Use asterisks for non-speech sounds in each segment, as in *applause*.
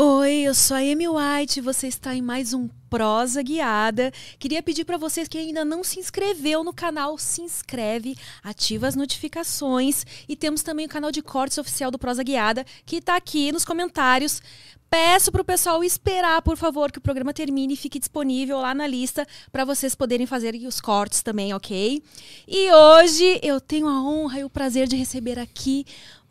Oi, eu sou a Amy White, você está em mais um Prosa Guiada. Queria pedir para vocês que ainda não se inscreveu no canal, se inscreve, ativa as notificações e temos também o canal de cortes oficial do Prosa Guiada, que está aqui nos comentários. Peço para o pessoal esperar, por favor, que o programa termine e fique disponível lá na lista para vocês poderem fazer os cortes também, ok? E hoje eu tenho a honra e o prazer de receber aqui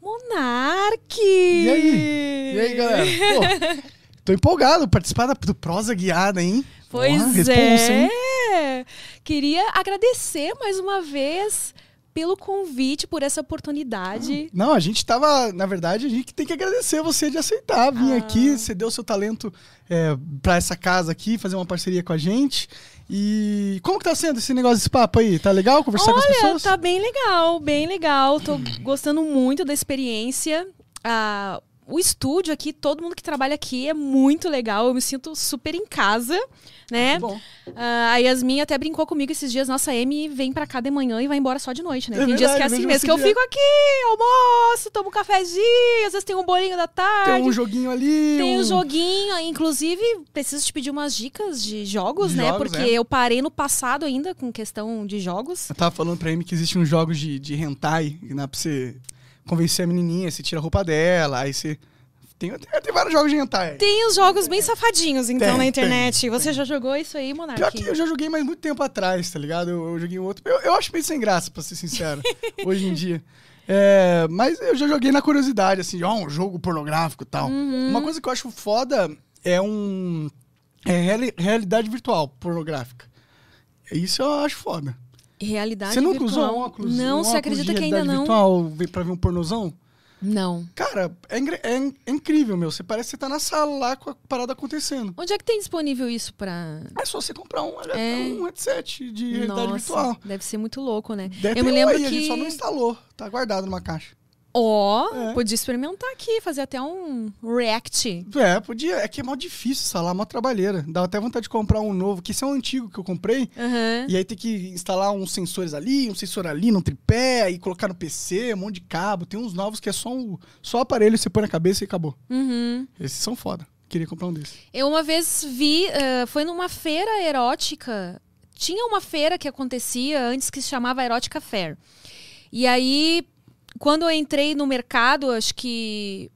Monarque! E aí? E aí, galera? Pô, tô empolgado participar do Prosa Guiada, hein? Pois Porra, responsa, é! Hein? Queria agradecer mais uma vez pelo convite, por essa oportunidade. Não, a gente tava, na verdade, a gente tem que agradecer você de aceitar vir ah. aqui, ceder o seu talento é, para essa casa aqui, fazer uma parceria com a gente. E como que tá sendo esse negócio desse papo aí? Tá legal conversar Olha, com as pessoas? tá bem legal, bem legal. Tô gostando muito da experiência. Ah, o estúdio aqui, todo mundo que trabalha aqui é muito legal. Eu me sinto super em casa, né? Ah, bom. Uh, a Yasmin até brincou comigo esses dias. Nossa, a Amy vem pra cá de manhã e vai embora só de noite, né? É tem verdade, dias que é assim mesmo, que eu fico aqui, almoço, tomo um cafezinho, às vezes tem um bolinho da tarde. Tem um joguinho ali. Tem um, um joguinho. Inclusive, preciso te pedir umas dicas de jogos, de né? Jogos, Porque é. eu parei no passado ainda com questão de jogos. Eu tava falando pra Amy que existem uns jogos de, de hentai, que dá pra você convencer a menininha, você tira a roupa dela, aí você. Tem, tem, tem vários jogos de hentai. Tem os jogos bem safadinhos, então, tem, na internet. Você já jogou isso aí, Monark? Pior que eu já joguei, mas muito tempo atrás, tá ligado? Eu, eu joguei um outro. Eu, eu acho meio sem graça, pra ser sincero, *laughs* hoje em dia. É, mas eu já joguei na curiosidade, assim, ó, um jogo pornográfico e tal. Uhum. Uma coisa que eu acho foda é um. É reali realidade virtual pornográfica. Isso eu acho foda. Realidade virtual. Você nunca virtual. usou óculos? Não, um você acredita que ainda não? virtual pra ver um pornozão? Não. Cara, é, é, é, incrível, meu. Você parece que você tá na sala lá com a parada acontecendo. Onde é que tem disponível isso pra. É só você comprar um, é... um headset de realidade Nossa, virtual. Deve ser muito louco, né? Deve Eu me lembro aí, que. A gente só não instalou. Tá guardado numa caixa. Ó, oh, é. podia experimentar aqui, fazer até um react. É, podia. É que é mó difícil instalar, mó trabalheira. Dá até vontade de comprar um novo, que esse é um antigo que eu comprei. Uhum. E aí tem que instalar uns sensores ali, um sensor ali, num tripé, e colocar no PC, um monte de cabo. Tem uns novos que é só, um, só aparelho, você põe na cabeça e acabou. Uhum. Esses são foda. Queria comprar um desses. Eu uma vez vi, uh, foi numa feira erótica. Tinha uma feira que acontecia antes que se chamava Erótica Fair. E aí quando eu entrei no mercado, acho que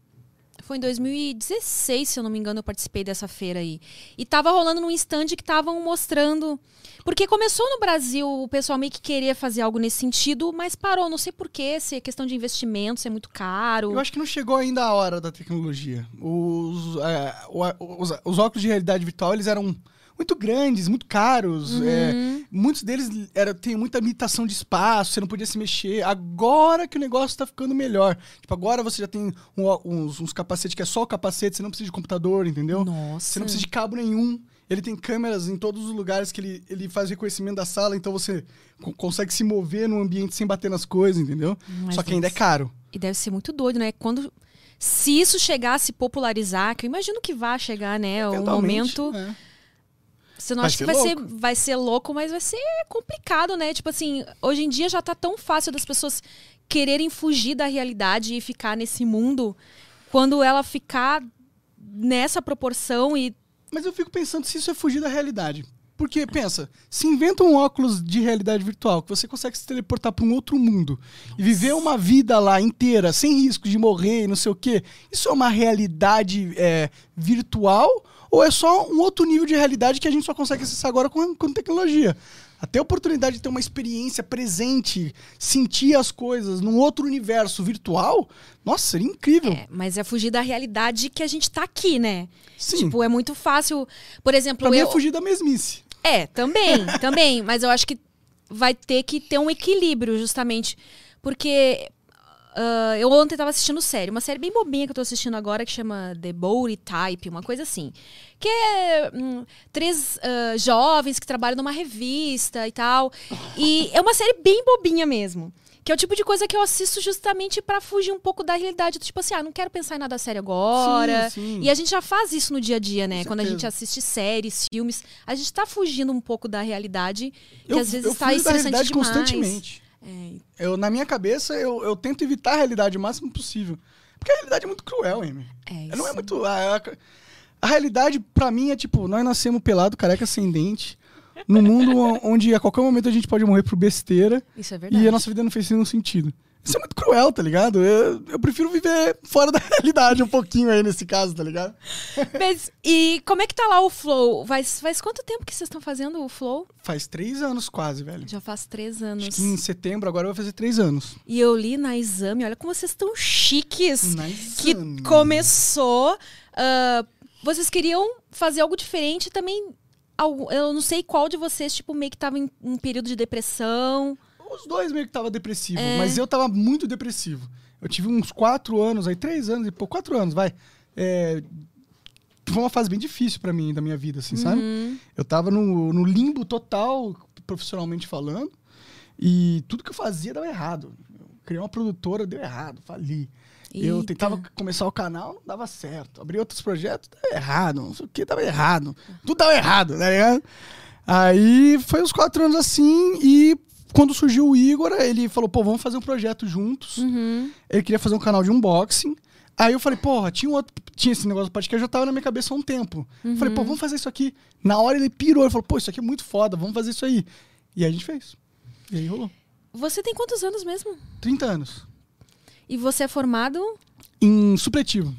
foi em 2016, se eu não me engano, eu participei dessa feira aí. E tava rolando num stand que estavam mostrando. Porque começou no Brasil o pessoal meio que queria fazer algo nesse sentido, mas parou. Não sei porquê, se é questão de investimento, se é muito caro. Eu acho que não chegou ainda a hora da tecnologia. Os, é, os, os óculos de realidade virtual, eles eram muito grandes, muito caros. Uhum. É, muitos deles era, tem muita limitação de espaço, você não podia se mexer. Agora que o negócio tá ficando melhor. Tipo, agora você já tem um, uns, uns capacetes que é só o capacete, você não precisa de computador, entendeu? Nossa. Você não precisa de cabo nenhum. Ele tem câmeras em todos os lugares que ele, ele faz reconhecimento da sala, então você consegue se mover no ambiente sem bater nas coisas, entendeu? Mas Só que ainda é caro. E deve ser muito doido, né? Quando. Se isso chegar a se popularizar, que eu imagino que vai chegar, né? O momento. É você não vai acha que vai ser, vai ser louco, mas vai ser complicado, né? Tipo assim, hoje em dia já tá tão fácil das pessoas quererem fugir da realidade e ficar nesse mundo. Quando ela ficar nessa proporção e. Mas eu fico pensando se isso é fugir da realidade. Porque, pensa, se inventa um óculos de realidade virtual que você consegue se teleportar para um outro mundo e viver uma vida lá inteira, sem risco de morrer e não sei o quê, isso é uma realidade é, virtual ou é só um outro nível de realidade que a gente só consegue acessar agora com, com tecnologia? Até a oportunidade de ter uma experiência presente, sentir as coisas num outro universo virtual, nossa, seria incrível. É, mas é fugir da realidade que a gente tá aqui, né? Sim. Tipo, é muito fácil. Por exemplo, pra eu... mim é fugir da mesmice. É, também, *laughs* também. Mas eu acho que vai ter que ter um equilíbrio, justamente. Porque Uh, eu ontem tava assistindo série, uma série bem bobinha que eu tô assistindo agora que chama The Bold Type, uma coisa assim. Que é hum, três uh, jovens que trabalham numa revista e tal. E é uma série bem bobinha mesmo. Que é o tipo de coisa que eu assisto justamente para fugir um pouco da realidade. Tipo assim, ah, não quero pensar em nada sério agora. Sim, sim. E a gente já faz isso no dia a dia, né? Quando a gente assiste séries, filmes, a gente tá fugindo um pouco da realidade, que eu, às vezes eu está estressante demais. constantemente. É. Eu, na minha cabeça, eu, eu tento evitar a realidade o máximo possível. Porque a realidade é muito cruel, Amy. É Não é isso. muito. A, a- a realidade, pra mim, é tipo, nós nascemos pelado, careca, sem dente, num mundo *laughs* onde a qualquer momento a gente pode morrer por besteira Isso é verdade. e a nossa vida não fez nenhum sentido. Isso é muito cruel, tá ligado? Eu, eu prefiro viver fora da *laughs* realidade um pouquinho aí nesse caso, tá ligado? Mas, e como é que tá lá o Flow? Faz, faz quanto tempo que vocês estão fazendo o Flow? Faz três anos quase, velho. Já faz três anos. Acho que em setembro agora vai fazer três anos. E eu li na exame, olha como vocês estão chiques. Na que Exame. começou. ah, vocês queriam fazer algo diferente também. Eu não sei qual de vocês, tipo, meio que tava em um período de depressão. Os dois meio que tava depressivo, É. mas eu tava muito depressivo. Eu tive uns quatro anos, aí três anos, e pô, quatro anos, vai. É, foi uma fase bem difícil pra mim, da minha vida, assim, sabe? Uhum. Eu tava no, no limbo total, profissionalmente falando, e tudo que eu fazia dava errado. Eu criei uma produtora, deu errado, fali. Eu Eita. tentava começar o canal, não dava certo. Abri outros projetos, dava errado. Não sei o que, dava errado. Tudo dava errado, tá ligado? Aí foi uns quatro anos assim, e quando surgiu o Igor, ele falou, pô, vamos fazer um projeto juntos. Uhum. Ele queria fazer um canal de unboxing. Aí eu falei, porra, tinha um outro. Tinha esse negócio do podcast, já tava na minha cabeça há um tempo. Falei, pô, vamos fazer isso aqui. Na hora ele pirou, ele falou, pô, isso aqui é muito foda, vamos fazer isso aí. E aí a gente fez. E aí rolou. Você tem quantos anos mesmo? 30 anos. E você é formado? Em supletivo.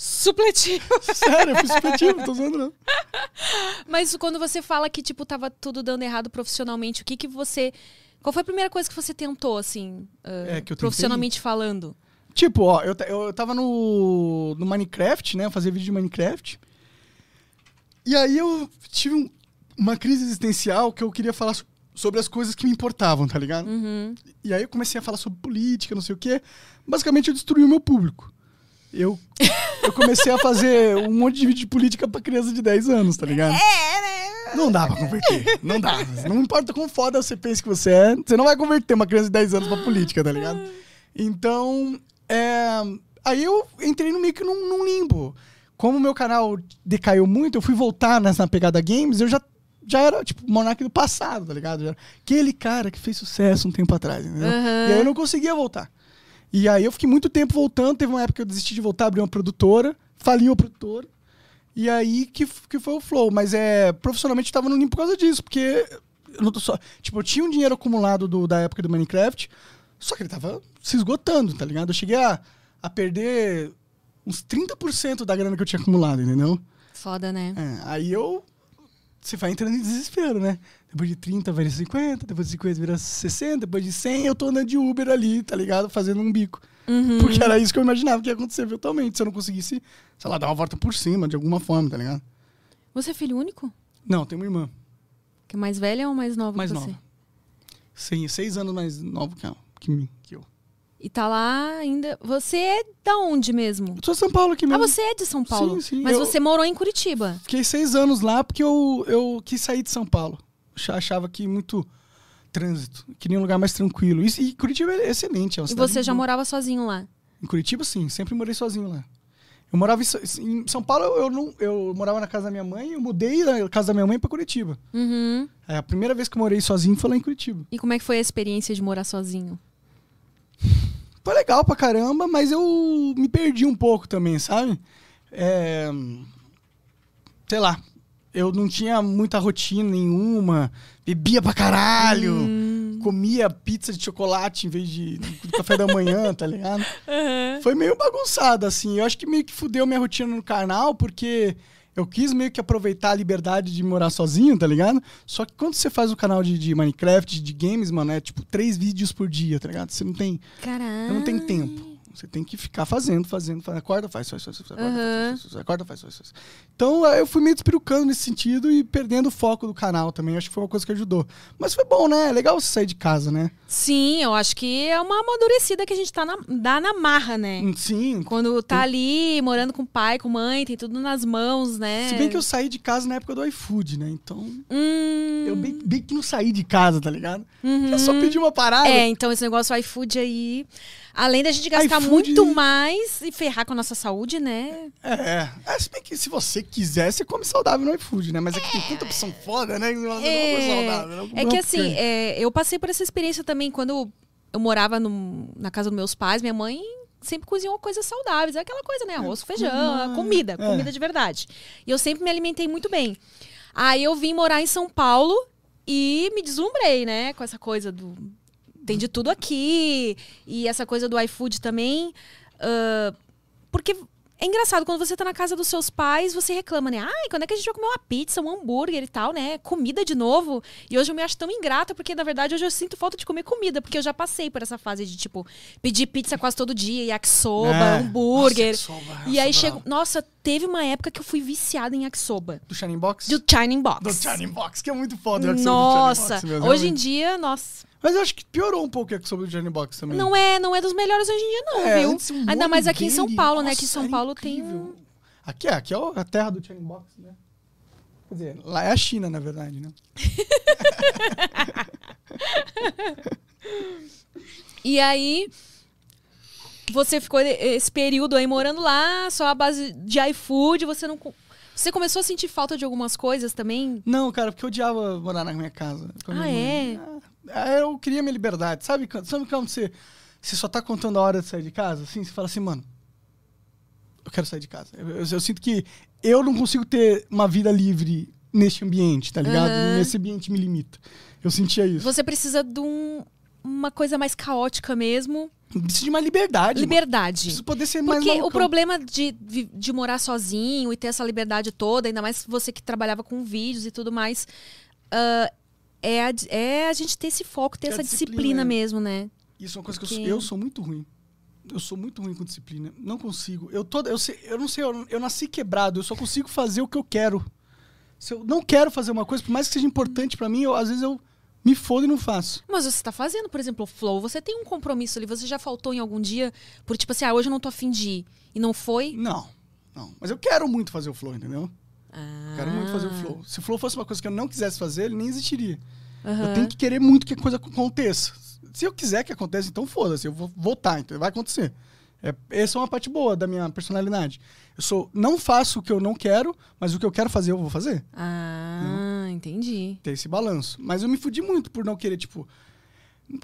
Supletivo. *laughs* Sério, eu fiz supletivo, tô zoando não. Mas quando você fala que, tipo, tava tudo dando errado profissionalmente, o que que você. Qual foi a primeira coisa que você tentou, assim, ah, É, que eu profissionalmente falando? Tipo, ó, eu, ta- eu tava no, no Minecraft, né? Eu fazia vídeo de Minecraft. E aí eu tive um- uma crise existencial que eu queria falar so- sobre as coisas que me importavam, tá ligado? Uhum. E aí eu comecei a falar sobre política, não sei o quê. Basicamente eu destruí o meu público. Eu, eu comecei a fazer um monte de vídeo de política pra criança de 10 anos, tá ligado? Não dá pra converter. Não dá. Não importa quão foda você pensa que você é, você não vai converter uma criança de 10 anos pra política, tá ligado? Então, é, aí eu entrei no meio que num, num limbo. Como o meu canal decaiu muito, eu fui voltar nessa pegada games, eu já, já era, tipo, monarca do passado, tá ligado? Já era aquele cara que fez sucesso um tempo atrás, entendeu? Aham. E aí eu não conseguia voltar. E aí eu fiquei muito tempo voltando, teve uma época que eu desisti de voltar, abri uma produtora, fali a produtora. E aí que, que foi o flow. Mas é, profissionalmente eu tava no limbo por causa disso, porque eu não tô só. Tipo, eu tinha um dinheiro acumulado do- da época do Minecraft, só que ele tava se esgotando, tá ligado? Eu cheguei a, a perder uns 30% da grana que eu tinha acumulado, entendeu? Foda, né? É, aí eu. Você vai entrando em desespero, né? Depois de 30 vira 50, depois de 50 vira 60, depois de 100 eu tô andando de Uber ali, tá ligado? Fazendo um bico. Uhum. Porque era isso que eu imaginava que ia acontecer eventualmente, se eu não conseguisse, sei lá, dar uma volta por cima de alguma forma, tá ligado? Você é filho único? Não, tem uma irmã, Que é mais velha ou mais nova mais que você? nova. Seis, seis anos mais nova que, ela, que, que eu. E tá lá ainda. Você é da onde mesmo? Eu sou de São Paulo aqui Ah, mesmo. você é de São Paulo. Sim, sim, Mas eu- você morou em Curitiba. Fiquei seis anos lá porque eu, eu quis sair de São Paulo. Eu achava que muito trânsito. Queria um lugar mais tranquilo. E, e Curitiba é excelente. É E você já boa. morava sozinho lá. Em Curitiba, sim. Sempre morei sozinho lá. Eu morava em, em São Paulo, eu, não, eu morava na casa da minha mãe. Eu mudei da casa da minha mãe pra Curitiba. Uhum. É, a primeira vez que eu morei sozinho foi lá em Curitiba. E como é que foi a experiência de morar sozinho? Foi legal pra caramba, mas eu me perdi um pouco também, sabe? É, sei lá. Eu não tinha muita rotina nenhuma. Bebia pra caralho. Hum. Comia pizza de chocolate em vez de café da manhã, tá ligado? *laughs* Foi meio bagunçado, assim. Eu acho que meio que fudeu minha rotina no canal, porque eu quis meio que aproveitar a liberdade de morar sozinho, tá ligado? Só que quando você faz um canal de, de Minecraft, de games, mano, é tipo três vídeos por dia, tá ligado? Você não tem. Caralho. Não tem tempo. Você tem que ficar fazendo, fazendo, fazendo. Acorda, faz, faz, faz, faz, acorda, faz, faz, faz, acorda, faz, faz, faz. Então aí eu fui meio despirucando nesse sentido e perdendo o foco do canal também. Acho que foi uma coisa que ajudou. Mas foi bom, né? É legal você sair de casa, né? Sim, eu acho que é uma amadurecida que a gente tá na, dá na marra, né? Hum, Sim. Quando tá ali, morando com pai, com mãe, tem tudo nas mãos, né? Se bem que eu saí de casa na época do iFood, né? Então. Hum, Eu bem, bem que não saí de casa, tá ligado? uhum. Eu só pedi uma parada. É, então esse negócio iFood aí, além da gente gastar iFood- muito mais e ferrar com a nossa saúde, né? É. é. Se bem que se você quiser, você come saudável no iFood, né? Mas é que tem tanta opção foda, né? que Você fala, não vou comer saudável. vou É que assim, é, eu passei por essa experiência também quando eu morava no- na casa dos meus pais, minha mãe sempre cozinhou coisas saudáveis. É aquela coisa, né? Arroz, feijão, comida, comida, é. comida de verdade. E eu sempre me alimentei muito bem. Aí eu vim morar em São Paulo e me deslumbrei, né? Com essa coisa do. Tem de tudo aqui. E essa coisa do iFood também. ah, porque é engraçado, quando você tá na casa dos seus pais, você reclama, né? Ai, quando é que a gente vai comer uma pizza, um hambúrguer e tal, né? Comida de novo. E hoje eu me acho tão ingrata, porque na verdade hoje eu sinto falta de comer comida, porque eu já passei por essa fase de, tipo, pedir pizza quase todo dia, yakisoba, É. hambúrguer. Nossa, yakisoba, e aí nossa, chego. bravo. Nossa, teve uma época que eu fui viciada em yakisoba. Do Shining Box? Do Shining Box. Do Shining Box, que é muito foda Nossa, Box mesmo, hoje em dia, nossa. Mas eu acho que piorou um pouco o yakisoba do Shining Box também. Não é, não é dos melhores hoje em dia, não, É, viu? antes um Ainda mais aqui em São dele, Paulo, né? nossa, Que São era Paulo tem. incrível. um- Aqui é, aqui é o- a terra do Shining Box, né? Quer dizer, lá é a China, na verdade, né? *laughs* E aí, você ficou esse período aí morando lá, só a base de iFood, você não. Você começou a sentir falta de algumas coisas também? Não, cara, porque eu odiava morar na minha casa. a Ah, mãe. Ah, eu queria minha liberdade. Sabe, quando- sabe quando você, você só tá contando a hora de sair de casa? Assim, você fala assim, mano, eu quero sair de casa. Eu, eu- eu sinto que eu não consigo ter uma vida livre neste ambiente, tá ligado? Aham. Nesse ambiente me limita. Eu sentia isso. Você precisa de um- uma coisa mais caótica mesmo. Preciso de uma liberdade. liberdade. Preciso poder ser mais Porque o malucão. problema de, de morar sozinho e ter essa liberdade toda, ainda mais você que trabalhava com vídeos e tudo mais, ah, é, a, é a gente ter esse foco, ter É essa disciplina, disciplina, é. mesmo, né? Isso é uma coisa que eu Porque- sou, eu sou muito ruim. Eu sou muito ruim com disciplina. Não consigo. Eu, toda, eu, sei, eu não sei, eu, eu nasci quebrado. Eu só consigo fazer o que eu quero. Se eu não quero fazer uma coisa, por mais que seja importante pra mim, eu, às vezes eu me fodo e não faço. Mas você tá fazendo, por exemplo, o flow, você tem um compromisso ali, você já faltou em algum dia por tipo assim, ah, hoje eu não tô afim de ir. E não foi? Não, não. Mas eu quero muito fazer o flow, entendeu? Ah. Quero muito fazer o flow. Se o flow fosse uma coisa que eu não quisesse fazer, ele nem existiria. Aham. Eu tenho que querer muito que a coisa aconteça. Se eu quiser que aconteça, então foda-se, eu vou votar, então vai acontecer. É, essa é uma parte boa da minha personalidade. Eu sou, não faço o que eu não quero, mas o que eu quero fazer eu vou fazer. Ah, entendi. Ter esse balanço. Mas eu me fudi muito por não querer, tipo.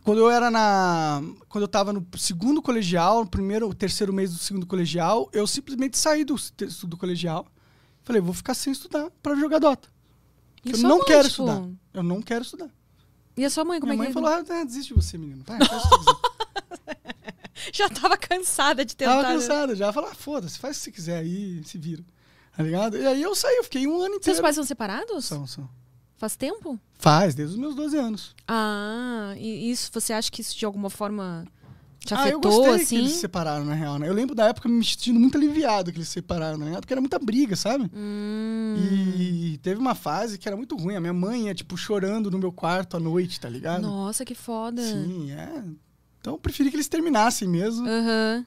Quando eu era na. Quando eu tava no segundo colegial, no primeiro, terceiro mês do segundo colegial, eu simplesmente saí do, do colegial. Falei, vou ficar sem estudar pra jogar Dota. Eu não mãe, quero tipo, estudar. Eu não quero estudar. E a sua mãe, como Minha é mãe que falou: ah, desiste de você, menino. Vai, faz. *laughs* Já tava cansada de tentar. Tava cansada já. Falei, ah, foda-se, faz o que você quiser aí, se vira. Tá ligado? E aí eu saí, eu fiquei um ano inteiro. Seus pais são separados? São, são. Faz tempo? Faz, desde os meus 12 anos. Ah, e isso, você acha que isso de alguma forma te ah, eu afetou, gostei que assim? eles se separaram, na real, né? Eu lembro da época me sentindo muito aliviado que eles se separaram, né? Porque era muita briga, sabe? Hum, E teve uma fase que era muito ruim. A minha mãe ia, tipo, chorando no meu quarto à noite, tá ligado? Nossa, que foda. Sim, é. Então eu preferi que eles terminassem mesmo. Aham.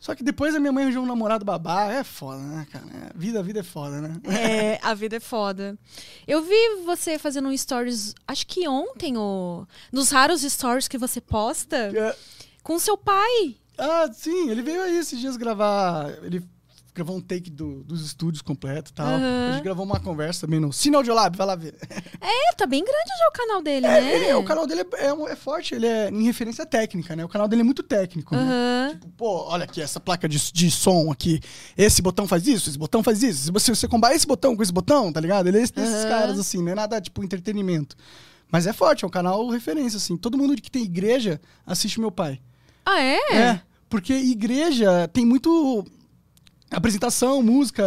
Só que depois a minha mãe arranjou um namorado babá. É foda, né, cara? É, vida, a vida é foda, né? É, a vida é foda. Eu vi você fazendo um stories, acho que ontem, ou nos raros stories que você posta, É, com seu pai. Ah, sim, ele veio aí esses dias gravar. Ele gravou um take do- dos estúdios completo e tal. Aham. A gente gravou uma conversa também no Cine Audiolab, vai lá ver. É, tá bem grande já o canal dele, né? Ele- o canal dele é, é é forte, ele é em referência técnica, né? O canal dele é muito técnico. né? Aham. Tipo, pô, olha aqui, essa placa de, de som aqui. Esse botão faz isso, esse botão faz isso. Se você, você esse botão com esse botão, tá ligado? Ele é desses Aham. caras, assim, não é nada tipo entretenimento. Mas é forte, é um canal referência, assim. Todo mundo que tem igreja assiste meu pai. Ah, é? É, porque igreja tem muito. Apresentação, música,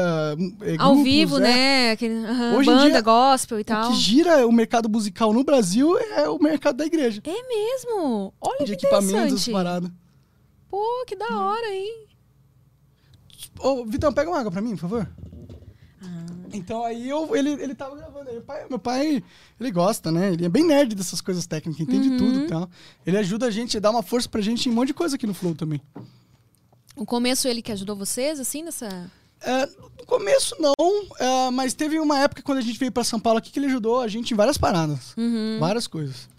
é, Ao grupos, vivo, é. né? Aquele, Hoje em banda, dia, gospel e O tal. que gira o mercado musical no Brasil é o mercado da igreja. É mesmo? Olha de que equipamentos, paradas. Pô, que da hora, hein? Ô, Vitão, pega uma água pra mim, por favor. Ah. Então aí eu, ele, ele tava gravando. Meu, pai, meu pai, ele gosta, né? Ele é bem nerd dessas coisas técnicas, entende Uhum. tudo e tal. Ele ajuda a gente, dá uma força pra gente em um monte de coisa aqui no Flow também. O começo ele que ajudou vocês, assim, nessa... É, no começo não, é, mas teve uma época quando a gente veio pra São Paulo aqui que ele ajudou a gente em várias paradas. Uhum. Várias coisas.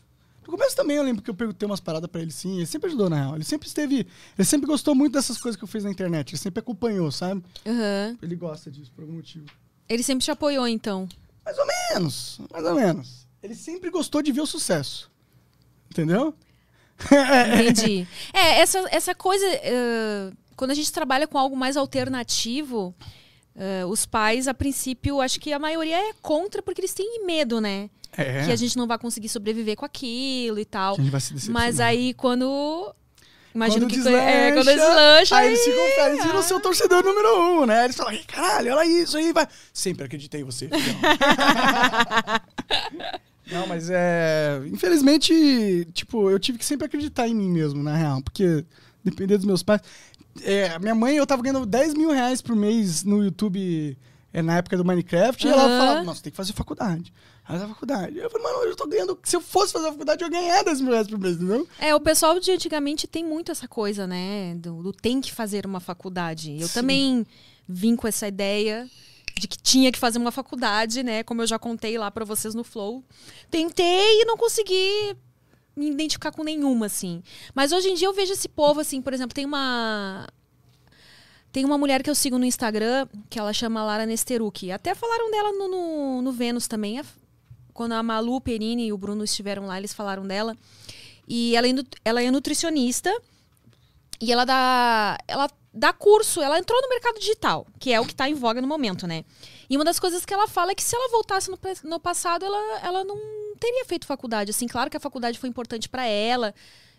No começo também eu lembro que eu perguntei umas paradas pra ele sim, ele sempre ajudou na real. Ele sempre esteve, ele sempre gostou muito dessas coisas que eu fiz na internet, ele sempre acompanhou, sabe? Aham. Ele gosta disso por algum motivo. Ele sempre te apoiou, então. Mais ou menos, mais ou menos. Ele sempre gostou de ver o sucesso. Entendeu? *laughs* Entendi. é, essa, essa coisa. eh, quando a gente trabalha com algo mais alternativo, eh, os pais, a princípio, acho que a maioria é contra porque eles têm medo, né? É. Que a gente não vai conseguir sobreviver com aquilo e tal. Que a gente vai se decepcionar. Mas aí quando. Imagino quando que. deslancha, é, quando deslancha. Aí eles aí- ficam, cara, eles viram seu torcedor número um, né? Eles falam, "Ih, caralho, olha isso aí, vai. Sempre acreditei em você. filhão." *laughs* Não, mas é. Infelizmente, tipo, eu tive que sempre acreditar em mim mesmo, na real. Porque, depender dos meus pais. É, minha mãe, eu tava ganhando 10 mil reais por mês no YouTube é, na época do Minecraft. E ela falava, nossa, tem que fazer faculdade. Aí da faculdade. Eu falei, mano, eu tô ganhando. Se eu fosse fazer a faculdade, eu ia ganhar 10 mil reais por mês, entendeu? É, o pessoal de antigamente tem muito essa coisa, né? Do, do tem que fazer uma faculdade. Eu Sim. também vim com essa ideia de que tinha que fazer uma faculdade, né? Como eu já contei lá pra vocês no Flow. Tentei e não consegui me identificar com nenhuma, assim. Mas hoje em dia eu vejo esse povo, assim, por exemplo, tem uma. Tem uma mulher que eu sigo no Instagram, que ela chama Lara Nesteruk. Até falaram dela no, no, no Vênus também. A- Quando a Malu Perini e o Bruno estiveram lá, eles falaram dela. E ela é, ela é nutricionista e ela dá, ela dá curso. Ela entrou no mercado digital, que é o que está em voga no momento, né? E uma das coisas que ela fala é que se ela voltasse no, no passado, ela, ela não teria feito faculdade. Assim, claro que a faculdade foi importante para ela.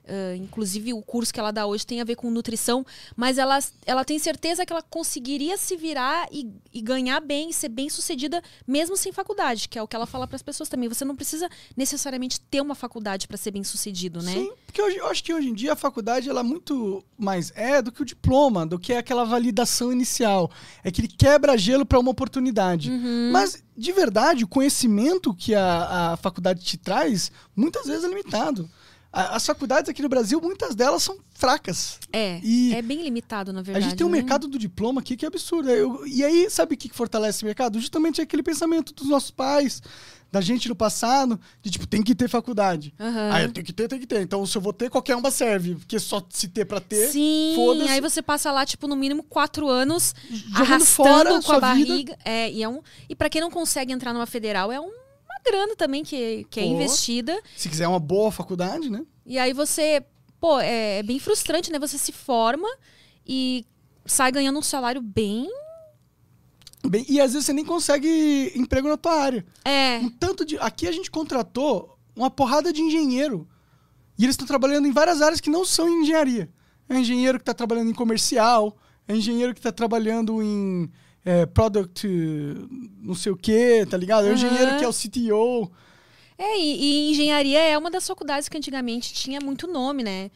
Ah, inclusive, o curso que ela dá hoje tem a ver com nutrição, mas ela, ela tem certeza que ela conseguiria se virar e, e ganhar bem, ser bem sucedida, mesmo sem faculdade, que é o que ela fala para as pessoas também. Você não precisa necessariamente ter uma faculdade para ser bem sucedido, né? Sim, porque hoje, eu acho que hoje em dia a faculdade ela é muito mais é do que o diploma, do que aquela validação inicial. É que ele quebra gelo para uma oportunidade. Uhum. Mas, de verdade, o conhecimento que a, a faculdade te traz, muitas vezes é limitado. As faculdades aqui no Brasil, muitas delas são fracas. É, E é bem limitado, na verdade. a gente tem um né? mercado do diploma aqui que é absurdo. Eu- e aí, sabe o que fortalece esse mercado? Justamente aquele pensamento dos nossos pais, da gente no passado, de tipo, tem que ter faculdade. Aham. Ah, tenho que ter, tem que ter. Então, se eu vou ter, qualquer uma serve. Porque só se ter pra ter, Sim, aí você passa lá, tipo, no mínimo quatro anos Jogando arrastando fora com a sua vida. barriga. É, e, é um, e para quem não consegue entrar numa federal, é um- grana também que, que é Pô. investida. Se quiser uma boa faculdade, né? E aí você, pô, é, é bem frustrante, né? Você se forma e sai ganhando um salário bem. Bem, e às vezes você nem consegue emprego na tua área. É. Um tanto de. Aqui a gente contratou uma porrada de engenheiro. E eles estão trabalhando em várias áreas que não são em engenharia. É engenheiro que está trabalhando em comercial, é engenheiro que está trabalhando em é, product não sei o que, tá ligado? É Aham. engenheiro que é o CTO. É, e, e engenharia é uma das faculdades que antigamente tinha muito nome, né?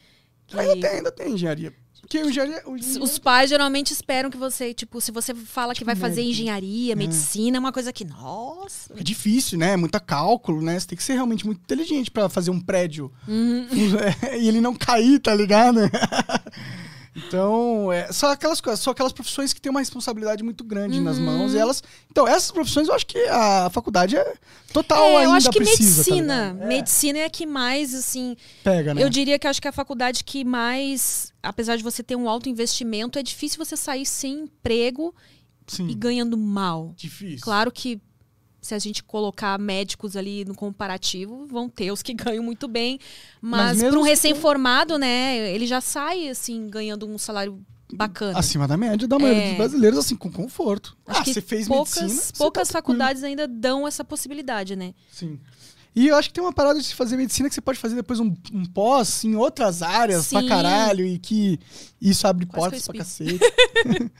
Que- Ainda tem, ainda tem engenharia. Porque o engenharia. O engenheiro- Os pais geralmente esperam que você, tipo, se você fala que vai fazer engenharia, medicina, é uma coisa que, nossa. É difícil, né? É Muita cálculo, né? Você tem que ser realmente muito inteligente pra fazer um prédio Uhum. *laughs* e ele não cair, tá ligado? *laughs* Então, é, só aquelas coisas, só aquelas profissões que têm uma responsabilidade muito grande nas Uhum. mãos. E elas. Então, essas profissões eu acho que a faculdade é total É, ainda eu acho que precisa, tá medicina. ligado? É, medicina é a que mais, assim. pega, né? Eu diria que acho que a faculdade que mais, apesar de você ter um alto investimento, é difícil você sair sem emprego Sim. e ganhando mal. Difícil. Claro que se a gente colocar médicos ali no comparativo, vão ter os que *laughs* ganham muito bem. Mas Mas, para um recém-formado, né, ele já sai assim ganhando um salário bacana. Acima da média da maioria É. dos brasileiros, assim, com conforto. Acho ah, que você fez poucas, medicina. tá poucas tranquilo. faculdades ainda dão essa possibilidade, né? Sim. E eu acho que tem uma parada de fazer medicina que você pode fazer depois um, um pós em outras áreas pra Sim. caralho e que isso abre Quase portas pra cacete. *laughs*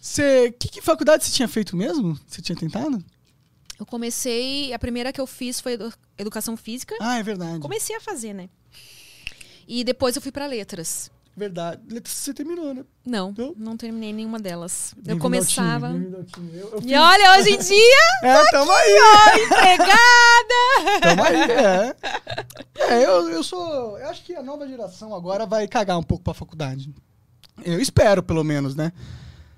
Você. Que, que faculdade você tinha feito mesmo? Você tinha tentado? Eu comecei. A primeira que eu fiz foi edu- educação física. Ah, é verdade. Comecei a fazer, né? E depois eu fui pra letras. Verdade. Letras você terminou, né? Não, Não? não terminei nenhuma delas. Eu começava. time. Eu, eu E olha, hoje em *laughs* dia, É, tamo aí. empregada! *laughs* Tamo aí, é. É, eu, eu sou. Eu acho que a nova geração agora vai cagar um pouco pra faculdade. Eu espero, pelo menos, né?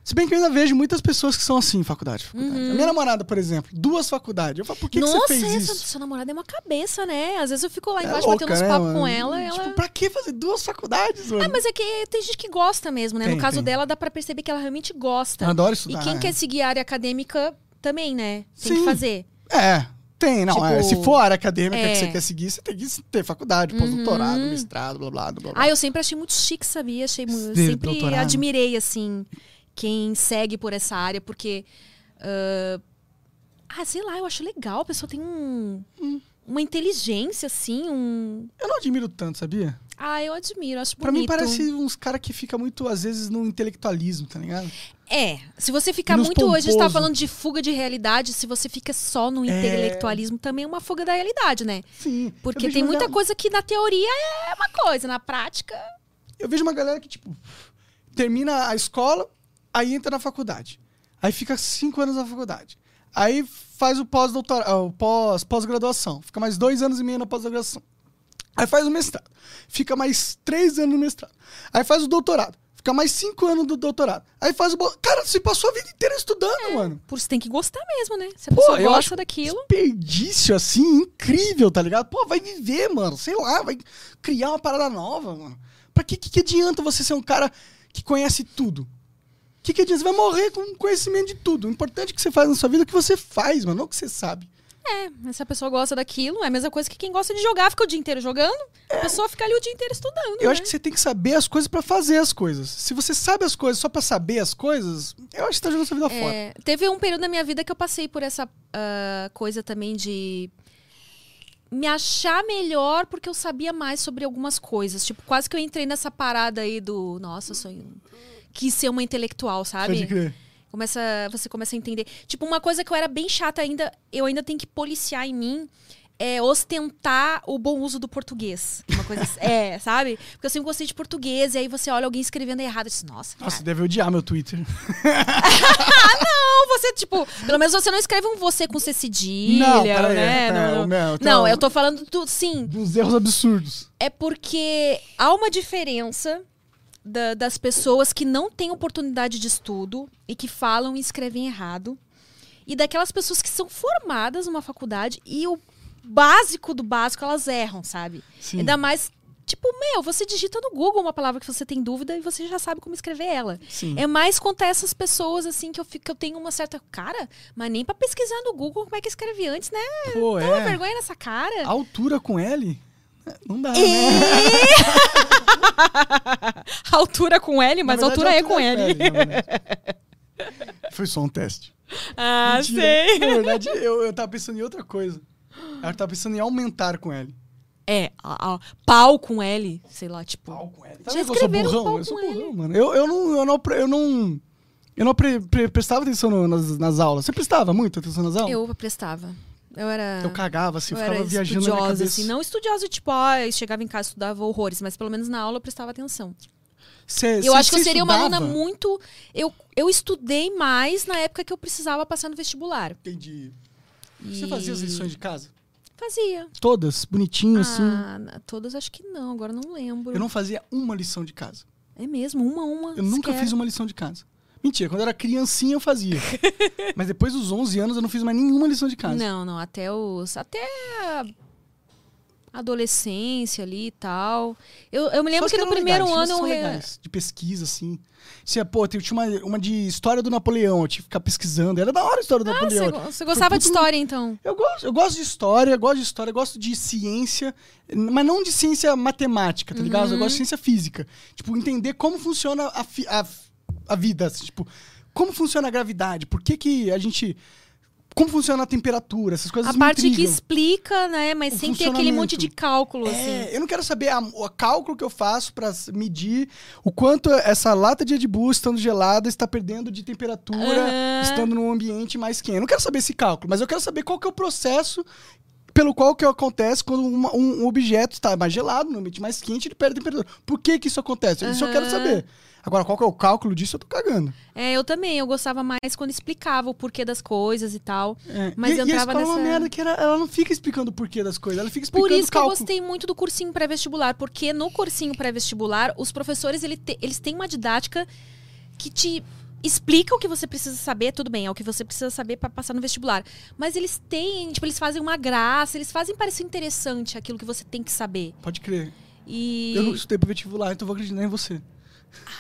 Se bem que eu ainda vejo muitas pessoas que são assim em faculdade. faculdade. A minha namorada, por exemplo, duas faculdades. Eu falo, por que, que Uhum. Nossa, você fez essa isso? sua namorada é uma cabeça, né? Às vezes eu fico lá É embaixo louca, batendo uns né, papos com ela e ela. Tipo, pra que fazer duas faculdades, mano? Ah, mas é que tem gente que gosta mesmo, né? Tem, no caso tem. dela, dá pra perceber que ela realmente gosta. Eu adoro E estudar. quem é. quer seguir a área acadêmica também, né? Tem Sim. que fazer. É, tem, não. Tipo, é, se for a área acadêmica é. que você quer seguir, você tem que ter faculdade, pós-doutorado, mestrado, blá blá blá. blá. Ah, eu sempre achei muito chique, sabia? Achei mu- De sempre doutorado. admirei, assim, quem segue por essa área, porque. ah, ah, sei lá, eu acho legal. A pessoa tem um. Uma inteligência, assim, um. Eu não admiro tanto, sabia? Ah, eu admiro, acho Pra mim bonito. parece uns caras que fica muito, às vezes, no intelectualismo, tá ligado? É, se você ficar muito. Hoje a gente pomposo. falando de fuga de realidade, se você fica só no intelectualismo, também é uma fuga da realidade, né? Sim. Porque tem muita ga- coisa que na teoria é uma coisa, na prática. Eu vejo uma galera que, tipo, termina a escola, aí entra na faculdade. Aí fica cinco anos na faculdade. Aí faz o pós-doutorado, pós, pós-graduação. Fica mais dois anos e meio na pós-graduação. Aí faz o mestrado. Fica mais três anos no mestrado. Aí faz o doutorado. Fica mais cinco anos do doutorado. Aí faz o. bo- Cara, você passou a vida inteira estudando, mano. Por isso tem que gostar mesmo, né? Se a Pô, eu gosta daquilo. desperdício, assim, incrível, tá ligado? Pô, vai viver, mano. Sei lá, vai criar uma parada nova, mano. Pra que, que, que adianta você ser um cara que conhece tudo? O que, que adianta? Você vai morrer com conhecimento de tudo. O importante que você faz na sua vida é o que você faz, mano, não o que você sabe. É, mas se a pessoa gosta daquilo, é a mesma coisa que quem gosta de jogar fica o dia inteiro jogando, a pessoa fica ali o dia inteiro estudando. Eu né? acho que você tem que saber as coisas pra fazer as coisas. Se você sabe as coisas só pra saber as coisas, eu acho que você tá jogando sua vida fora. É, teve um período na minha vida que eu passei por essa ah, coisa também de me achar melhor porque eu sabia mais sobre algumas coisas. Tipo, quase que eu entrei nessa parada aí do, nossa, eu sou quis ser uma intelectual, sabe? Pode crer. Começa, você começa a entender. Tipo, uma coisa que eu era bem chata ainda, eu ainda tenho que policiar em mim é ostentar o bom uso do português. Uma coisa assim, *laughs* é, sabe? Porque eu sempre gostei de português, e aí você olha alguém escrevendo errado e diz, nossa, cara. Nossa, você deve odiar meu Twitter. *laughs* *laughs* Não, você, tipo, pelo menos você não escreve um você com C cedilha, Não, peraí, né? é, não, não um- eu tô falando do. Sim, Dos erros absurdos. é porque há uma diferença da- das pessoas que não têm oportunidade de estudo e que falam e escrevem errado. E daquelas pessoas que são formadas numa faculdade e o básico do básico elas erram, sabe? Sim. Ainda mais, tipo, meu, você digita no Google uma palavra que você tem dúvida e você já sabe como escrever ela. Sim. É mais contra essas pessoas, assim, que eu, fico, que eu tenho uma certa. Cara, mas nem pra pesquisar no Google como é que escreve antes, né? Pô, Dá uma é. vergonha nessa cara. Altura com L? É, Não dá, É. né? *laughs* altura com L, mas Na altura verdade, é com L. verdade. Foi só um teste. Ah, Mentira. sei. Na verdade, eu, eu tava pensando em outra coisa. Eu tava pensando em aumentar com L. É, a- a- pau com L, sei lá, tipo. com L. Já que eu sou burrão? pau Eu sou com L. burrão, mano. Eu, eu não... Eu não, eu não, eu não pre- pre- prestava atenção no- nas, nas aulas. Você prestava muito atenção nas aulas? Eu prestava. Eu era. Eu cagava, assim, eu ficava viajando na minha estudiosa, cabeça. assim. Não estudiosa, tipo, ó, eu chegava em casa e estudava horrores, mas pelo menos na aula eu prestava atenção. Cê- Eu cê- acho que eu seria uma aluna estudava? muito. Eu, eu estudei mais na época que eu precisava passar no vestibular. Entendi. E... Você fazia as lições de casa? Fazia. Todas? Bonitinho, assim? Ah, na- todas acho que não, agora não lembro. Eu não fazia uma lição de casa. É mesmo, uma, uma. Eu nunca fiz uma lição de casa. Mentira, quando eu era criancinha eu fazia. *laughs* Mas depois dos 11 anos eu não fiz mais nenhuma lição de casa. Não, não, até os. Até a adolescência ali e tal. Eu, eu me lembro que as no primeiro legais, ano eu. legais, de pesquisa, assim. Tinha, pô, tinha uma, uma de história do Napoleão, eu tinha que ficar pesquisando. Era da hora a história do Ah, Napoleão. você, go- você gostava de história, então? Eu gosto, eu gosto de história, gosto de história, gosto de ciência, mas não de ciência matemática, tá ligado? Eu Uhum. gosto de ciência física. Tipo, entender como funciona a, a, a vida, assim, tipo, como funciona a gravidade, por que que a gente... como funciona a temperatura, essas coisas A parte que explica, né? Mas O sem ter aquele monte de cálculo, assim. É, eu não quero saber o cálculo que eu faço pra s- medir o quanto essa lata de Red Bull estando gelada está perdendo de temperatura Aham. estando num ambiente mais quente. Eu não quero saber esse cálculo, mas eu quero saber qual que é o processo pelo qual que acontece quando uma- um, objeto está mais gelado, no ambiente mais quente, ele perde temperatura. Por que que isso acontece? Isso eu quero saber. Agora, qual que é o cálculo disso, eu tô cagando. É, eu também. Eu gostava mais quando explicava o porquê das coisas e tal. É. Mas e, eu e a entrava é uma nessa- merda que ela, ela não fica explicando o porquê das coisas, ela fica explicando Por isso que eu gostei muito do cursinho pré-vestibular, porque no cursinho pré-vestibular, os professores ele te- eles têm uma didática que te explica o que você precisa saber, tudo bem, é o que você precisa saber para passar no vestibular. Mas eles têm, tipo, eles fazem uma graça, eles fazem parecer interessante aquilo que você tem que saber. Pode crer. E. Eu nunca estudei pro vestibular, então vou acreditar em você.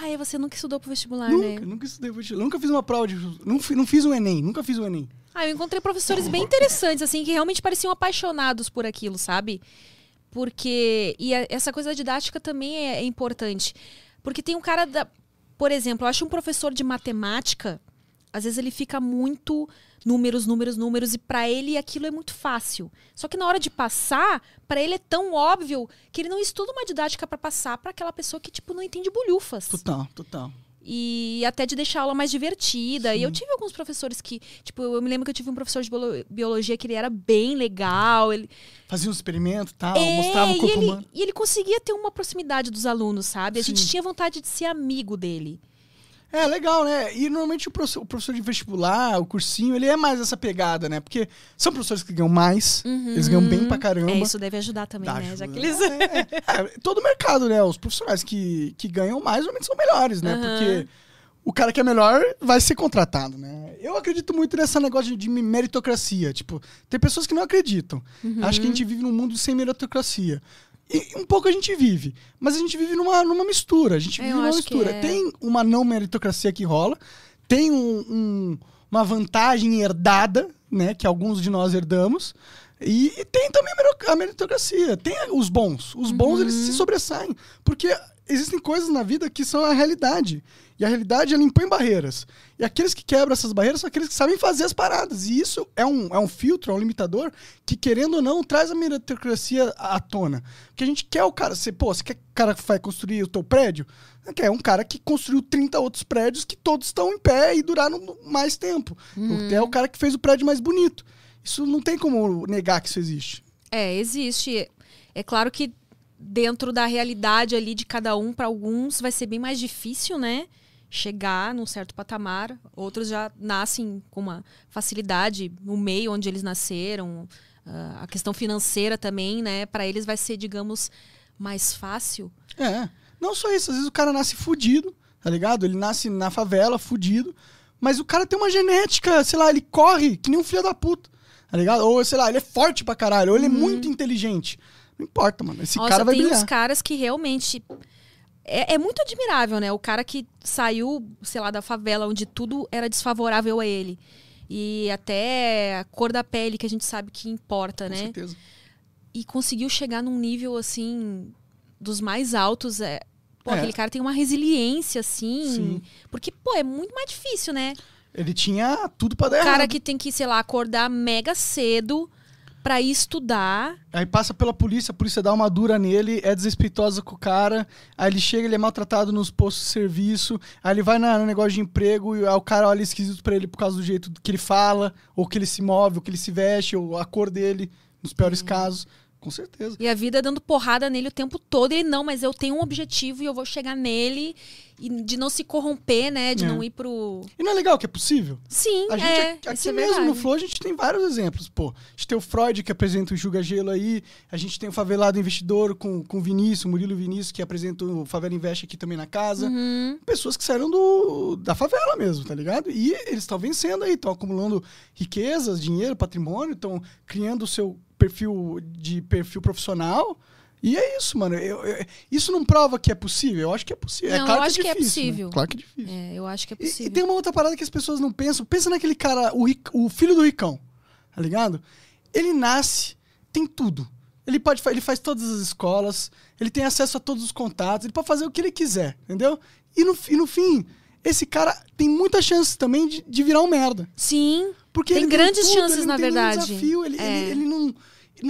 Ah, é, você nunca estudou pro vestibular, Nunca, né? nunca estudei pro vestibular. Nunca fiz uma prova de. Não, não fiz o Enem, nunca fiz o Enem. Ah, eu encontrei professores bem interessantes, assim, que realmente pareciam apaixonados por aquilo, sabe? Porque. E a- essa coisa da didática também é, é importante. Porque tem um cara da. Por exemplo, eu acho um professor de matemática, às vezes ele fica muito números, números, números, e pra ele aquilo é muito fácil. Só que na hora de passar, pra ele é tão óbvio que ele não estuda uma didática pra passar pra aquela pessoa que, tipo, não entende bolhufas Total, total. e até de deixar a aula mais divertida. E eu tive alguns professores que, tipo, eu me lembro que eu tive um professor de biolo- biologia que ele era bem legal, ele Fazia um experimento e tal, é, mostrava o e corpo ele, humano. e ele conseguia ter uma proximidade dos alunos, sabe? A gente Sim. tinha vontade de ser amigo dele. É, legal, né? E normalmente o professor, o professor de vestibular, o cursinho, ele é mais essa pegada, né? Porque são professores que ganham mais, eles ganham bem pra caramba. É, isso deve ajudar também, Dá né? Já ajuda. que eles... É, é. É, todo mercado, né? Os profissionais que, que ganham mais normalmente são melhores, né? Aham. Porque o cara que é melhor vai ser contratado, né? Eu acredito muito nesse negócio de, de meritocracia. Tipo, tem pessoas que não acreditam. Uhum. Acho que a gente vive num mundo sem meritocracia. E um pouco a gente vive. Mas a gente vive numa, numa mistura. A gente É, vive eu numa mistura. é. Tem uma não meritocracia que rola. Tem um- um- uma vantagem herdada, né? Que alguns de nós herdamos. E, e tem também a meritocracia. Tem os bons. Os bons, eles Uhum. se sobressaem. Porque existem coisas na vida que são a realidade. E a realidade, ela impõe barreiras. E aqueles que quebram essas barreiras são aqueles que sabem fazer as paradas. E isso é um, é um filtro, é um limitador que, querendo ou não, traz a meritocracia à tona. Porque a gente quer o cara... Você, pô, você quer o cara que vai construir o teu prédio? Quer um cara que construiu 30 outros prédios que todos estão em pé e duraram mais tempo. É o cara que fez o prédio mais bonito. Isso não tem como negar que isso existe. É, existe. É claro que dentro da realidade ali de cada um, para alguns vai ser bem mais difícil, né? Chegar num certo patamar. Outros já nascem com uma facilidade no meio onde eles nasceram. Ah, a questão financeira também, né? Para eles vai ser, digamos, mais fácil. É. Não só isso, às vezes o cara nasce fudido, tá ligado? Ele nasce na favela, fudido, mas o cara tem uma genética, sei lá, ele corre que nem um filho da puta, tá ligado? Ou, sei lá, ele é forte pra caralho, ou ele é muito inteligente. Não importa, mano. Esse Nossa, cara vai tem brilhar. uns caras que realmente. É, é muito admirável, né? O cara que saiu, sei lá, da favela onde tudo era desfavorável a ele. E até a cor da pele que a gente sabe que importa, Com né? certeza. E conseguiu chegar num nível, assim, dos mais altos. É... Pô, É. aquele cara tem uma resiliência, assim. Sim. Porque, pô, é muito mais difícil, né? Ele tinha tudo pra dar O cara que tem que, sei lá, acordar mega cedo pra ir estudar. Aí passa pela polícia, a polícia dá uma dura nele, é desrespeitosa com o cara, aí ele chega, ele é maltratado nos postos de serviço, aí ele vai na- no negócio de emprego e aí o cara olha esquisito pra ele por causa do jeito que ele fala, ou que ele se move, ou que ele se veste, ou a cor dele, nos piores casos. Com certeza. E a vida dando porrada nele o tempo todo. E ele, não, mas eu tenho um objetivo e eu vou chegar nele. E de não se corromper, né? De É. não ir pro. E não é legal que é possível? Sim, A gente, é. aqui isso é mesmo no. Flow, a gente tem vários exemplos, pô. A gente tem o Freud, que apresenta o Julga Gelo aí. A gente tem o Favelado Investidor com, com o Vinícius, o Murilo Vinícius, que apresenta o Favela Investe aqui também na casa. Uhum. Pessoas que saíram do, da favela mesmo, tá ligado? E eles estão vencendo aí, estão acumulando riquezas, dinheiro, patrimônio, estão criando o seu perfil de perfil profissional. E é isso, mano. Eu- eu- isso não prova que é possível? Eu acho que é possível. Não, é claro eu que acho é que é difícil, né? possível. Claro que é difícil. É, eu acho que é E- possível. E, tem uma outra parada que as pessoas não pensam. Pensa naquele cara, o, o filho do ricão, tá ligado? Ele nasce, tem tudo. Ele pode ele faz todas as escolas, ele tem acesso a todos os contatos, ele pode fazer o que ele quiser, entendeu? E no, e no fim, esse cara tem muita chance também de, de virar um merda. Sim. Porque Tem grandes tudo, chances, na tem verdade. Desafio, ele, É. ele, ele não,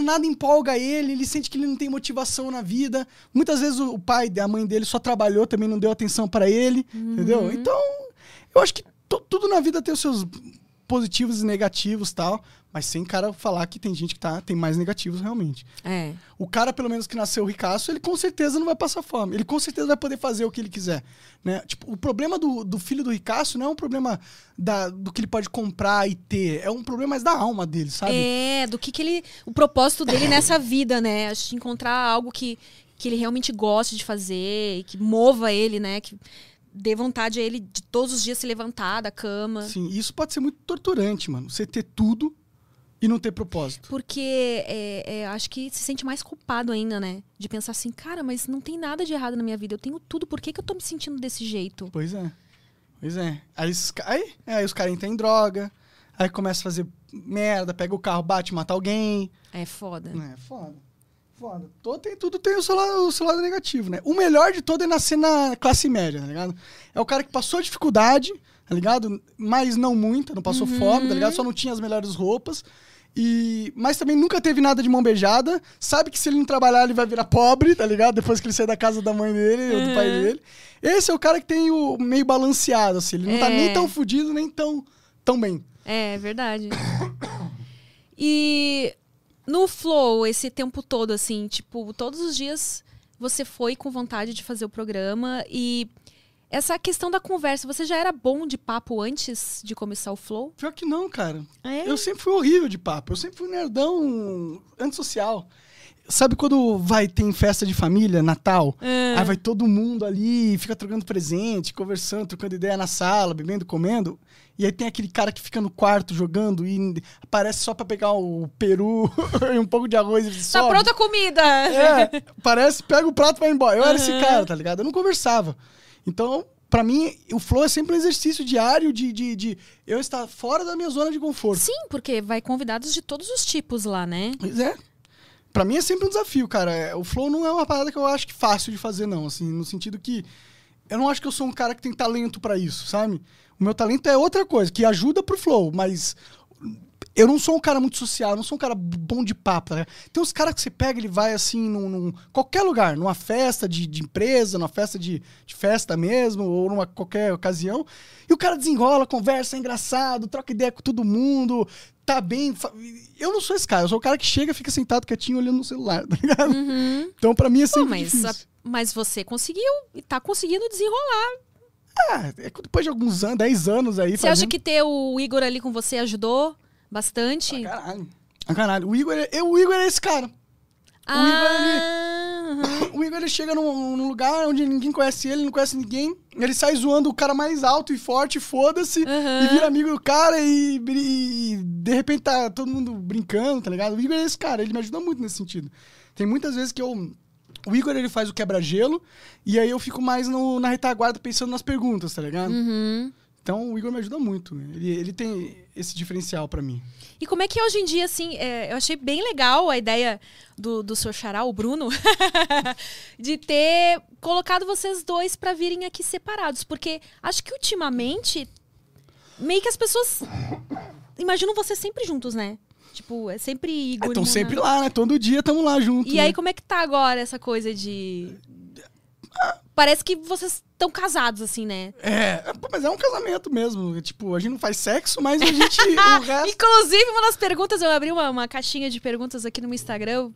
nada empolga ele, ele sente que ele não tem motivação na vida. Muitas vezes o, pai, a mãe dele só trabalhou, também não deu atenção pra ele, Uhum. entendeu? Então, eu acho que tudo na vida tem os seus positivos e negativos tal, mas sem cara falar que tem gente que tá, tem mais negativos realmente. É. O cara, pelo menos que nasceu ricaço, ele com certeza não vai passar fome. Ele com certeza vai poder fazer o que ele quiser. Né? Tipo, o problema do, do filho do ricaço não é um problema da, do que ele pode comprar e ter. É um problema mais da alma dele, sabe? É, do que, que ele. O propósito dele nessa vida, né? Acho que encontrar algo que, que ele realmente goste de fazer, e que mova ele, né? Que dê vontade a ele de todos os dias se levantar da cama. Sim, isso pode ser muito torturante, mano. Você ter tudo e não ter propósito. Porque é, é, acho que se sente mais culpado ainda, né? De pensar assim, cara, mas não tem nada de errado na minha vida. Eu tenho tudo, por que, que eu tô me sentindo desse jeito? Pois é. Pois é. Aí, aí, é, aí os caras entram em droga, aí começa a fazer merda, pega o carro, bate, mata alguém. É foda. É, foda. Foda. Todo, tem, tudo tem o seu, lado, o seu lado negativo, né? O melhor de todo é nascer na classe média, tá ligado? É o cara que passou dificuldade, tá ligado? Mas não muita, não passou fome, tá ligado? Só não tinha as melhores roupas. E, mas também nunca teve nada de mão beijada. Sabe que se ele não trabalhar, ele vai virar pobre, tá ligado? Depois que ele sair da casa da mãe dele ou do pai dele. Esse é o cara que tem o meio balanceado, assim. Ele não tá É. nem tão fudido, nem tão, tão bem. É, é verdade. *coughs* E no Flow, esse tempo todo, assim, tipo, todos os dias você foi com vontade de fazer o programa e essa questão da conversa, você já era bom de papo antes de começar o Flow? Pior que não, cara. É? Eu sempre fui horrível de papo. Eu sempre fui nerdão antissocial. Sabe quando vai tem festa de família, Natal? É. Aí vai todo mundo ali, fica trocando presente, conversando, trocando ideia na sala, bebendo, comendo. E aí tem aquele cara que fica no quarto jogando e aparece só pra pegar o peru *laughs* e um pouco de arroz e Tá sobe. pronta a comida! É, parece, pega o prato e vai embora. Eu era esse Uhum. cara, tá ligado? Eu não conversava. Então, pra mim, o flow é sempre um exercício diário de, de, de eu estar fora da minha zona de conforto. Sim, porque vai convidados de todos os tipos lá, né? Pois é. Pra mim é sempre um desafio, cara. É, O flow não é uma parada que eu acho que fácil de fazer, não. Assim, no sentido que eu não acho que eu sou um cara que tem talento pra isso, sabe? O meu talento é outra coisa, que ajuda pro flow, mas eu não sou um cara muito social, não sou um cara bom de papo. Tá? Tem uns caras que você pega, ele vai assim, num, num- qualquer lugar, numa festa de, de empresa, numa festa de, de festa mesmo, ou numa qualquer ocasião, e o cara desenrola, conversa, é engraçado, troca ideia com todo mundo, tá bem. Eu não sou esse cara, eu sou o cara que chega, fica sentado quietinho olhando no celular, *laughs* tá ligado? Então, pra mim é Pô, sempre mas, difícil. a- mas você conseguiu e tá conseguindo desenrolar. Ah, é depois de alguns anos, 10 anos aí. Você acha fazendo- que ter o Igor ali com você ajudou bastante? Ah, caralho. Ah, caralho. O Igor, é- eu, o Igor é esse cara. Ah, *coughs* aham. O Igor ele chega num, num lugar onde ninguém conhece ele, não conhece ninguém. Ele sai zoando o cara mais alto e forte, foda-se, Aham. e vira amigo do cara e, e de repente tá todo mundo brincando, tá ligado? O Igor é esse cara, ele me ajuda muito nesse sentido. Tem muitas vezes que eu. O Igor ele faz o quebra-gelo e aí eu fico mais no- na retaguarda pensando nas perguntas, tá ligado? Uhum. Então o Igor me ajuda muito. Ele, ele tem esse diferencial pra mim. E como é que é hoje em dia, assim, é, eu achei bem legal a ideia do, do seu xará, o Bruno, *laughs* de ter colocado vocês dois pra virem aqui separados. Porque acho que ultimamente, meio que as pessoas imaginam vocês sempre juntos, né? Tipo, é sempre Igor Estão Mona. sempre lá, né? Todo dia estamos lá juntos. E né? aí, como é que tá agora essa coisa de. Parece que vocês estão casados, assim, né? É, mas é um casamento mesmo. Tipo, a gente não faz sexo, mas a gente. *laughs* resto. Inclusive, uma das perguntas, eu abri uma, uma caixinha de perguntas aqui no meu Instagram. eu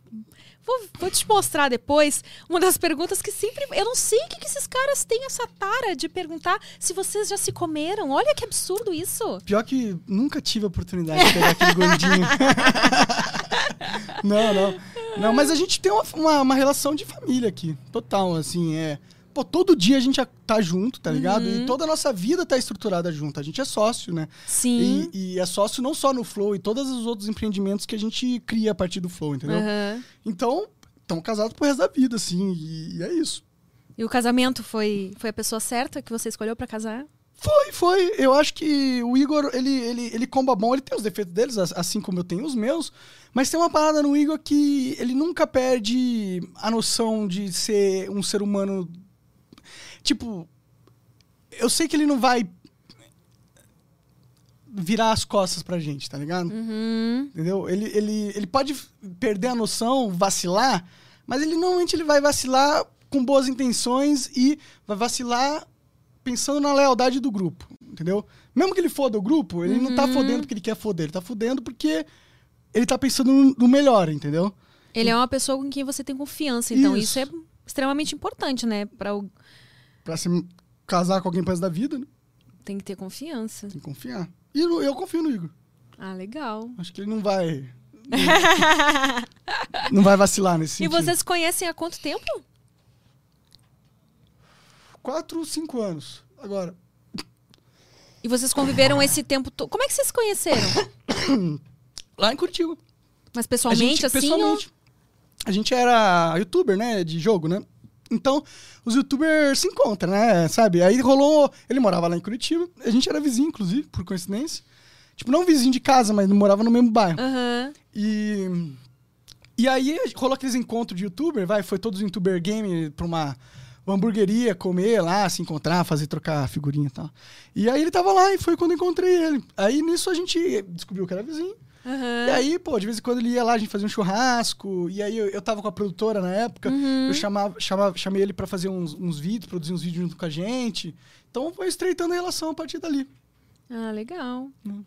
Vou, vou te mostrar depois. Uma das perguntas que sempre. Eu não sei o que, que esses caras têm essa tara de perguntar se vocês já se comeram. Olha que absurdo isso. Pior que nunca tive a oportunidade de pegar aquele gordinho. *laughs* não, não. Não, mas a gente tem uma, uma, uma relação de família aqui. Total, assim, é. Pô, todo dia a gente tá junto, tá ligado? Uhum. E toda a nossa vida tá estruturada junto. A gente é sócio, né? Sim. E, e é sócio não só no Flow, e todos os outros empreendimentos que a gente cria a partir do Flow, entendeu? Aham. Então, estão casados pro resto da vida, assim, e, e é isso. E o casamento foi, foi a pessoa certa que você escolheu pra casar? Foi, foi. Eu acho que o Igor, ele, ele, ele comba bom, ele tem os defeitos deles, as- assim como eu tenho os meus. Mas tem uma parada no Igor que ele nunca perde a noção de ser um ser humano. Tipo. eu sei que ele não vai virar as costas pra gente, tá ligado? Uhum. Entendeu? Ele, ele, ele pode perder a noção, vacilar, mas ele normalmente ele vai vacilar com boas intenções e vai vacilar pensando na lealdade do grupo, entendeu? Mesmo que ele foda o grupo, ele não tá fodendo porque ele quer foder, ele tá fodendo porque ele tá pensando no, no melhor, entendeu? Ele é uma pessoa com quem você tem confiança, então isso, Isso. é extremamente importante, né? Para o... Pra se casar com alguém resto da vida, né? tem que ter confiança. tem que confiar. E eu, eu confio no Igor. Ah, legal. Acho que ele não vai. não vai vacilar nesse E sentido. vocês se conhecem há quanto tempo? Quatro, cinco anos. Agora. E vocês conviveram esse tempo todo. Como é que vocês se conheceram? *coughs* Lá em Curitiba. Mas A pessoalmente, gente, assim? pessoalmente. A gente era youtuber, né? De jogo, né? Então, os youtubers se encontram, né? Sabe? Aí rolou. Ele morava lá em Curitiba. A gente era vizinho, inclusive, por coincidência. Tipo, não vizinho de casa, mas morava no mesmo bairro. Ou... Aham. E. E aí rolou aqueles encontros de youtuber, vai, foi todos youtuber game pra uma, uma hamburgueria comer lá, se encontrar, fazer trocar figurinha e tal. E aí ele tava lá e foi quando encontrei ele. Aí nisso a gente descobriu que era vizinho. Aham. E aí, pô, de vez em quando ele ia lá, a gente fazia um churrasco. E aí eu, eu tava com a produtora na época. Uhum. Eu chamava, chamava, chamei ele pra fazer uns, uns vídeos, produzir uns vídeos junto com a gente. Então foi estreitando a relação a partir dali. Ah, legal. Hum.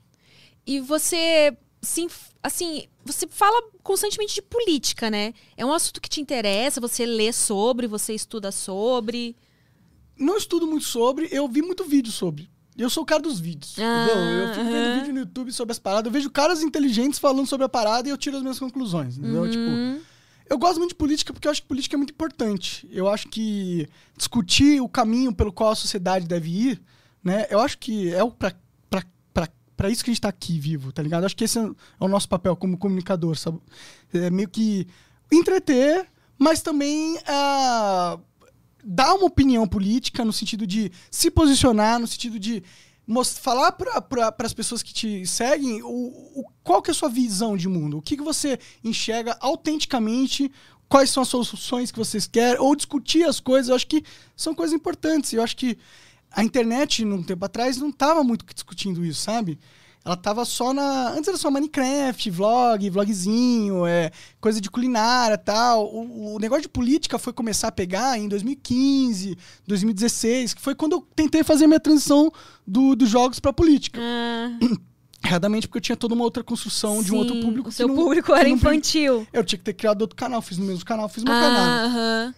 E você, sim, assim, você fala constantemente de política, né? É um assunto que te interessa, você lê sobre, você estuda sobre. Não estudo muito sobre, eu vi muito vídeo sobre. Eu sou o cara dos vídeos, Ah, entendeu? Eu fico vendo vídeo no YouTube sobre as paradas. Eu vejo caras inteligentes falando sobre a parada e eu tiro as minhas conclusões, entendeu? Tipo, Uhum. eu gosto muito de política porque eu acho que política é muito importante. Eu acho que discutir o caminho pelo qual a sociedade deve ir, né? Eu acho que é o pra, pra, pra, pra isso que a gente tá aqui vivo, tá ligado? Eu acho que esse é o nosso papel como comunicador, sabe? É meio que entreter, mas também ah, dar uma opinião política no sentido de se posicionar, no sentido de falar para as pessoas que te seguem o, o- qual que é a sua visão de mundo, o que, que você enxerga autenticamente, quais são as soluções que vocês querem, ou discutir as coisas, eu acho que são coisas importantes. Eu acho que a internet, num tempo atrás, não estava muito discutindo isso, sabe? Ela tava só na. Antes era só Minecraft, vlog, vlogzinho, é, coisa de culinária e tal. O, o negócio de política foi começar a pegar em 2015, 2016, que foi quando eu tentei fazer minha transição do- dos jogos pra política. Ah, *clears throat* Erradamente, porque eu tinha toda uma outra construção de um outro sim, público. O seu não- público era não- infantil. Eu tinha que ter criado outro canal, fiz no mesmo canal, fiz meu Ah, canal. aham.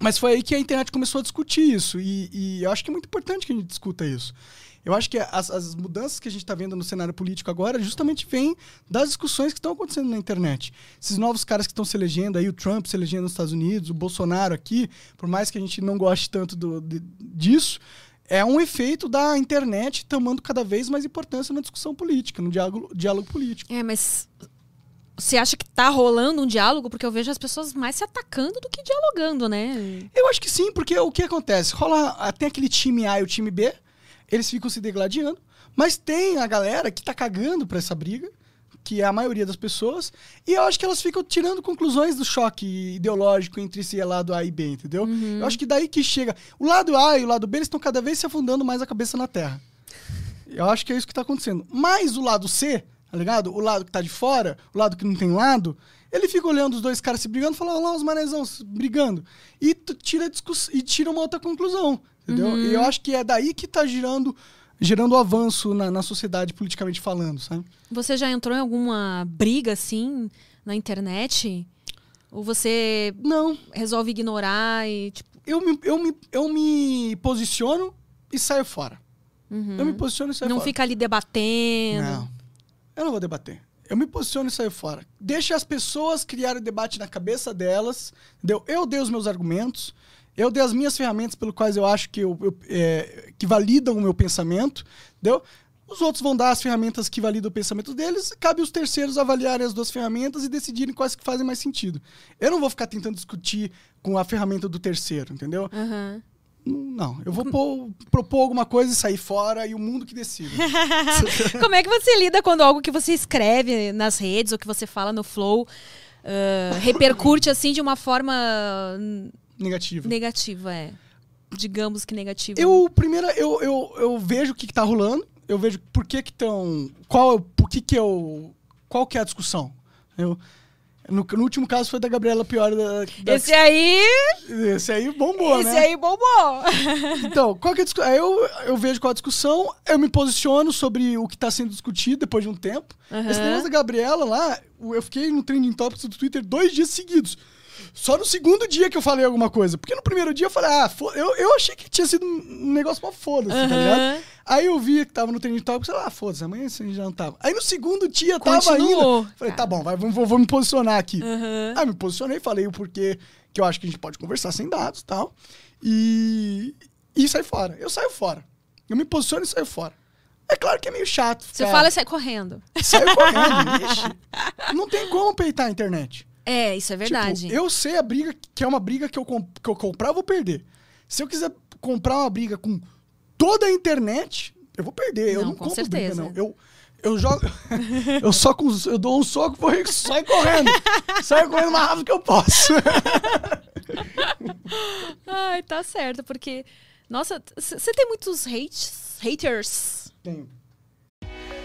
Mas foi aí que a internet começou a discutir isso. E, e eu acho que é muito importante que a gente discuta isso. Eu acho que as, as mudanças que a gente está vendo no cenário político agora justamente vêm das discussões que estão acontecendo na internet. Esses novos caras que estão se elegendo aí, o Trump se elegendo nos Estados Unidos, o Bolsonaro aqui, por mais que a gente não goste tanto do- de- disso, é um efeito da internet tomando cada vez mais importância na discussão política, no diálogo, diálogo político. É, mas você acha que tá rolando um diálogo? Porque eu vejo as pessoas mais se atacando do que dialogando, né? Eu acho que sim, porque o que acontece? Rola, ah, tem aquele time A e o time B, eles ficam se degladiando, mas tem a galera que tá cagando pra essa briga, que é a maioria das pessoas, e eu acho que elas ficam tirando conclusões do choque ideológico entre esse lado A e B, entendeu? Eu acho que daí que chega. O lado A e o lado B eles estão cada vez se afundando mais a cabeça na terra. Eu acho que é isso que tá acontecendo. Mas o lado C, tá ligado? O lado que tá de fora, o lado que não tem lado, ele fica olhando os dois caras se brigando e fala, olha lá os manezão brigando. E tira, e tira uma outra conclusão, entendeu? E eu acho que é daí que tá girando, gerando o avanço na, na sociedade, politicamente falando, sabe? Você já entrou em alguma briga assim na internet? Ou você Não, resolve ignorar e tipo. eu me, eu me, eu me posiciono e saio fora. Eu me posiciono e saio não fora. fica ali debatendo? Não. Eu não vou debater. Eu me posiciono e saio fora. Deixa as pessoas criarem o debate na cabeça delas. Entendeu? Eu dei os meus argumentos. Eu dei as minhas ferramentas pelo quais eu acho que, eu, eu, é, que validam o meu pensamento. Entendeu? Os outros vão dar as ferramentas que validam o pensamento deles. Cabe os terceiros avaliarem as duas ferramentas e decidirem quais que fazem mais sentido. Eu não vou ficar tentando discutir com a ferramenta do terceiro, entendeu? Aham. Não, eu vou pôr- propor alguma coisa e sair fora e o mundo que decide. *laughs* Como é que você lida quando algo que você escreve nas redes ou que você fala no Flow ah, repercute assim de uma forma Negativo. negativa? É. digamos que negativo? Eu, primeiro, eu, eu, eu vejo o que, que tá rolando, eu vejo por que que estão. Qual, por que que eu. Qual que é a discussão? Eu, no, no último caso foi da Gabriela Pior da, da- Esse aí. esse aí bombou, esse né? aí bombou. *laughs* Então, qual que é a eu, eu vejo qual a discussão, eu me posiciono sobre o que está sendo discutido depois de um tempo. Aham. Esse negócio da Gabriela lá, eu fiquei no trending topics do Twitter dois dias seguidos. Só no segundo dia que eu falei alguma coisa. Porque no primeiro dia eu falei, ah, eu, eu achei que tinha sido um negócio pra foda-se, tá Aham. ligado? Aí eu vi que tava no trending topics, sei lá, ah, foda-se, amanhã isso já não tava. Aí no segundo dia tava Continuou. ainda. Falei, tá bom, vai, vou, vou- me posicionar aqui. Aham. Aí me posicionei, falei o porquê que eu acho que a gente pode conversar sem dados e tal. E, e saí fora. Eu saio fora. Eu me posiciono e saio fora. É claro que é meio chato. Você ficar- fala e sai correndo. Saiu correndo. *laughs* Ixi. Não tem como peitar a internet. É, isso é verdade. Tipo, eu sei a briga, que é uma briga que eu, que eu comprar, eu vou perder. Se eu quiser comprar uma briga com toda a internet, eu vou perder. eu Não, não com compro certeza. briga, não. Eu, eu jogo. *laughs* eu só com, eu dou um soco, vou sai correndo. Saio correndo mais rápido que eu posso. *laughs* Ai, tá certo, porque. Nossa, você tem muitos hates, haters. Tenho.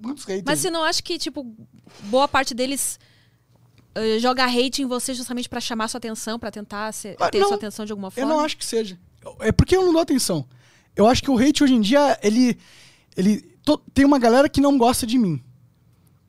Muitos haters. Mas você não acha que, tipo, boa parte deles eh, joga hate em você justamente pra chamar sua atenção, pra tentar se- Ah, ter não, sua atenção de alguma Eu forma? não acho que seja. É porque eu não dou atenção. Eu acho que o hate hoje em dia, ele. ele tem uma galera que não gosta de mim.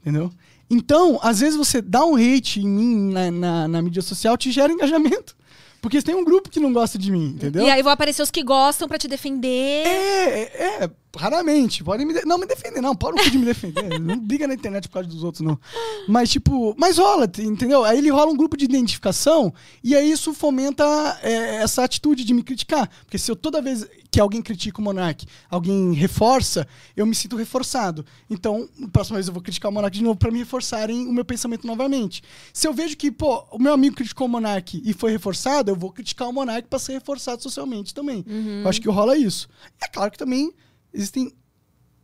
Entendeu? Então, às vezes você dá um hate em mim na, na, na mídia social, te gera engajamento. Porque tem um grupo que não gosta de mim, entendeu? E aí vão aparecer os que gostam pra te defender. É, é, é, raramente. Podem me de- não me defender, não. Para de me defender. *laughs* não briga na internet por causa dos outros, não. Mas, tipo, mas rola, entendeu? Aí ele rola um grupo de identificação e aí isso fomenta é, essa atitude de me criticar. Porque se eu toda vez que alguém critica o Monark, alguém reforça, eu me sinto reforçado. Então, próxima vez eu vou criticar o Monark de novo pra me reforçarem o meu pensamento novamente. Se eu vejo que, pô, o meu amigo criticou o Monark e foi reforçado, eu vou criticar o Monark pra ser reforçado socialmente também. Eu acho que rola isso. É claro que também existem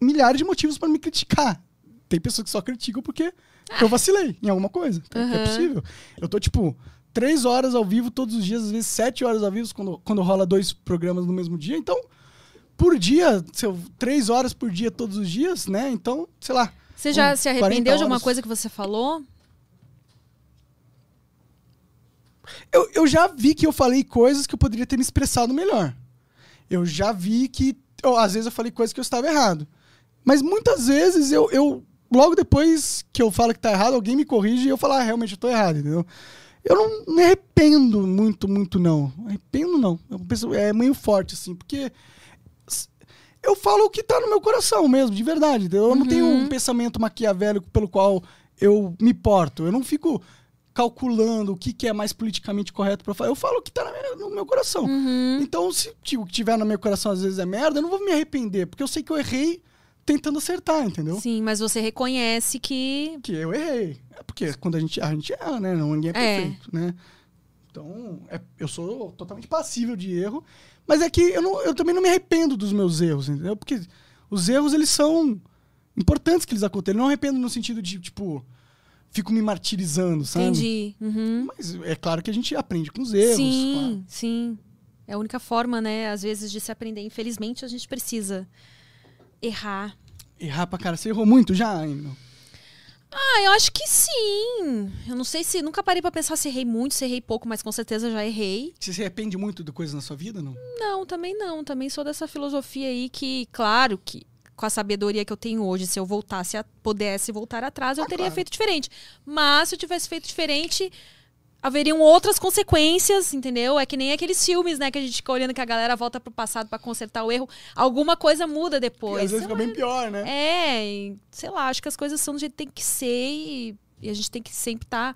milhares de motivos pra me criticar. Tem pessoas que só criticam porque eu vacilei em alguma coisa. É Aham. possível. Eu tô, tipo, três horas ao vivo todos os dias, às vezes sete horas ao vivo quando, quando rola dois programas no mesmo dia. Então, por dia, se eu- três horas por dia todos os dias, né? Então, sei lá. Você já se 40 arrependeu de alguma coisa que você falou? Eu, eu já vi que eu falei coisas que eu poderia ter me expressado melhor. Eu já vi que, eu, às vezes, eu falei coisas que eu estava errado. Mas muitas vezes eu, eu logo depois que eu falo que tá errado, alguém me corrige e eu falo, ah, realmente eu tô errado, entendeu? Eu não me arrependo muito, muito, não. Arrependo, não. Eu penso, é meio forte, assim, porque eu falo o que tá no meu coração mesmo, de verdade. Eu não tenho um pensamento maquiavélico pelo qual eu me porto. Eu não fico calculando o que, que é mais politicamente correto pra falar. Eu falo o que tá no meu coração. Então, se t- o que tiver no meu coração às vezes é merda, eu não vou me arrepender, porque eu sei que eu errei tentando acertar, entendeu? Sim, mas você reconhece que. Que eu errei. É porque quando a gente erra, a gente erra, né? Não, ninguém é É. perfeito, né? Então, é- eu sou totalmente passível de erro. Mas é que eu, não- eu também não me arrependo dos meus erros, entendeu? Porque os erros, eles são importantes que eles aconteçam. Eu não arrependo no sentido de, tipo, fico me martirizando, sabe? Entendi. Uhum. Mas é claro que a gente aprende com os erros. sim, claro. sim. É a única forma, né, às vezes, de se aprender. Infelizmente, a gente precisa errar. Errar pra cara. Você errou muito já? Ah, eu acho que sim. Eu não sei se. Nunca parei pra pensar se errei muito, se errei pouco, mas com certeza já errei. Você se arrepende muito de coisas na sua vida, não? Não, também não. Também sou dessa filosofia aí que, claro que. com a sabedoria que eu tenho hoje, se eu voltasse a pudesse voltar atrás, eu Ah, teria claro. feito diferente. Mas se eu tivesse feito diferente, haveriam outras consequências, entendeu? É que nem aqueles filmes, né, que a gente fica olhando que a galera volta pro passado pra consertar o erro. Alguma coisa muda E depois. às vezes fica bem pior, né? É, e, sei lá, acho que as coisas são do jeito que tem que ser e, e a gente tem que sempre estar.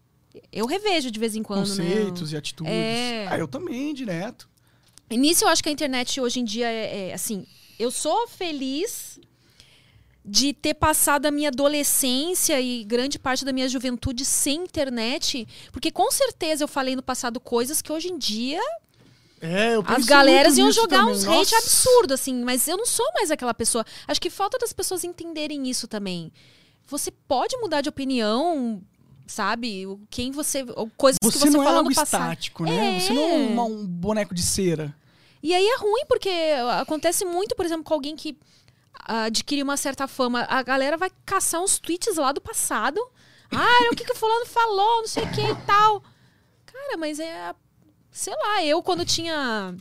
Eu revejo de vez em quando, Conceitos né? e atitudes. É. Ah, eu também, direto. E nisso eu acho que a internet hoje em dia é, é, assim. Eu sou feliz de ter passado a minha adolescência e grande parte da minha juventude sem internet, porque com certeza eu falei no passado coisas que hoje em dia É, as galeras iam jogar também. uns hate absurdo, assim, mas eu não sou mais aquela pessoa. Acho que falta das pessoas entenderem isso também. Você pode mudar de opinião, sabe? O- Quem você. Coisas Você, que você não é algo no passado. estático, né? É. Você não é uma- um boneco de cera. E aí é ruim, porque acontece muito, por exemplo, com alguém que adquire uma certa fama. A galera vai caçar uns tweets lá do passado. Ah, o que, que o fulano falou, não sei o que e tal. Cara, mas é. Sei lá, eu quando tinha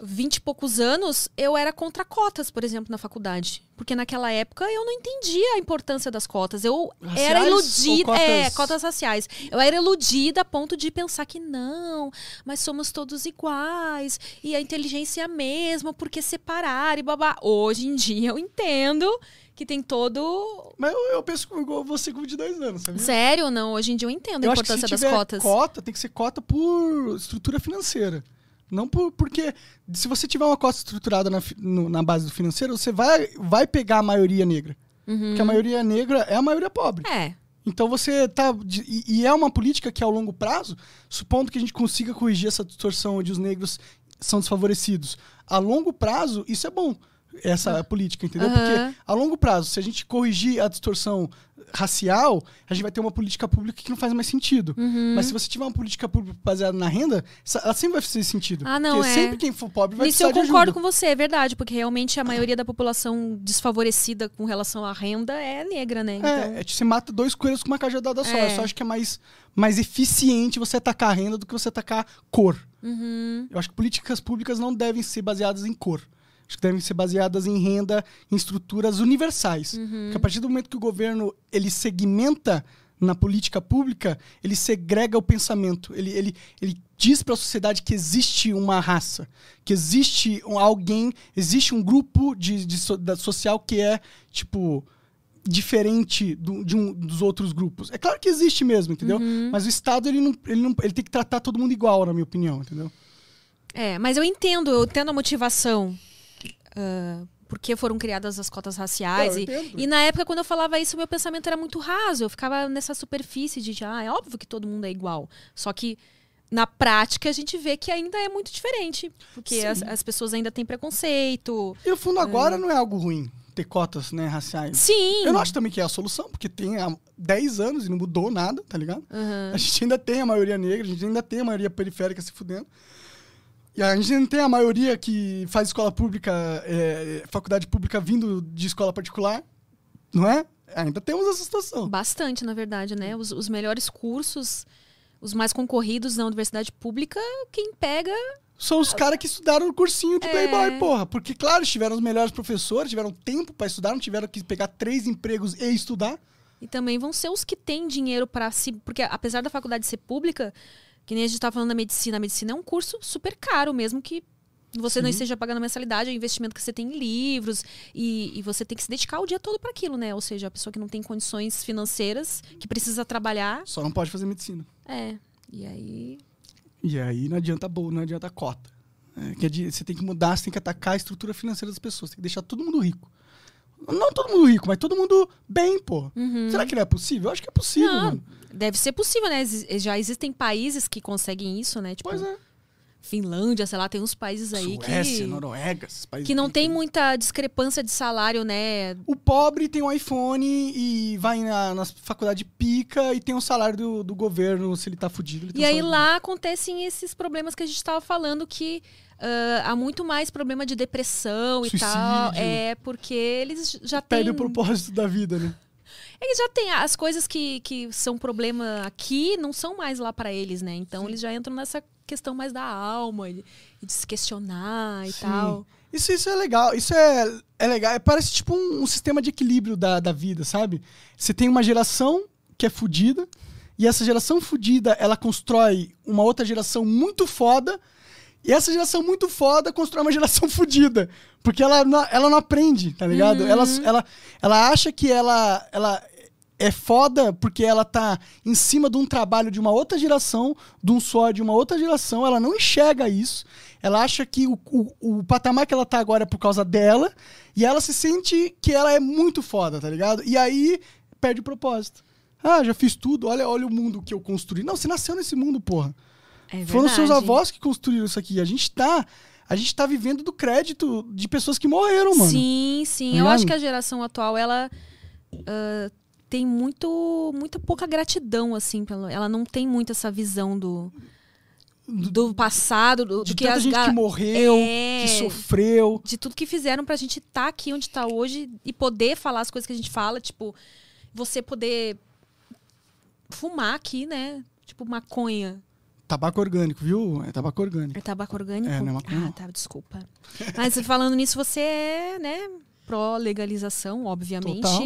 vinte e poucos anos, eu era contra cotas, por exemplo, na faculdade. Porque naquela época eu não entendia a importância das cotas. Eu era Raciais ou iludida. cotas- É, cotas raciais. Eu era iludida a ponto de pensar que não, mas somos todos iguais. E a inteligência é a mesma, porque separar e babá. Hoje em dia eu entendo que tem todo. Mas eu, eu penso igual você com 22 anos, sabia? Sério, não? Hoje em dia eu entendo a eu acho que se importância das tiver cotas. cota, tem que ser cota por estrutura financeira. Não por, porque se você tiver uma cota estruturada na, no- na base do financeiro, você vai, vai pegar a maioria negra. Porque a maioria negra é a maioria pobre. Uhum. É. Então você tá. E, e é uma política que, ao longo prazo, supondo que a gente consiga corrigir essa distorção onde os negros são desfavorecidos, a longo prazo, isso é bom. Essa política, entendeu? Aham. Porque a longo prazo, se a gente corrigir a distorção racial, a gente vai ter uma política pública que não faz mais sentido. Uhum. Mas se você tiver uma política pública baseada na renda, ela sempre vai fazer sentido. Ah, não, Porque é. sempre quem for pobre vai Nisso eu precisar de concordo com você, é verdade, porque realmente a maioria da população desfavorecida com relação à renda é negra, né? Então, É, é, você mata dois coelhos com uma cajadada só. É. Eu só acho que é mais, mais eficiente você atacar a renda do que você atacar cor. Uhum. Eu acho que políticas públicas não devem ser baseadas em cor. Acho que devem ser baseadas em renda, em estruturas universais. Uhum. Porque a partir do momento que o governo ele segmenta na política pública, ele segrega o pensamento. Ele, ele, ele diz para a sociedade que existe uma raça, que existe um, alguém, existe um grupo de, de so- da social que é, tipo, diferente do- de um, dos outros grupos. É claro que existe mesmo, entendeu? Uhum. Mas o Estado, ele, não, ele, não, ele tem que tratar todo mundo igual, na minha opinião, entendeu? É, mas eu entendo, eu entendo a motivação. Ah, porque foram criadas as cotas raciais. Eu e, e na época, quando eu falava isso, meu pensamento era muito raso. Eu ficava nessa superfície de, ah, é óbvio que todo mundo é igual. Só que na prática a gente vê que ainda é muito diferente. Porque as, as pessoas ainda têm preconceito. E no fundo, agora não é algo ruim ter cotas né, raciais. Sim. Eu não acho também que é a solução, porque tem há 10 anos e não mudou nada, tá ligado? Aham. A gente ainda tem a maioria negra, a gente ainda tem a maioria periférica se fudendo. E a gente ainda tem a maioria que faz escola pública, é, faculdade pública vindo de escola particular, não é? Ainda temos essa situação. Bastante, na verdade, né? Os, os melhores cursos, os mais concorridos na universidade pública, quem pega São os caras que estudaram no cursinho de É. Playboy, porra. Porque, claro, tiveram os melhores professores, tiveram tempo pra estudar, não tiveram que pegar três empregos e estudar. E também vão ser os que têm dinheiro para se. Porque apesar da faculdade ser pública, que nem a gente estava falando da medicina, a medicina é um curso super caro, mesmo que você não esteja pagando mensalidade, é o investimento que você tem em livros, e, e você tem que se dedicar o dia todo para aquilo, né? Ou seja, a pessoa que não tem condições financeiras, que precisa trabalhar, Só não pode fazer medicina. é. E aí. E aí não adianta boa, não adianta cota. É, que você tem que mudar, você tem que atacar a estrutura financeira das pessoas, tem que deixar todo mundo rico. Não todo mundo rico, mas todo mundo bem, pô. Será que não é possível? Eu acho que é possível, Uhum. Não, mano. Deve ser possível, né? Já existem países que conseguem isso, né? Tipo, Pois é. Finlândia, sei lá, tem uns países aí Suécia, que, Noruega, esses países que não tem muita discrepância de salário, né? O pobre tem um iPhone e vai na, na faculdade pica e tem o salário do, do governo, se ele tá fudido. Ele tem E um aí lá acontecem esses problemas que a gente estava falando que ah, há muito mais problema de depressão e tal. Suicídio. É porque eles já Perde têm. o propósito da vida, né? Eles já têm as coisas que, que são problema aqui, não são mais lá para eles, né? Então eles já entram nessa questão mais da alma e e de se questionar e Sim. tal. Isso, isso é legal. Isso é, é legal. É, parece tipo um, um sistema de equilíbrio da, da vida, sabe? Você tem uma geração que é fodida, e essa geração fodida, ela constrói uma outra geração muito foda, e essa geração muito foda constrói uma geração *laughs* fodida. Porque ela, não- ela não aprende, tá ligado? Ela, ela, ela acha que ela, ela é foda porque ela tá em cima de um trabalho de uma outra geração, de um suor de uma outra geração, ela não enxerga isso. Ela acha que o, o, o patamar que ela tá agora é por causa dela, e ela se sente que ela é muito foda, tá ligado? E aí perde o propósito. Ah, já fiz tudo, olha, olha o mundo que eu construí. Não, você nasceu nesse mundo, porra. É Foram seus avós que construíram isso aqui. A gente tá. A gente tá vivendo do crédito de pessoas que morreram, mano. Sim, sim. Tá Eu acho que a geração atual, ela ah, tem muito, muita pouca gratidão, assim. Pelo, ela não tem muito essa visão do, do passado, do, de do que tanta as gente que morreu, É. que sofreu. de tudo que fizeram pra gente estar aqui onde tá hoje e poder falar as coisas que a gente fala, tipo, você poder fumar aqui, né? Tipo, maconha. Tabaco orgânico, viu? É tabaco orgânico. É tabaco orgânico? É, não é maconha, ah, tá, desculpa. Mas falando nisso, você é, né, pró-legalização, obviamente. Total.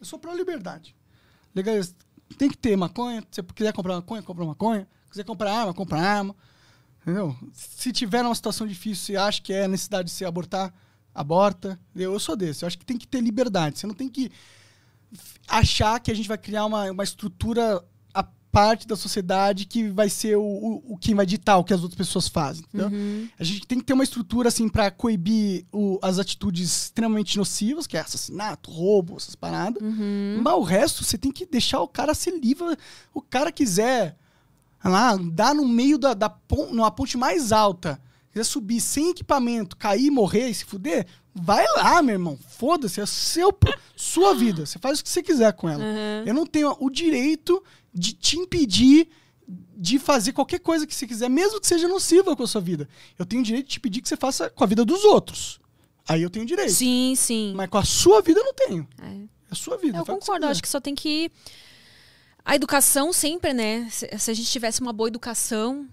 Eu sou pró-liberdade. Legaliza. Tem que ter maconha. Se você quiser comprar maconha, compra maconha. Se quiser comprar arma, compra arma. Entendeu? Se tiver uma situação difícil e acha que é necessidade de se abortar, aborta. Eu, eu sou desse. Eu acho que tem que ter liberdade. Você não tem que achar que a gente vai criar uma, uma estrutura parte da sociedade que vai ser o, o, o quem vai ditar o que as outras pessoas fazem. Entendeu? A gente tem que ter uma estrutura assim para coibir o- as atitudes extremamente nocivas, que é assassinato, roubo, essas paradas. Mas o resto você tem que deixar o cara ser livre. O cara quiser lá, andar no meio da, da pon- numa ponte mais alta, quiser subir sem equipamento, cair, morrer e se fuder, vai lá, meu irmão. Foda-se, é seu, sua vida. Você faz o que você quiser com ela. Eu não tenho o direito de te impedir de fazer qualquer coisa que você quiser, mesmo que seja nociva com a sua vida. Eu tenho o direito de te pedir que você faça com a vida dos outros. Aí eu tenho direito. Sim, sim. Mas com a sua vida eu não tenho. É. É a sua vida. Eu concordo, eu acho que só tem que. A educação sempre, né? Se a gente tivesse uma boa educação,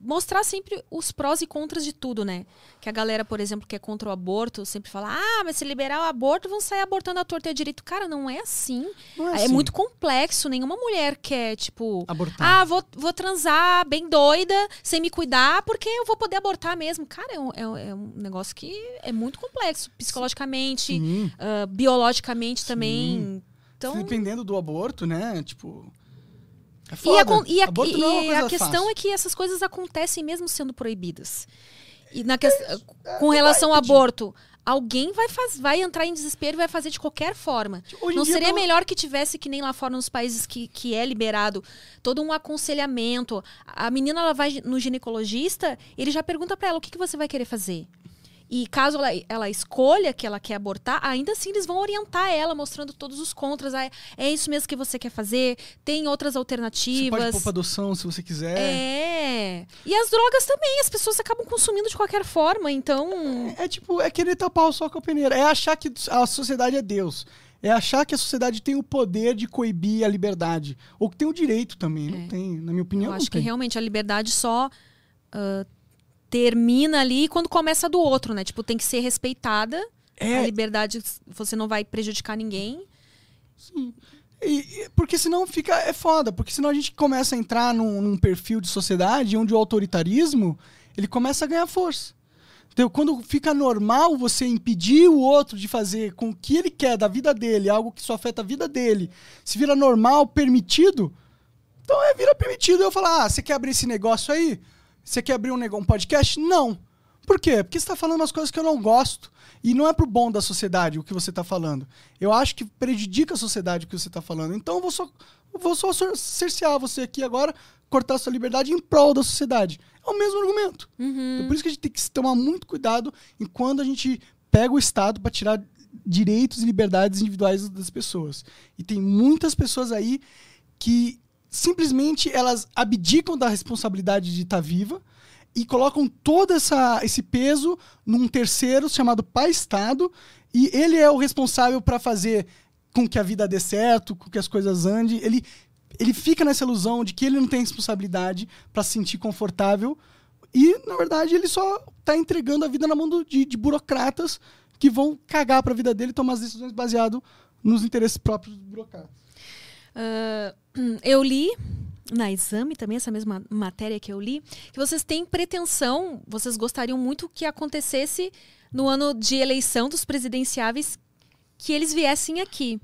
mostrar sempre os prós e contras de tudo, né? Que a galera, por exemplo, que é contra o aborto, sempre fala: ah, mas se liberar o aborto, vão sair abortando a torta e a direito. Cara, não é assim. Não é É, assim. muito complexo. Nenhuma mulher quer, tipo. Abortar. Ah, vou, vou transar bem doida, sem me cuidar, porque eu vou poder abortar mesmo. Cara, é um, é é um negócio que é muito complexo. Psicologicamente, Sim. ah, biologicamente também. Então, Dependendo do aborto, né? Tipo. É e foda. a, e a- aborto não é e coisa a questão fácil. é que essas coisas acontecem mesmo sendo proibidas. E na ques- É, com relação ao aborto, alguém vai, faz, vai entrar em desespero e vai fazer de qualquer forma. Hoje Não seria não- melhor que tivesse, que nem lá fora nos países que, que é liberado, todo um aconselhamento. A menina ela vai no ginecologista, ele já pergunta pra ela o que, que você vai querer fazer. E caso ela, ela escolha que ela quer abortar, ainda assim eles vão orientar ela, mostrando todos os contras. Ah, é isso mesmo que você quer fazer, tem outras Você alternativas. pode pôr adoção se você quiser. É. E as drogas também, as pessoas acabam consumindo de qualquer forma, então. É, tipo, é querer tapar o sol com a peneira. É achar que a sociedade é Deus. É achar que a sociedade tem o poder de coibir a liberdade. Ou que tem o direito também. Não tem, na minha opinião, eu não acho que realmente a liberdade só ah, termina ali quando começa do outro, né? Tipo, tem que ser respeitada. É. A liberdade, você não vai prejudicar ninguém. E- e- porque senão fica. É foda. Porque senão a gente começa a entrar num, num perfil de sociedade onde o autoritarismo ele começa a ganhar força. Então, quando fica normal você impedir o outro de fazer com o que ele quer da vida dele, algo que só afeta a vida dele, se vira normal, permitido, então é vira permitido. Eu falar, ah, você quer abrir esse negócio aí? Você quer abrir um, nego- um podcast? Não. Por quê? Porque você tá falando umas coisas que eu não gosto. E não é pro bom da sociedade o que você tá falando. Eu acho que prejudica a sociedade o que você tá falando. Então eu vou só, eu vou só cer- cercear você aqui agora, cortar sua liberdade em prol da sociedade. É o mesmo argumento. Então, por isso que a gente tem que tomar muito cuidado em quando a gente pega o Estado para tirar direitos e liberdades individuais das pessoas. E tem muitas pessoas aí que simplesmente elas abdicam da responsabilidade de estar viva e colocam todo essa, esse peso num terceiro chamado pai Estado e ele é o responsável para fazer com que a vida dê certo, com que as coisas andem. Ele, ele fica nessa ilusão de que ele não tem responsabilidade para se sentir confortável e, na verdade, ele só tá entregando a vida na mão do- de, de burocratas que vão cagar para a vida dele e tomar as decisões baseado nos interesses próprios dos burocratas. Ah, *clears throat* eu li na exame também, essa mesma matéria que eu li, que vocês têm pretensão, vocês gostariam muito que acontecesse no ano de eleição dos presidenciáveis que eles viessem aqui.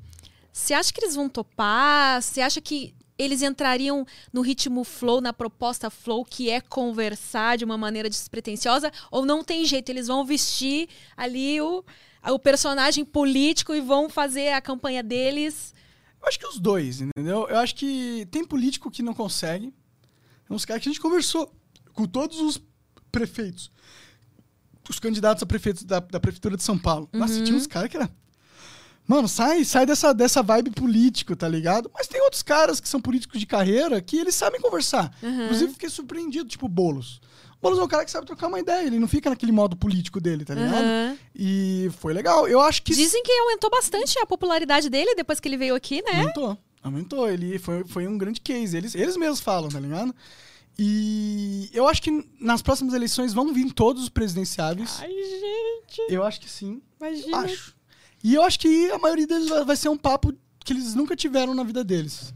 Você acha que eles vão topar? Você acha que eles entrariam no ritmo flow, na proposta flow, que é conversar de uma maneira despretensiosa? Ou não tem jeito? Eles vão vestir ali o, o personagem político e vão fazer a campanha deles? Eu acho que os dois, entendeu? Eu acho que tem político que não consegue. Tem uns caras que a gente conversou com todos os prefeitos. Os candidatos a prefeitos da, da Prefeitura de São Paulo. Nossa, tinha uns caras que era. Mano, sai, sai dessa, dessa vibe político, tá ligado? Mas tem outros caras que são políticos de carreira que eles sabem conversar. Inclusive, fiquei surpreendido, tipo Boulos. Boulos é um cara que sabe trocar uma ideia, ele não fica naquele modo político dele, tá ligado? Aham. E foi legal. Eu acho que. Dizem que aumentou bastante a popularidade dele depois que ele veio aqui, né? Aumentou. Aumentou. Ele foi, foi um grande case. Eles, eles mesmos falam, tá ligado? E eu acho que nas próximas eleições vão vir todos os presidenciáveis. Ai, gente, Eu acho que sim. imagina. Acho. E eu acho que a maioria deles vai ser um papo que eles nunca tiveram na vida deles.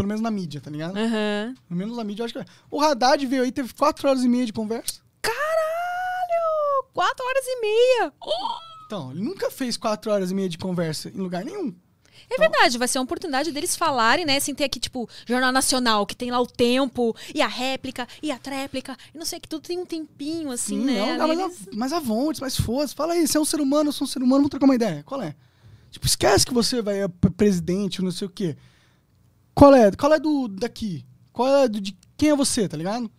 Pelo menos na mídia, tá ligado? Aham. Pelo menos na mídia, eu acho que. O Haddad veio aí, teve quatro horas e meia de conversa. Caralho! Quatro horas e meia. Então, ele nunca fez quatro horas e meia de conversa em lugar nenhum. É verdade, vai ser uma oportunidade deles falarem, né? Sem ter aqui, tipo, Jornal Nacional, que tem lá o tempo, e a réplica, e a tréplica, e não sei, que tudo tem um tempinho, assim, Sim, né? não, mas, eles- mas avonte, mas foda-se. Fala aí, você é um ser humano, eu sou um ser humano, vamos trocar uma ideia. Qual é? Tipo, esquece que você vai é presidente, não sei o quê. Qual é? Qual é do daqui? Qual é do, de quem é você, tá ligado?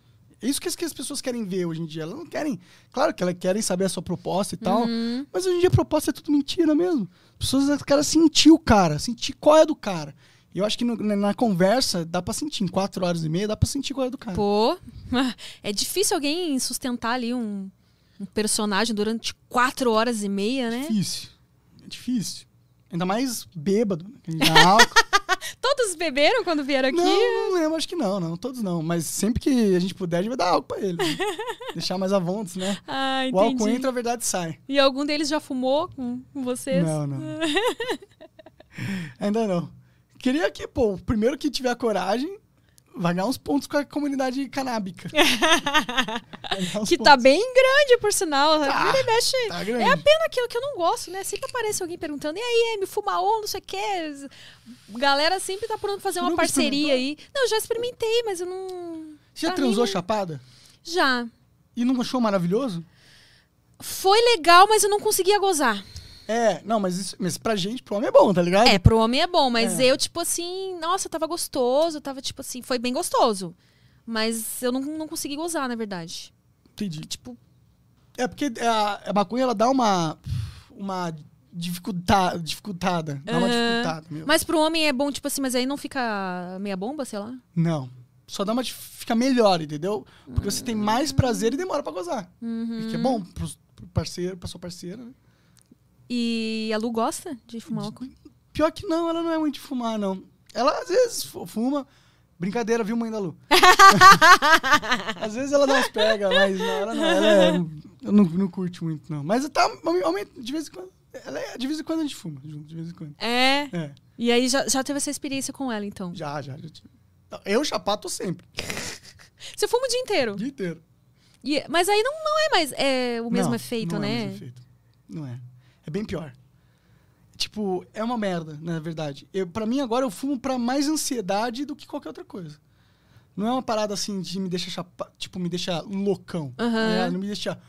É isso que as, que as pessoas querem ver hoje em dia. Elas não querem. Claro que elas querem saber a sua proposta e tal. Uhum. Mas hoje em dia a proposta é tudo mentira mesmo. As pessoas querem sentir o cara, sentir qual é do cara. E eu acho que no- na, conversa dá pra sentir. Em quatro horas e meia dá pra sentir qual é do cara. Pô, *laughs* é difícil alguém sustentar ali um, um personagem durante quatro horas e meia, né? Difícil. É difícil. Ainda mais bêbado. né? Álcool. *laughs* Todos beberam quando vieram aqui? não, não lembro, acho que não, não. Todos não. Mas sempre que a gente puder, a gente vai dar álcool pra ele. né? *laughs* Deixar mais à vontade, né? Ah, O álcool entendi. entra, a verdade sai. E algum deles já fumou com com vocês? Não, não. *laughs* Ainda não. Queria que, pô, o primeiro que tiver coragem vai ganhar uns pontos com a comunidade canábica. *laughs* Que tá pontos. bem grande, por sinal. Tá, tá é a pena que, eu- que eu não gosto, né? Sempre aparece alguém perguntando, e aí, me fuma on, não sei o quê. Galera sempre tá pronto fazer Você uma parceria aí. Não, eu já experimentei, mas eu não. Você já pra transou mim, chapada? Já. E não achou maravilhoso? Foi legal, mas eu não conseguia gozar. É, não, mas, isso, mas pra gente, pro homem é bom, tá ligado? É, pro homem é bom, mas É. eu, tipo assim, nossa, tava gostoso, tava, tipo assim, foi bem gostoso. Mas eu não, não consegui gozar, na verdade. Entendi. Tipo, É porque a, a maconha, ela dá uma... Uma dificulta, dificultada. Dá uma dificultada, meu. mas pro homem é bom, tipo assim, mas aí não fica meia bomba, sei lá. Não. Só dá uma... Fica melhor, entendeu? Porque você tem mais prazer e demora pra gozar. Uhum. E que é bom pros, pro parceiro, pra sua parceira, né? E a Lu gosta de fumar álcool? Pior que não, ela não é muito de fumar, não. Ela às vezes fu- fuma. Brincadeira, viu, mãe da Lu? *laughs* às vezes ela dá umas pega, mas não, ela não. Ela é, eu não, não curte muito, não. Mas tá, de vez em quando. Ela é, de vez em quando a gente fuma, junto, de vez em quando. É. É, E aí já, já teve essa experiência com ela, então. já, já. já tive. Não, Eu chapato sempre, *laughs* Você fuma o dia inteiro. o dia inteiro. E- mas aí não, não é mais é, o mesmo Não, efeito, não né? É, o mesmo efeito. não é. É bem pior. Tipo, é uma merda, na verdade. Eu, pra mim, agora, eu fumo pra mais ansiedade do que qualquer outra coisa. Não é uma parada assim de me deixar chapa... tipo, me deixar loucão. Aham. né? Não me deixar.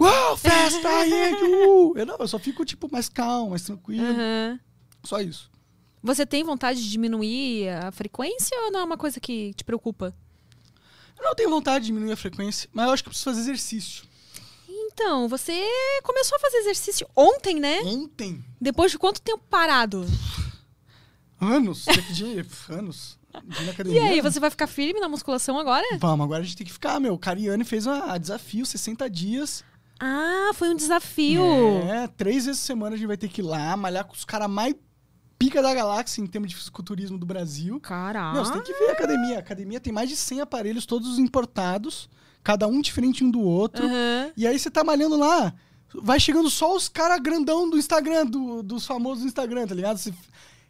Uau, festa! *laughs* aí, uh! Eu não, eu só fico, tipo, mais calmo, mais tranquilo. Aham. Só isso. Você tem vontade de diminuir a frequência ou não é uma coisa que te preocupa? Eu não tenho vontade de diminuir a frequência, mas eu acho que eu preciso fazer exercício. Então, você começou a fazer exercício ontem, né? Ontem, Depois de quanto tempo parado? anos, de *laughs* anos, de na E academia. aí, você vai ficar firme na musculação agora? Vamos, agora a gente tem que ficar, meu. O Cariani fez um desafio, 60 dias. Ah, foi um desafio. É, três vezes por semana a gente vai ter que ir lá, malhar com os caras mais pica da galáxia em termos de fisiculturismo do Brasil. Caraca. Meu, você tem que ver a academia. A academia tem mais de 100 aparelhos, todos importados, cada um diferente um do outro. Aham. E aí você tá malhando lá, vai chegando só os caras grandão do Instagram, do- dos famosos do Instagram, tá ligado? Você-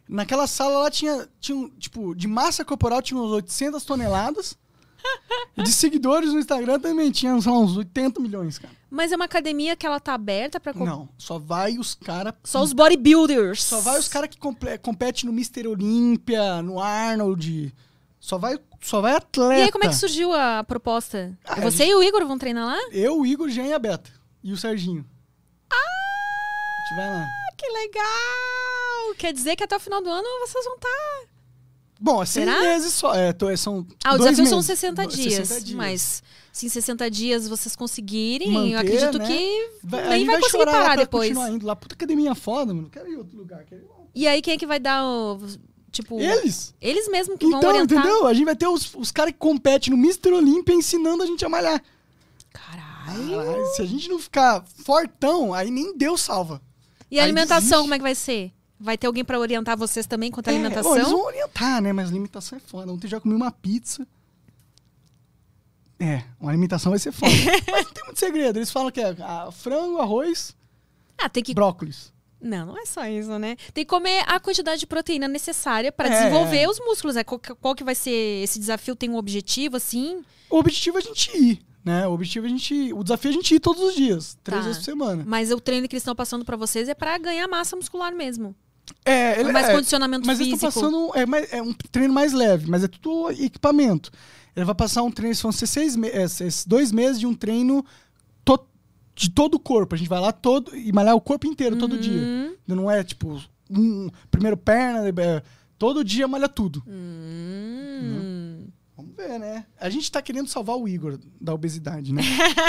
naquela sala lá tinha, tinha, tipo, de massa corporal tinha uns 800 toneladas. *laughs* de seguidores no Instagram também tinha, lá, uns 80 milhões, cara. Mas é uma academia que ela tá aberta pra... com- Não, só vai os caras... Só os bodybuilders. Só vai os caras que compe- competem no Mr. Olímpia, no Arnold. Só vai, só vai atleta. E aí, como é que surgiu a proposta? Ah, você a e o Igor vão treinar lá? Eu, o Igor, Jean e a Beta. E o Serginho. Ah! A gente vai lá. Ah, que legal! Quer dizer que até o final do ano vocês vão estar... Bom, é seis meses só. É, tô- são Ah, o desafio são meses. 60 Do- dias, 60 dias. Mas se em 60 dias vocês conseguirem, Manter, eu acredito né? que Vai, nem gente vai vai conseguir parar depois. continuar indo lá. Puta academia foda, mano. Quero ir em outro lugar. Quero ir lá. E aí, quem é que vai dar o... Tipo... Eles? Eles mesmos que vão Então, orientar. entendeu? A gente vai ter os, os caras que competem no Mr. Olímpia ensinando a gente a malhar. Caralho. Caralho, se a gente não ficar fortão, aí nem Deus salva. E a Aí alimentação, desiste. como é que vai ser? Vai ter alguém pra orientar vocês também quanto à É, alimentação? bom, eles vão orientar, né? Mas alimentação é foda. Ontem já comi uma pizza. É, uma alimentação vai ser foda. *laughs* Mas não tem muito segredo. Eles falam que é ah, frango, arroz, Ah, tem que... brócolis. Não, não é só isso, né? Tem que comer a quantidade de proteína necessária pra É. desenvolver os músculos. É, qual, que- qual que vai ser esse desafio? Tem um objetivo, assim? O objetivo é a gente ir, né? O objetivo é a gente. O desafio é a gente ir todos os dias, três Tá. vezes por semana. Mas o treino que eles estão passando pra vocês é pra ganhar massa muscular mesmo. É, ele mais é, condicionamento mas físico. estão passando. É, é um treino mais leve, mas é tudo equipamento. Ele vai passar um treino, vão ser seis é, esses dois meses de um treino de todo o corpo. A gente vai lá todo e malhar o corpo inteiro todo dia. Uhum. Não é tipo, um, primeiro perna, é, todo dia malha tudo. Hum. Vamos ver, né? A gente tá querendo salvar o Igor da obesidade, né?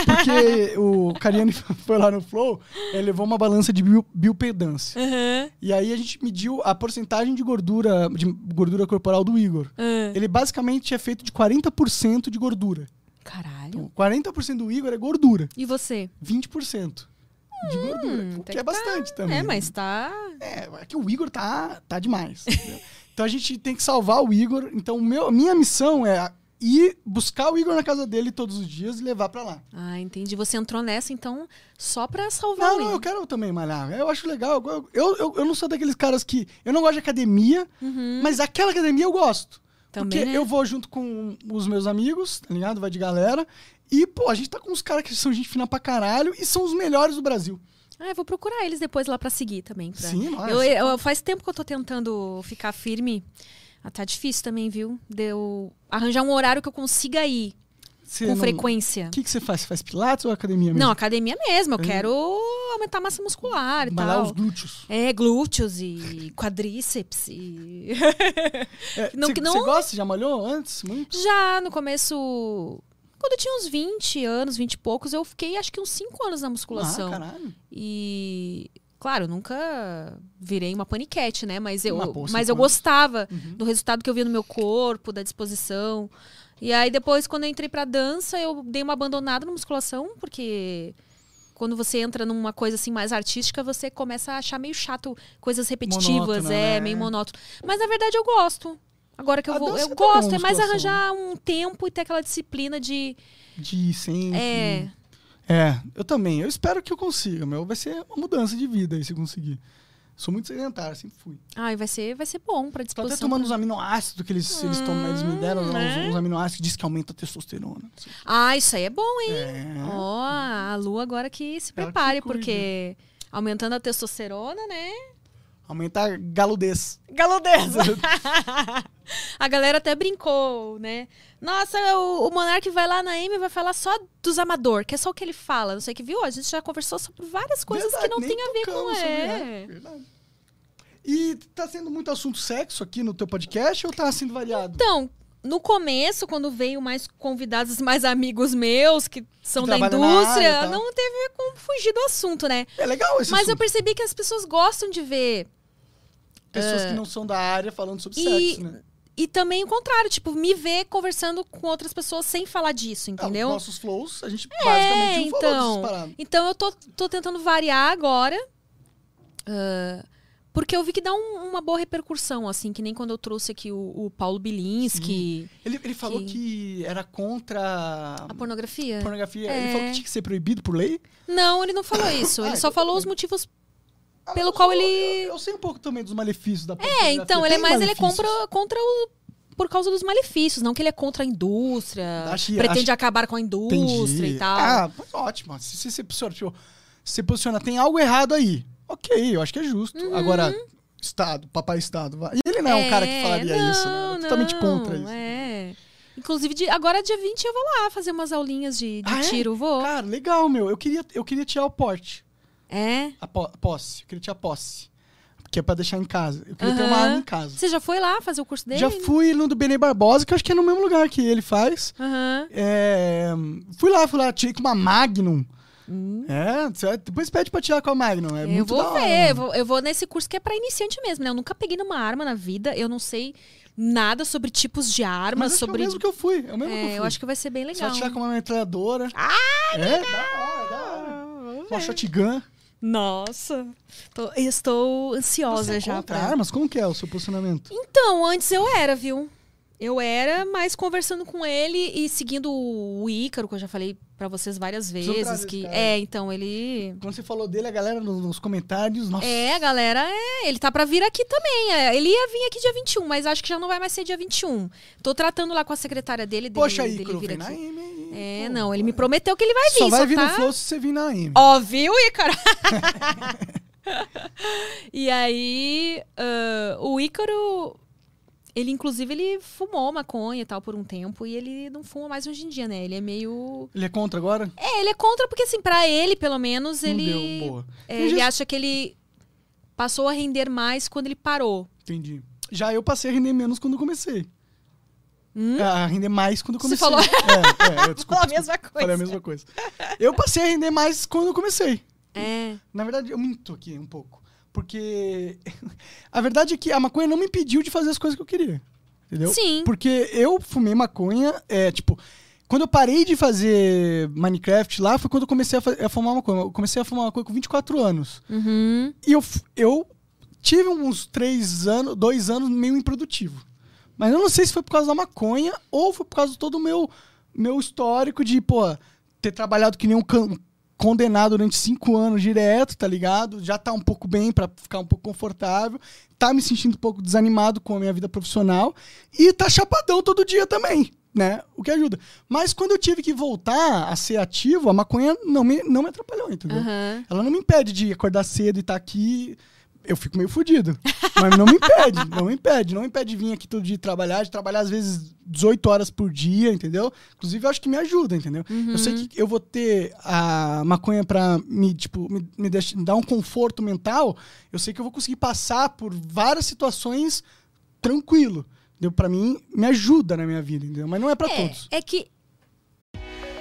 Porque *laughs* o Cariani foi lá no Flow, ele levou uma balança de bio, biopedância. Aham. E aí a gente mediu a porcentagem de gordura, de gordura corporal do Igor. Ah. Ele basicamente é feito de 40% de gordura. Caralho. Então, 40% do Igor é gordura, E você? 20% de gordura. O até que é que tá- bastante também. É, mas tá. É, é que o Igor tá, tá demais. então a gente tem que salvar o Igor. Então meu, minha missão é ir buscar o Igor na casa dele todos os dias e levar pra lá. Ah, entendi. Você entrou nessa, então, só pra salvar Não, o não, eu quero também malhar. Eu acho legal. Eu, eu, eu, eu não sou daqueles caras que. Eu não gosto de academia, mas aquela academia eu gosto. Também, porque né? eu vou junto com os meus amigos, tá ligado? Vai de galera. E, pô, a gente tá com uns caras que são gente fina pra caralho e são os melhores do Brasil. Ah, eu vou procurar eles depois lá pra seguir também. pra- Sim, nossa. eu, eu- Faz tempo que eu tô tentando ficar firme. Ah, tá difícil também, viu? De eu arranjar um horário que eu consiga ir Você com não- frequência. O que, que você faz? Você faz pilates ou academia mesmo? Não, academia mesmo. Eu quero aumentar a massa muscular e Malhar tal. os glúteos. É, glúteos e *laughs* quadríceps e... *laughs* É, *laughs* Não, você, não- você gosta? Já malhou antes? Muito? Já no começo... Quando eu tinha uns 20 anos, 20 e poucos, eu fiquei acho que uns 5 anos na musculação. Ah, caralho. E, claro, eu nunca virei uma paniquete, né? Mas eu, Mas, eu anos. gostava Uhum. do resultado que eu via no meu corpo, da disposição. E aí, depois, quando eu entrei pra dança, eu dei uma abandonada na musculação, porque quando você entra numa coisa assim mais artística, você começa a achar meio chato coisas repetitivas, Monótono, é, né? meio monótono. Mas na verdade eu gosto. Agora que eu A vou, eu é gosto, é mais arranjar um tempo e ter aquela disciplina de. De sempre. É. É, eu também. Eu espero que eu consiga, meu. Vai ser uma mudança de vida aí se conseguir. Sou muito sedentário, sempre fui. Ai, vai ser, vai ser bom pra Tô disposição. até tomando os aminoácidos que eles, eles, tomam, eles me deram, lá, né? uns, uns aminoácidos que diz que aumenta a testosterona. Ah, isso aí é bom, hein? É. Ó, a Lu agora que se que prepare, cuida. porque aumentando a testosterona, né? Aumenta a galudez. Galudeza. *laughs* a galera até brincou, né? Nossa, o, o Monark vai lá na Amy e vai falar só dos amador, que é só o que ele fala. Não sei o que viu. A gente já conversou sobre várias coisas Verdade, que não tem a ver com é. verdade. E tá sendo muito assunto sexo aqui no teu podcast ou tá sendo variado? Então, no começo, quando veio mais convidados, mais amigos meus que são Que da na área indústria, tal. não teve como fugir do assunto, né? É legal esse Mas eu assunto. percebi que as pessoas gostam de ver Pessoas que não são da área falando sobre E- sexo, né? E também o contrário, tipo, me ver conversando com outras pessoas sem falar disso, entendeu? Ah, os nossos flows, a gente é, basicamente não falou então. paradas. Então eu tô, tô tentando variar agora. ah, porque eu vi que dá um- uma boa repercussão, assim, que nem quando eu trouxe aqui o, o Paulo Bilinski, Ele, ele falou Que- que era contra a pornografia. pornografia. É. Ele falou que tinha que ser proibido por lei. Não, ele não falou isso. Ah, Ele só então falou tudo os motivos. Ah, Pelo qual sou- ele- Eu, eu sei um pouco também dos malefícios da É, pornografia. então, ele é mais ele é contra, contra o. Por causa dos malefícios, não que ele é contra a indústria, pretende acabar com a indústria Entendi. e tal. Ah, ótimo. Se você se posiciona, tipo, se posiciona, tem algo errado aí. Ok, eu acho que é justo. Uhum. Agora, Estado, papai Estado. vai- E ele não é, um cara que falaria não, isso, né? É totalmente não, contra isso. É. Inclusive, de- agora dia 20 eu vou lá fazer umas aulinhas de, de Ah, é? tiro. Vou. Cara, legal, meu. Eu queria, eu queria tirar o porte. É. A, po- a posse. Eu queria tirar a posse. Que é pra deixar em casa. Eu queria ter uma arma em casa. Você já foi lá fazer o curso dele? Já fui no do Benê Barbosa, que eu acho que é no mesmo lugar que ele faz. Aham. É, fui lá, fui lá, tirei com uma Magnum. É, você- depois pede pra tirar com a Magnum. É eu muito vou ver, eu vou, eu vou nesse curso que é pra iniciante mesmo, né? Eu nunca peguei numa arma na vida, eu não sei nada sobre tipos de armas, Mas sobre. é o mesmo que eu fui. É o mesmo que eu É, fui. eu acho que vai ser bem legal. vai tirar com uma metralhadora. Ah, é, da hora, da hora. Uma shotgun. Nossa, tô- estou ansiosa Você é já. pra- armas? Como que é o seu posicionamento? Então, antes eu era, viu? Eu era, mas conversando com ele e seguindo o Ícaro, que eu já falei pra vocês várias vezes. Que, cara. é, então, ele. Quando você falou dele, a galera nos, comentários, nossa. É, a galera, é, ele tá pra vir aqui também. é, ele ia vir aqui dia 21, mas acho que já não vai mais ser dia 21. Tô tratando lá com a secretária dele. dele Poxa, dele Ícaro, vir vem na aqui. M. É, pô. não, ele me prometeu que ele vai vir. Só vai vir tá... no Flow se você vir na M. Ó, viu, Ícaro? *laughs* e aí, ah, o Ícaro, ele inclusive ele fumou maconha e tal por um tempo e ele não fuma mais hoje em dia, né? Ele é meio Ele é contra agora? É, ele é contra porque assim, pra ele, pelo menos, Não ele deu boa. é, ele gente- acha que ele passou a render mais quando ele parou. Entendi. Já eu passei a render menos quando comecei. Hum? A render mais quando eu Você comecei. falou- É, é, eu, *laughs* desculpa, Falou a mesma coisa. Falei a mesma coisa. Eu passei a render mais quando comecei. É. Na verdade, eu minto aqui um pouco. Porque *laughs* a verdade é que a maconha não me impediu de fazer as coisas que eu queria. Entendeu? Sim. Porque eu fumei maconha, é, tipo, quando eu parei de fazer Minecraft lá, foi quando eu comecei a, a fumar maconha. Eu comecei a fumar maconha com 24 anos. Uhum. E eu, eu tive uns três anos, dois anos meio improdutivo. Mas eu não sei se foi por causa da maconha ou foi por causa de todo o meu, meu histórico de, pô, ter trabalhado que nem um can- condenado durante cinco anos direto, tá ligado? Já tá um pouco bem pra ficar um pouco confortável. Tá me sentindo um pouco desanimado com a minha vida profissional. E tá chapadão todo dia também, né? O que ajuda. Mas quando eu tive que voltar a ser ativo, a maconha não me, não me atrapalhou, entendeu? Aham. Ela não me impede de acordar cedo e estar aqui. Eu fico meio fudido. Mas não me impede, não me impede. Não me impede de vir aqui todo dia trabalhar, de trabalhar às vezes 18 horas por dia, entendeu? Inclusive, eu acho que me ajuda, entendeu? Eu sei que eu vou ter a maconha pra me, tipo, me, me deixar- me dar um conforto mental. Eu sei que eu vou conseguir passar por várias situações tranquilo. Entendeu? Pra mim, me ajuda na minha vida, entendeu? Mas não é pra É, todos. é que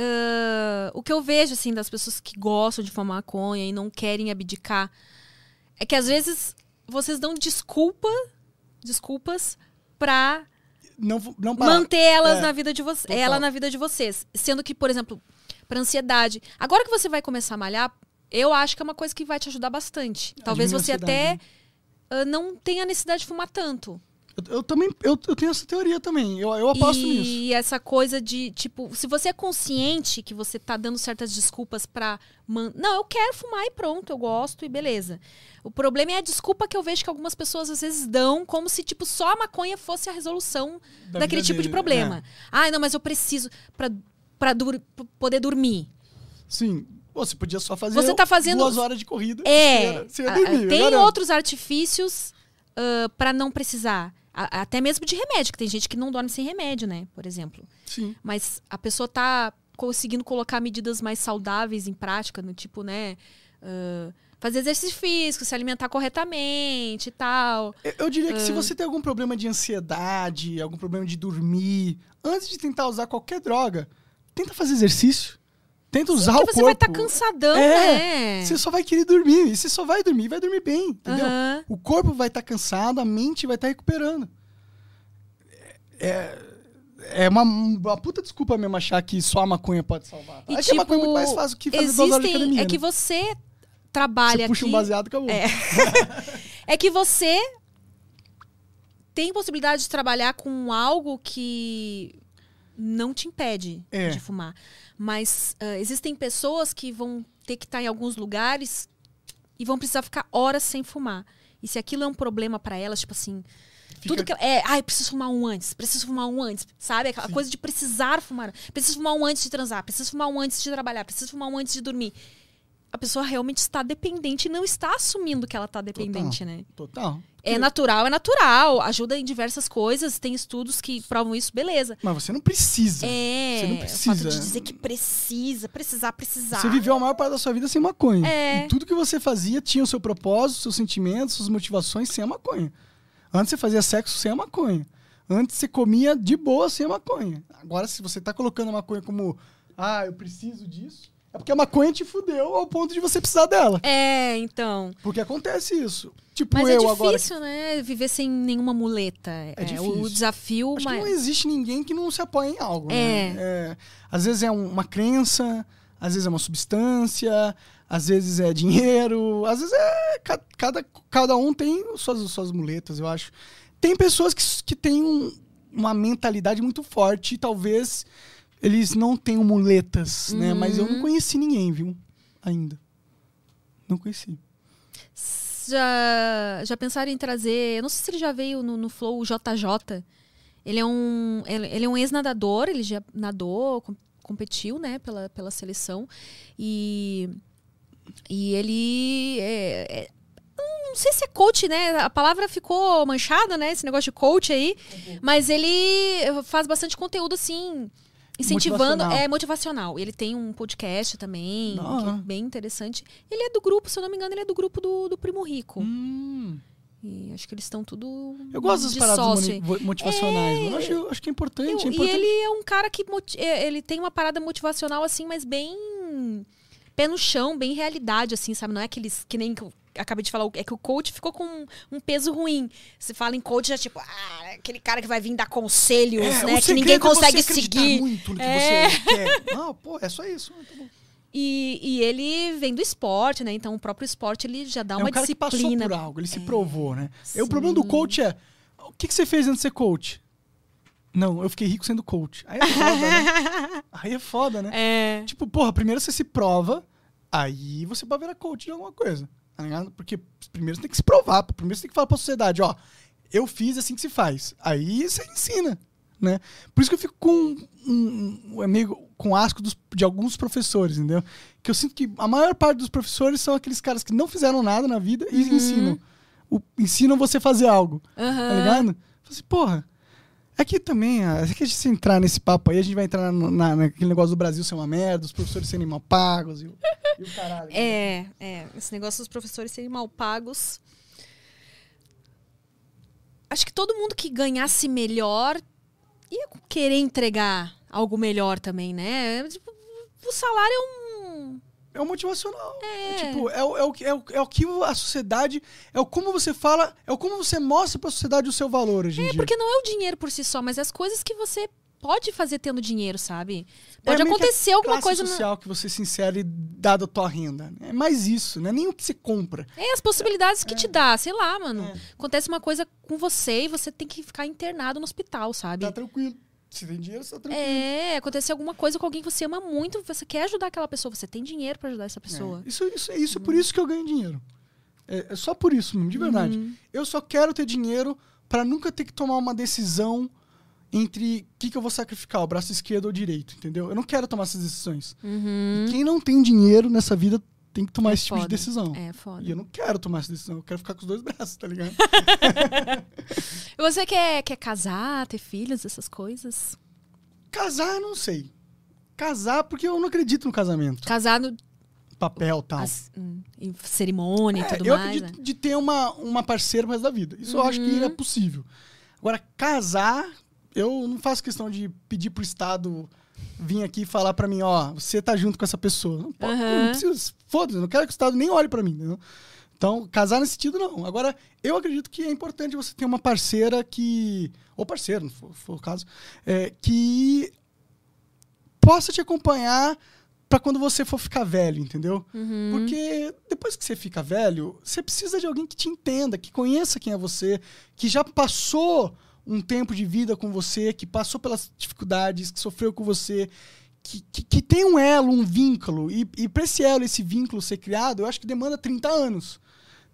Ah, o que eu vejo, assim, das pessoas que gostam de fumar maconha e não querem abdicar, é que às vezes vocês dão desculpa, desculpas pra Não, não manter elas É, na vida de vocês, ela na vida de vocês, sendo que, por exemplo, pra ansiedade. Agora que você vai começar a malhar, eu acho que é uma coisa que vai te ajudar bastante. Talvez diminuir você até né? ah, não tenha necessidade de fumar tanto. Eu, eu também eu, eu tenho essa teoria também. Eu, eu aposto e nisso. essa coisa de, tipo, se você é consciente que você tá dando certas desculpas pra. Man... Não, eu quero fumar e pronto, eu gosto e beleza. O problema é a desculpa que eu vejo que algumas pessoas às vezes dão, como se, tipo, só a maconha fosse a resolução Da daquele tipo de dele, problema. é. Ai, não, mas eu preciso pra, pra dur- pra poder dormir. Sim. Você podia só fazer Você tá fazendo- duas horas de corrida. É. Você ia dormir, tem outros artifícios para pra não precisar. A- até mesmo de remédio, que tem gente que não dorme sem remédio, né? Por exemplo. Sim. mas a pessoa tá conseguindo colocar medidas mais saudáveis em prática, no tipo, né? ah, fazer exercício físico, se alimentar corretamente e tal. Eu, eu diria que Ah. se você tem algum problema de ansiedade, algum problema de dormir, antes de tentar usar qualquer droga, tenta fazer exercício. Tenta usar o Porque você corpo. vai estar cansadão, É, né? Você só vai querer dormir. E você só vai dormir, vai dormir bem, entendeu? Aham. O corpo vai estar cansado, a mente vai estar recuperando. É, é uma, uma puta desculpa mesmo achar que só a maconha pode salvar. tá? E, é que a maconha é tipo, muito mais fácil que fazer duas horas de existem, academia. é que né? você trabalha Você puxa aqui. um baseado acabou. É. *laughs* É que você tem possibilidade de trabalhar com algo que não te impede É. de fumar. Mas ah, existem pessoas que vão ter que estar em alguns lugares e vão precisar ficar horas sem fumar. E se aquilo é um problema pra elas, tipo assim, Fica- tudo que é, ai, preciso fumar um antes, preciso fumar um antes, sabe? Aquela coisa de precisar fumar. Preciso fumar um antes de transar, preciso fumar um antes de trabalhar, preciso fumar um antes de dormir. A pessoa realmente está dependente e não está assumindo que ela está dependente, né? Total. É natural, é natural. Ajuda em diversas coisas. Tem estudos que provam isso, beleza. Mas você não precisa. É. Você não O fato precisa. de dizer que precisa, precisar, precisar. Você viveu a maior parte da sua vida sem maconha. É. E tudo que você fazia tinha o seu propósito, seus sentimentos, suas motivações sem a maconha. Antes você fazia sexo sem a maconha. Antes você comia de boa sem a maconha. Agora, se você tá colocando a maconha como, ah, eu preciso disso, é porque a maconha te fudeu ao ponto de você precisar dela. É, então. Porque acontece isso. Tipo Mas eu é agora. difícil, né? Viver sem nenhuma muleta. É, difícil. O desafio. Acho mas... que não existe ninguém que não se apoie em algo. É. Né? É, às vezes é um- uma crença, às vezes é uma substância, às vezes é dinheiro, às vezes é. ca- Cada, cada um tem suas, suas muletas, eu acho. Tem pessoas que, que têm um- uma mentalidade muito forte e talvez eles não tenham muletas, né? Mas eu Uhum. não conheci ninguém, viu? Ainda. Não conheci. Já, já pensaram em trazer. Eu não sei se ele já veio no, no Flow o JJ. Ele é um, ele, ele é um ex-nadador, ele já nadou, com- competiu, né, pela, pela seleção. E, e ele. É, é- não sei se é coach, né? A palavra ficou manchada, né? Esse negócio de coach aí. Mas ele faz bastante conteúdo, assim. Incentivando. Motivacional. É motivacional. Ele tem um podcast também, que é bem interessante. Ele é do grupo, se eu não me engano, ele é do grupo do, do Primo Rico. Hum. E acho que eles estão tudo. Eu gosto das paradas motivacionais. É. Eu acho, acho que é importante. Eu- é e importante. ele é um cara que é, ele tem uma parada motivacional assim, mas bem pé no chão, bem realidade assim, sabe? Não é aqueles que nem eu acabei de falar, é que o coach ficou com um, um peso ruim. Se fala em coach já tipo, ah, aquele cara que vai vir dar conselhos, É, né, que ninguém é você consegue acreditar seguir. muito no que É. você quer. Ah, pô, é só isso. Tá bom. E, e ele vem do esporte, né? Então o próprio esporte ele já dá é uma um cara que passou disciplina. por algo, ele se provou, né? E o problema do coach é, o que, que você fez antes de ser coach? Não, eu fiquei rico sendo coach. Aí é foda, né? *laughs* Aí é foda, né? É. Tipo, porra, primeiro você se prova, aí você pode virar coach de alguma coisa, tá ligado? Porque primeiro você tem que se provar, primeiro você tem que falar pra sociedade, ó, eu fiz assim que se faz. Aí você ensina, né? Por isso que eu fico com um, um, amigo com asco dos- de alguns professores, entendeu? Que eu sinto que a maior parte dos professores são aqueles caras que não fizeram nada na vida e ensinam. O- ensinam você a fazer algo, tá Aham. ligado? Fala assim, porra, aqui também, ah, se a gente entrar nesse papo aí, a gente vai entrar no- na, naquele negócio do Brasil ser uma merda, os professores serem mal pagos e o, e o caralho. É, é. Esse negócio dos professores serem mal pagos. acho que todo mundo que ganhasse melhor ia querer entregar algo melhor também, né? Tipo, o salário é um. É o motivacional. É. tipo, é o, é, o, que- é, o, é o que a sociedade. É o como você fala, é o como você mostra pra sociedade o seu valor hoje em É, dia. porque não é o dinheiro por si só, mas as coisas que você pode fazer tendo dinheiro, sabe? Pode É que a acontecer alguma coisa. na- social que você se insere dada a tua renda. É mais isso, não é nem o que você compra. É, as possibilidades que te dá, sei lá, mano. É. Acontece uma coisa com você e você tem que ficar internado no hospital, sabe? Tá tranquilo. Se tem dinheiro, você tá tranquilo. É, acontecer alguma coisa com alguém que você ama muito, você quer ajudar aquela pessoa, você tem dinheiro pra ajudar essa pessoa. É, Isso, isso, isso é por isso que eu ganho dinheiro. É, é só por isso mesmo, de verdade. Uhum. Eu só quero ter dinheiro pra nunca ter que tomar uma decisão entre o que, que eu vou sacrificar, o braço esquerdo ou direito, entendeu? Eu não quero tomar essas decisões. Uhum. E quem não tem dinheiro nessa vida tem que tomar É esse tipo de foda. decisão. É foda. E eu não quero tomar essa decisão, eu quero ficar com os dois braços, tá ligado? *laughs* Você quer, quer casar, ter filhos, essas coisas? Casar, eu não sei. Casar, porque eu não acredito no casamento. Casar no, Papel tal. as- hum, em cerimônia É, e tudo eu mais. acredito né? de ter uma, uma parceira resto da vida. Isso eu acho que Uhum. é possível. Agora, casar, eu não faço questão de pedir pro Estado vir aqui falar pra mim, ó, você tá junto com essa pessoa. Não, pode, Aham. não preciso, foda-se, não quero que o Estado nem olhe pra mim, entendeu? Então, casar nesse sentido, não. Agora, eu acredito que é importante você ter uma parceira que. Ou parceiro, não for, for o caso, é, que possa te acompanhar pra quando você for ficar velho, entendeu? Uhum. Porque depois que você fica velho, você precisa de alguém que te entenda, que conheça quem é você, que já passou um tempo de vida com você, que passou pelas dificuldades, que sofreu com você, que, que, que tem um elo, um vínculo. E, e pra esse elo, esse vínculo ser criado, eu acho que demanda 30 anos.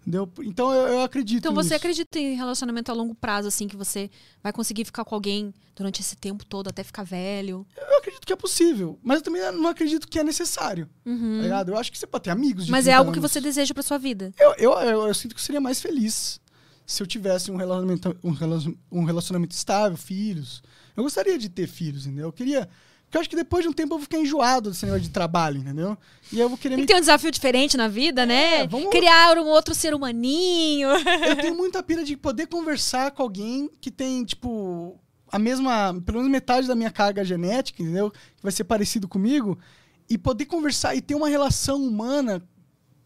Entendeu? Então eu, eu acredito Então você nisso. acredita em relacionamento a longo prazo, assim, que você vai conseguir ficar com alguém durante esse tempo todo até ficar velho? Eu acredito que é possível, mas eu também não acredito que é necessário. Tá ligado? Eu acho que você pode ter amigos de Uhum. Mas é 30 algo que anos. você deseja pra sua vida. Eu, eu, eu, eu sinto que eu seria mais feliz se eu tivesse um relacionamento, um relacion- um relacionamento estável, filhos. Eu gostaria de ter filhos, entendeu? Eu queria. Porque eu acho que depois de um tempo eu vou ficar enjoado desse negócio de trabalho, entendeu? E eu vou querer Tem me. que ter um desafio diferente na vida, né? É, vamos- Criar um outro ser humaninho. Eu tenho muita pira de poder conversar com alguém que tem, tipo, a mesma. Pelo menos metade da minha carga genética, entendeu? Que vai ser parecido comigo. E poder conversar e ter uma relação humana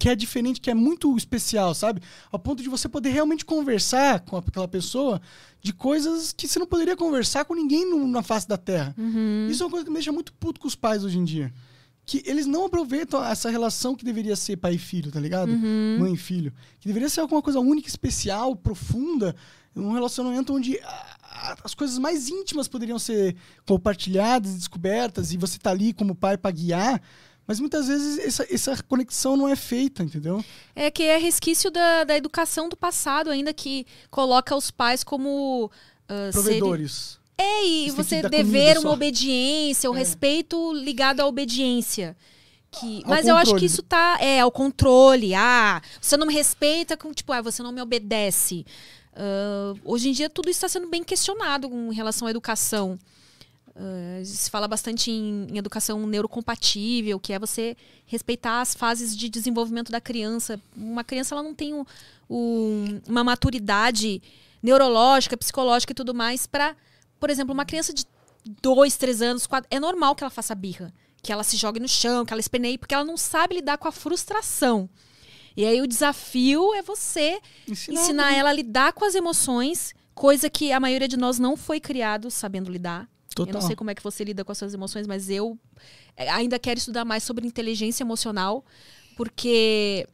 que é diferente, que é muito especial, sabe? Ao ponto de você poder realmente conversar com aquela pessoa de coisas que você não poderia conversar com ninguém no- na face da Terra. Isso é uma coisa que me deixa muito puto com os pais hoje em dia. Que eles não aproveitam essa relação que deveria ser pai e filho, tá ligado? Mãe e filho. Que deveria ser alguma coisa única, especial, profunda. Um relacionamento onde a- a- as coisas mais íntimas poderiam ser compartilhadas, descobertas, e você tá ali como pai para guiar. Mas muitas vezes essa, essa conexão não é feita, entendeu? É que é resquício da, da educação do passado, ainda que coloca os pais como. serem- Provedores. É, e Eles você dever uma só. obediência, o É. respeito ligado à obediência. Que, mas eu acho controle. que isso tá. É, ao controle. Ah, você não me respeita, com, tipo, ah, você não me obedece. Ah, hoje em dia, tudo isso está sendo bem questionado em relação à educação. Ah, se fala bastante em, em educação neurocompatível, que é você respeitar as fases de desenvolvimento da criança. Uma criança ela não tem um- um- uma maturidade neurológica, psicológica e tudo mais para, por exemplo, uma criança de dois, três anos, quatro, é normal que ela faça birra, que ela se jogue no chão, que ela espeneie, porque ela não sabe lidar com a frustração. E aí o desafio é você Ensinar, ensinar ela a lidar com as emoções, coisa que a maioria de nós não foi criado sabendo lidar. Eu Total. não sei como é que você lida com as suas emoções, mas eu eh, ainda quero estudar mais sobre inteligência emocional, porque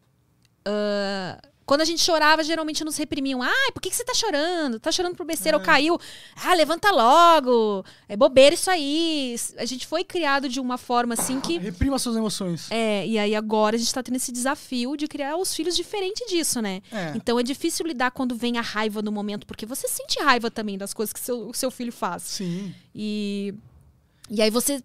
ah, quando a gente chorava, geralmente nos reprimiam. Ai, por que, que você tá chorando? Tá chorando por besteira ou caiu? Ah, levanta logo. É bobeira isso aí. A gente foi criado de uma forma assim que. Reprima suas emoções. É, e aí agora a gente tá tendo esse desafio de criar os filhos diferente disso, né? É. Então é difícil lidar quando vem a raiva no momento, porque você sente raiva também das coisas que seu, o seu filho faz. Sim. E, e aí você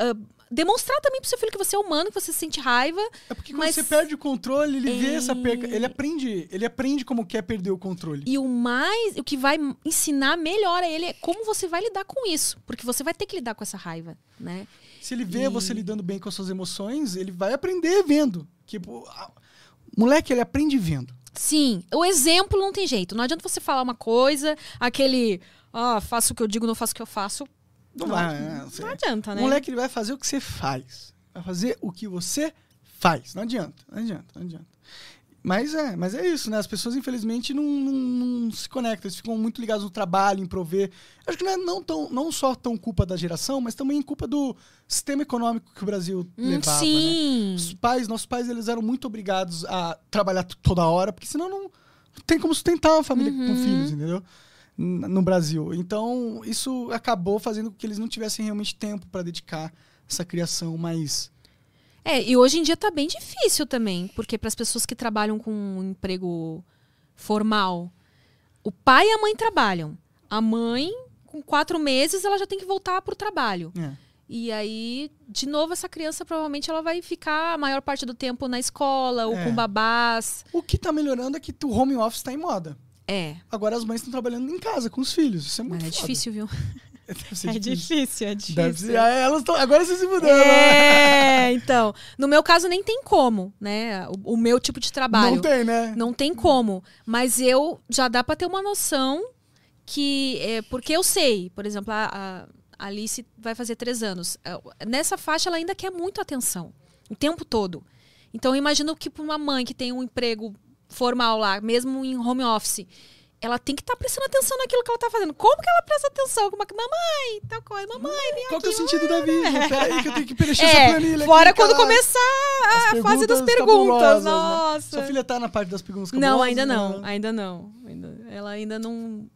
ah, demonstrar também pro seu filho que você é humano, que você sente raiva. É porque quando Mas- você perde o controle, ele vê É. essa perca. Ele aprende, ele aprende como que é perder o controle. E o mais, o que vai ensinar melhor a ele é como você vai lidar com isso. Porque você vai ter que lidar com essa raiva, né? Se ele vê E- você lidando bem com as suas emoções, ele vai aprender vendo. Tipo, a- moleque, ele aprende vendo. Sim, o exemplo não tem jeito. Não adianta você falar uma coisa, aquele, ah, faço o que eu digo, não faço o que eu faço. Não, Não, vai, né? Você- Não adianta, né? O moleque ele vai fazer o que você faz. Vai fazer o que você faz. Não adianta, não adianta, não adianta. Mas é, mas é isso, né? As pessoas, infelizmente, não, não- não se conectam. Eles ficam muito ligados no trabalho, em prover. Acho que não é não, tão, não só tão culpa da geração, mas também culpa do sistema econômico que o Brasil Hum, levava, né? sim. Os pais, nossos pais, eles eram muito obrigados a trabalhar toda hora, porque senão não, não tem como sustentar uma família Uhum. com filhos, entendeu? No Brasil. Então, isso acabou fazendo com que eles não tivessem realmente tempo para dedicar essa criação mais. É, e hoje em dia tá bem difícil também, porque para as pessoas que trabalham com um emprego formal, o pai e a mãe trabalham. A mãe, com quatro meses, ela já tem que voltar pro trabalho. É. E aí, de novo, essa criança provavelmente ela vai ficar a maior parte do tempo na escola ou É. com babás. O que tá melhorando é que o home office tá em moda. É, Agora as mães estão trabalhando em casa com os filhos. Isso é muito mas é foda. difícil, viu? Deve *laughs* ser É difícil. difícil, é difícil. Deve ser. Ah, elas tão... Agora você se mudou. né? É, *laughs* então. No meu caso, nem tem como, né? O, o meu tipo de trabalho. Não tem, né? Não tem como. Mas eu já dá pra ter uma noção que. É, porque eu sei, por exemplo, a, a Alice vai fazer três anos. É, Nessa faixa, ela ainda quer muito atenção. O tempo todo. Então, eu imagino que pra uma mãe que tem um emprego formal lá, mesmo em home office. Ela tem que estar prestando atenção naquilo que ela tá fazendo. Como que ela presta atenção? Como é que. Mamãe, tal coisa. Mamãe, vem Qual que é o aqui. sentido da vida? *laughs* Peraí que eu tenho que preencher essa É, planilha. fora aqui, quando começar a As fase das perguntas né? Nossa. Sua filha tá na parte das perguntas Não, cabulosas, ainda não. né? Ainda não. Ainda- ela ainda não,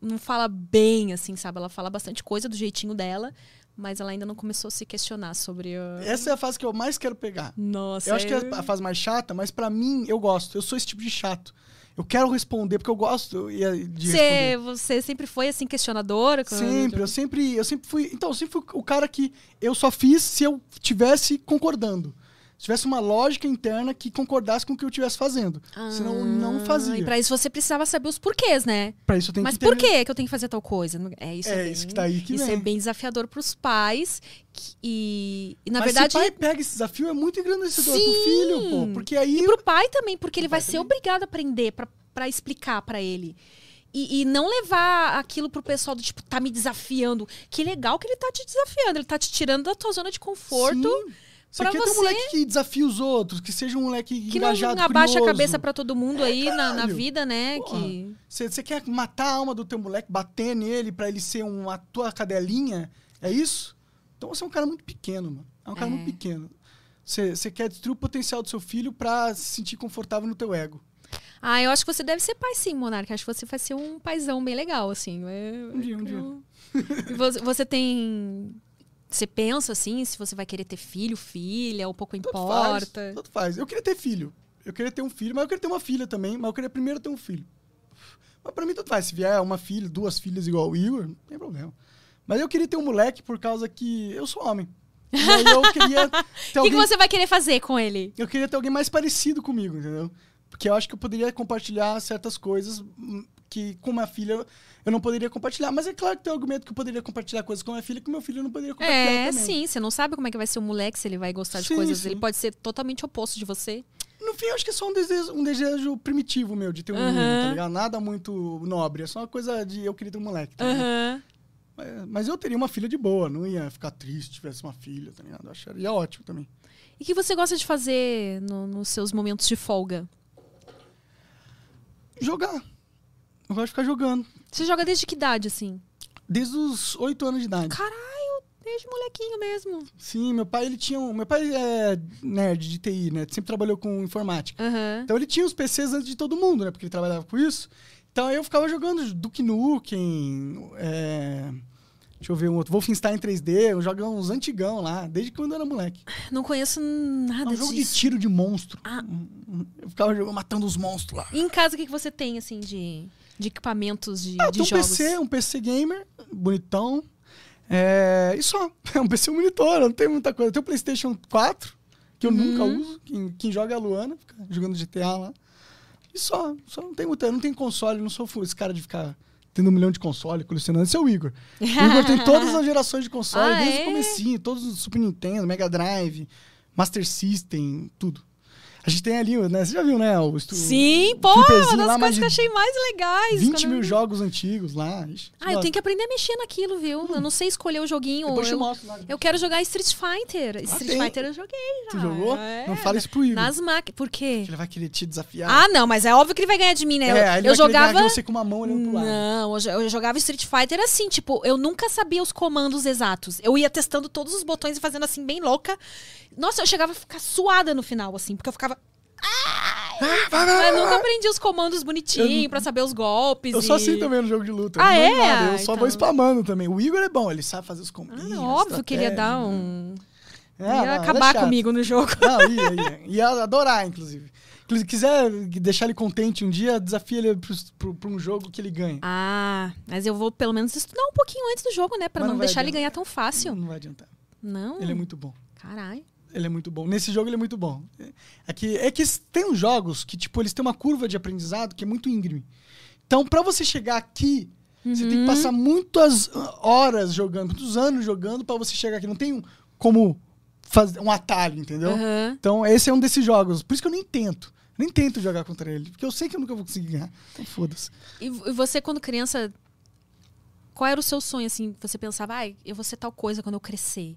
não fala bem, assim, sabe? Ela fala bastante coisa do jeitinho dela, mas ela ainda não começou a se questionar sobre a... Essa é a fase que eu mais quero pegar. Nossa. Eu acho que é- a fase mais chata, mas pra mim, eu gosto. Eu sou esse tipo de chato. Eu quero responder porque eu gosto e- de Você, responder. você sempre foi, assim, questionadora? quando- Sempre, eu sempre, eu sempre fui. Então, eu sempre fui o cara que eu só fiz se eu tivesse concordando. Se tivesse uma lógica interna que concordasse com o que eu estivesse fazendo. Senão eu não Ah, fazia. E pra isso você precisava saber os porquês, né? Pra isso tenho Mas que ter... por que que eu tenho que fazer tal coisa? É isso. É bem- isso que tá aí que Isso vem. é bem desafiador pros pais. que- E, e na Mas verdade... se o pai pega esse desafio, é muito engrandecedor pro filho, pô. Porque aí. E pro pai também, porque ele vai ser também. obrigado a aprender pra, pra explicar pra ele. E, e não levar aquilo pro pessoal do tipo, tá me desafiando. Que legal que ele tá te desafiando, ele tá te tirando da tua zona de conforto. Sim. Você pra quer ter um você- moleque que desafie os outros, que seja um moleque Que não engajado, abaixa a cabeça pra todo mundo aí na, na vida, né? Que... Você você quer matar a alma do teu moleque, bater nele pra ele ser uma tua cadelinha? É isso? Então você é um cara muito pequeno, mano. É um cara É. muito pequeno. Você, você quer destruir o potencial do seu filho pra se sentir confortável no teu ego. Ah, eu acho que você deve ser pai sim, Monarca. Acho que você vai ser um paizão bem legal, assim. É- Um dia, um dia. *laughs* Você, você tem. Você pensa assim, se você vai querer ter filho, filha, ou pouco Tanto importa. faz. Tanto faz. Eu queria ter filho. Eu queria ter um filho, mas eu queria ter uma filha também. Mas eu queria primeiro ter um filho. Mas pra mim, tanto faz. Se vier uma filha, duas filhas igual o Igor, não tem problema. Mas eu queria ter um moleque por causa que eu sou homem. E aí eu *laughs* queria O que, que alguém você vai querer fazer com ele? eu queria ter alguém mais parecido comigo, entendeu? Porque eu acho que eu poderia compartilhar certas coisas hum, que com minha filha eu não poderia compartilhar. Mas é claro que tem argumento que eu poderia compartilhar coisas com minha filha que meu filho não poderia compartilhar É, também. sim. Você não sabe como é que vai ser o moleque, se ele vai gostar de Sim, coisas. sim. Ele pode ser totalmente oposto de você. No fim, eu acho que é só um desejo, um desejo primitivo meu de ter um Aham. menino, tá ligado? Nada muito nobre. É só uma coisa de eu queria ter um moleque, tá ligado? Aham. Mas, mas eu teria uma filha de boa, não ia ficar triste se tivesse uma filha, tá ligado? Eu acharia ótimo também. E o que você gosta de fazer no- nos seus momentos de folga? Jogar. Eu gosto de ficar jogando. Você joga desde que idade, assim? Desde os oito anos de idade. Caralho, desde molequinho mesmo. Sim, meu pai, ele tinha um... Meu pai é nerd de TI, né? Sempre trabalhou com informática. Aham. Então ele tinha os PCs antes de todo mundo, né? Porque ele trabalhava com isso. Então eu ficava jogando Duke Nukem, é... deixa eu ver um outro, Wolfenstein 3D, uns jogos antigão lá, desde quando eu era moleque. Não conheço nada É um jogo de disso. tiro de monstro. Ah. Eu ficava jogando, matando os monstros lá. E em casa, o que, que você tem, assim, de, de equipamentos de, Ah, de tem um jogos? PC, um PC gamer, bonitão. É... E só. É um PC monitor, não tem muita coisa. Tem o PlayStation 4, que eu Uhum. nunca uso. Quem, quem joga é a Luana, fica jogando GTA lá. E só. Só não tem muita. Não tenho console, não sou esse cara de ficar tendo um milhão de console, colecionando. Esse é o Igor. O Igor tem *laughs* todas as gerações de console, Ah, desde é? o comecinho, todos os Super Nintendo, Mega Drive, Master System, tudo. A gente tem ali, né? Você já viu, né? O, estu- Sim, pô, uma das lá, coisas que eu achei mais legais. 20 quando mil eu- jogos antigos lá. Ah, eu tenho que aprender a mexer naquilo, viu? Eu não sei escolher o joguinho. Depois eu eu, mostro lá. eu quero jogar Street Fighter. Street tem? Fighter eu joguei já. Tu jogou? É. Não fala isso pro Igor. Nas máquinas. Por quê? Ele vai querer te desafiar. Ah, não, mas é óbvio que ele vai ganhar de mim, né? é, ele eu vai jogava. ganhar de você com uma mão olhando pro lado. Não, eu jogava Street Fighter assim, tipo, eu nunca sabia os comandos exatos. Eu ia testando todos os botões e fazendo assim, bem louca. Nossa, eu chegava a ficar suada no final, assim, porque eu ficava. Eu nunca aprendi os comandos bonitinho pra saber os golpes. Eu sou e- assim também no jogo de luta. Ah, eu é? nada, Eu Ah, só então- vou spamando também. O Igor é bom, ele sabe fazer os Ah, combinhos. óbvio que ele ia dar um. É, ia não, ele é acabar chato. comigo no jogo. Não, ia, ia. Ia adorar, inclusive. Inclusive, quiser deixar ele contente um dia, desafia ele pra um jogo que ele ganha. Ah, mas eu vou pelo menos estudar um pouquinho antes do jogo, né? Pra Mas não, não deixar ele adiantar. ganhar tão fácil. Não vai adiantar. Não. Ele é muito bom. Caralho. Ele é muito bom. Nesse jogo ele é muito bom. É que, é que tem uns jogos que, tipo, eles têm uma curva de aprendizado que é muito íngreme. Então, pra você chegar aqui, você tem que passar muitas ah, horas jogando, muitos anos jogando pra você chegar aqui. Não tem um, como fazer um atalho, entendeu? Aham. Então, esse é um desses jogos. Por isso que eu nem tento. Nem tento jogar contra ele. Porque eu sei que eu nunca vou conseguir ganhar. Então, foda-se. E vo- e você, quando criança, qual era o seu sonho, assim? Você pensava, ai, eu vou ser tal coisa quando eu crescer.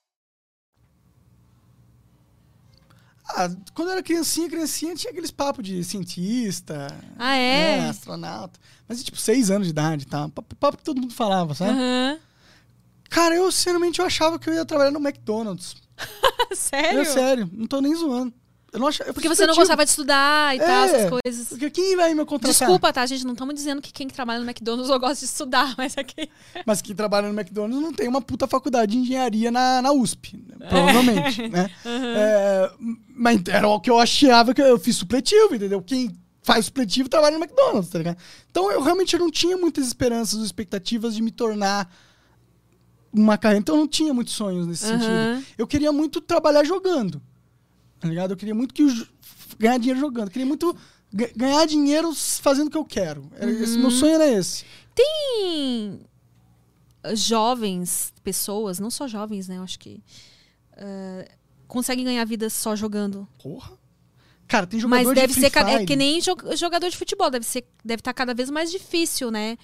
Ah, quando eu era criancinha, criancinha tinha aqueles papos de cientista. Ah, é? astronauta. Mas, tipo, seis anos de idade, tá? Papo, papo que todo mundo falava, sabe? Aham. Cara, eu, sinceramente, eu achava que eu ia trabalhar no McDonald's. *laughs* Sério? É sério, não tô nem zoando. Eu não achava, Porque você não gostava de estudar e tal, É. essas coisas. Porque quem vai me contratar? Desculpa, tá, gente? Não estamos dizendo que quem trabalha no McDonald's eu gosto de estudar, *laughs* mas aqui. Mas quem trabalha no McDonald's não tem uma puta faculdade de engenharia na, na USP, né? provavelmente, *laughs* né? É, mas era o que eu achava que eu fiz supletivo, entendeu? Quem faz supletivo trabalha no McDonald's, tá ligado? Então eu realmente não tinha muitas esperanças ou expectativas de me tornar uma carreira. Então eu não tinha muitos sonhos nesse Aham. sentido. Eu queria muito trabalhar jogando, tá ligado? Eu queria muito que ganhar dinheiro jogando. Eu queria muito ga- ganhar dinheiro fazendo o que eu quero. Era- esse- meu sonho era esse. Tem jovens, pessoas, não só jovens, né? Eu acho que. ah, conseguem ganhar vida só jogando. Porra. Cara, tem jogador Mas de deve Free ser. ca- É Fire. que nem jo- jogador de futebol. Deve ser deve estar cada vez mais difícil, né?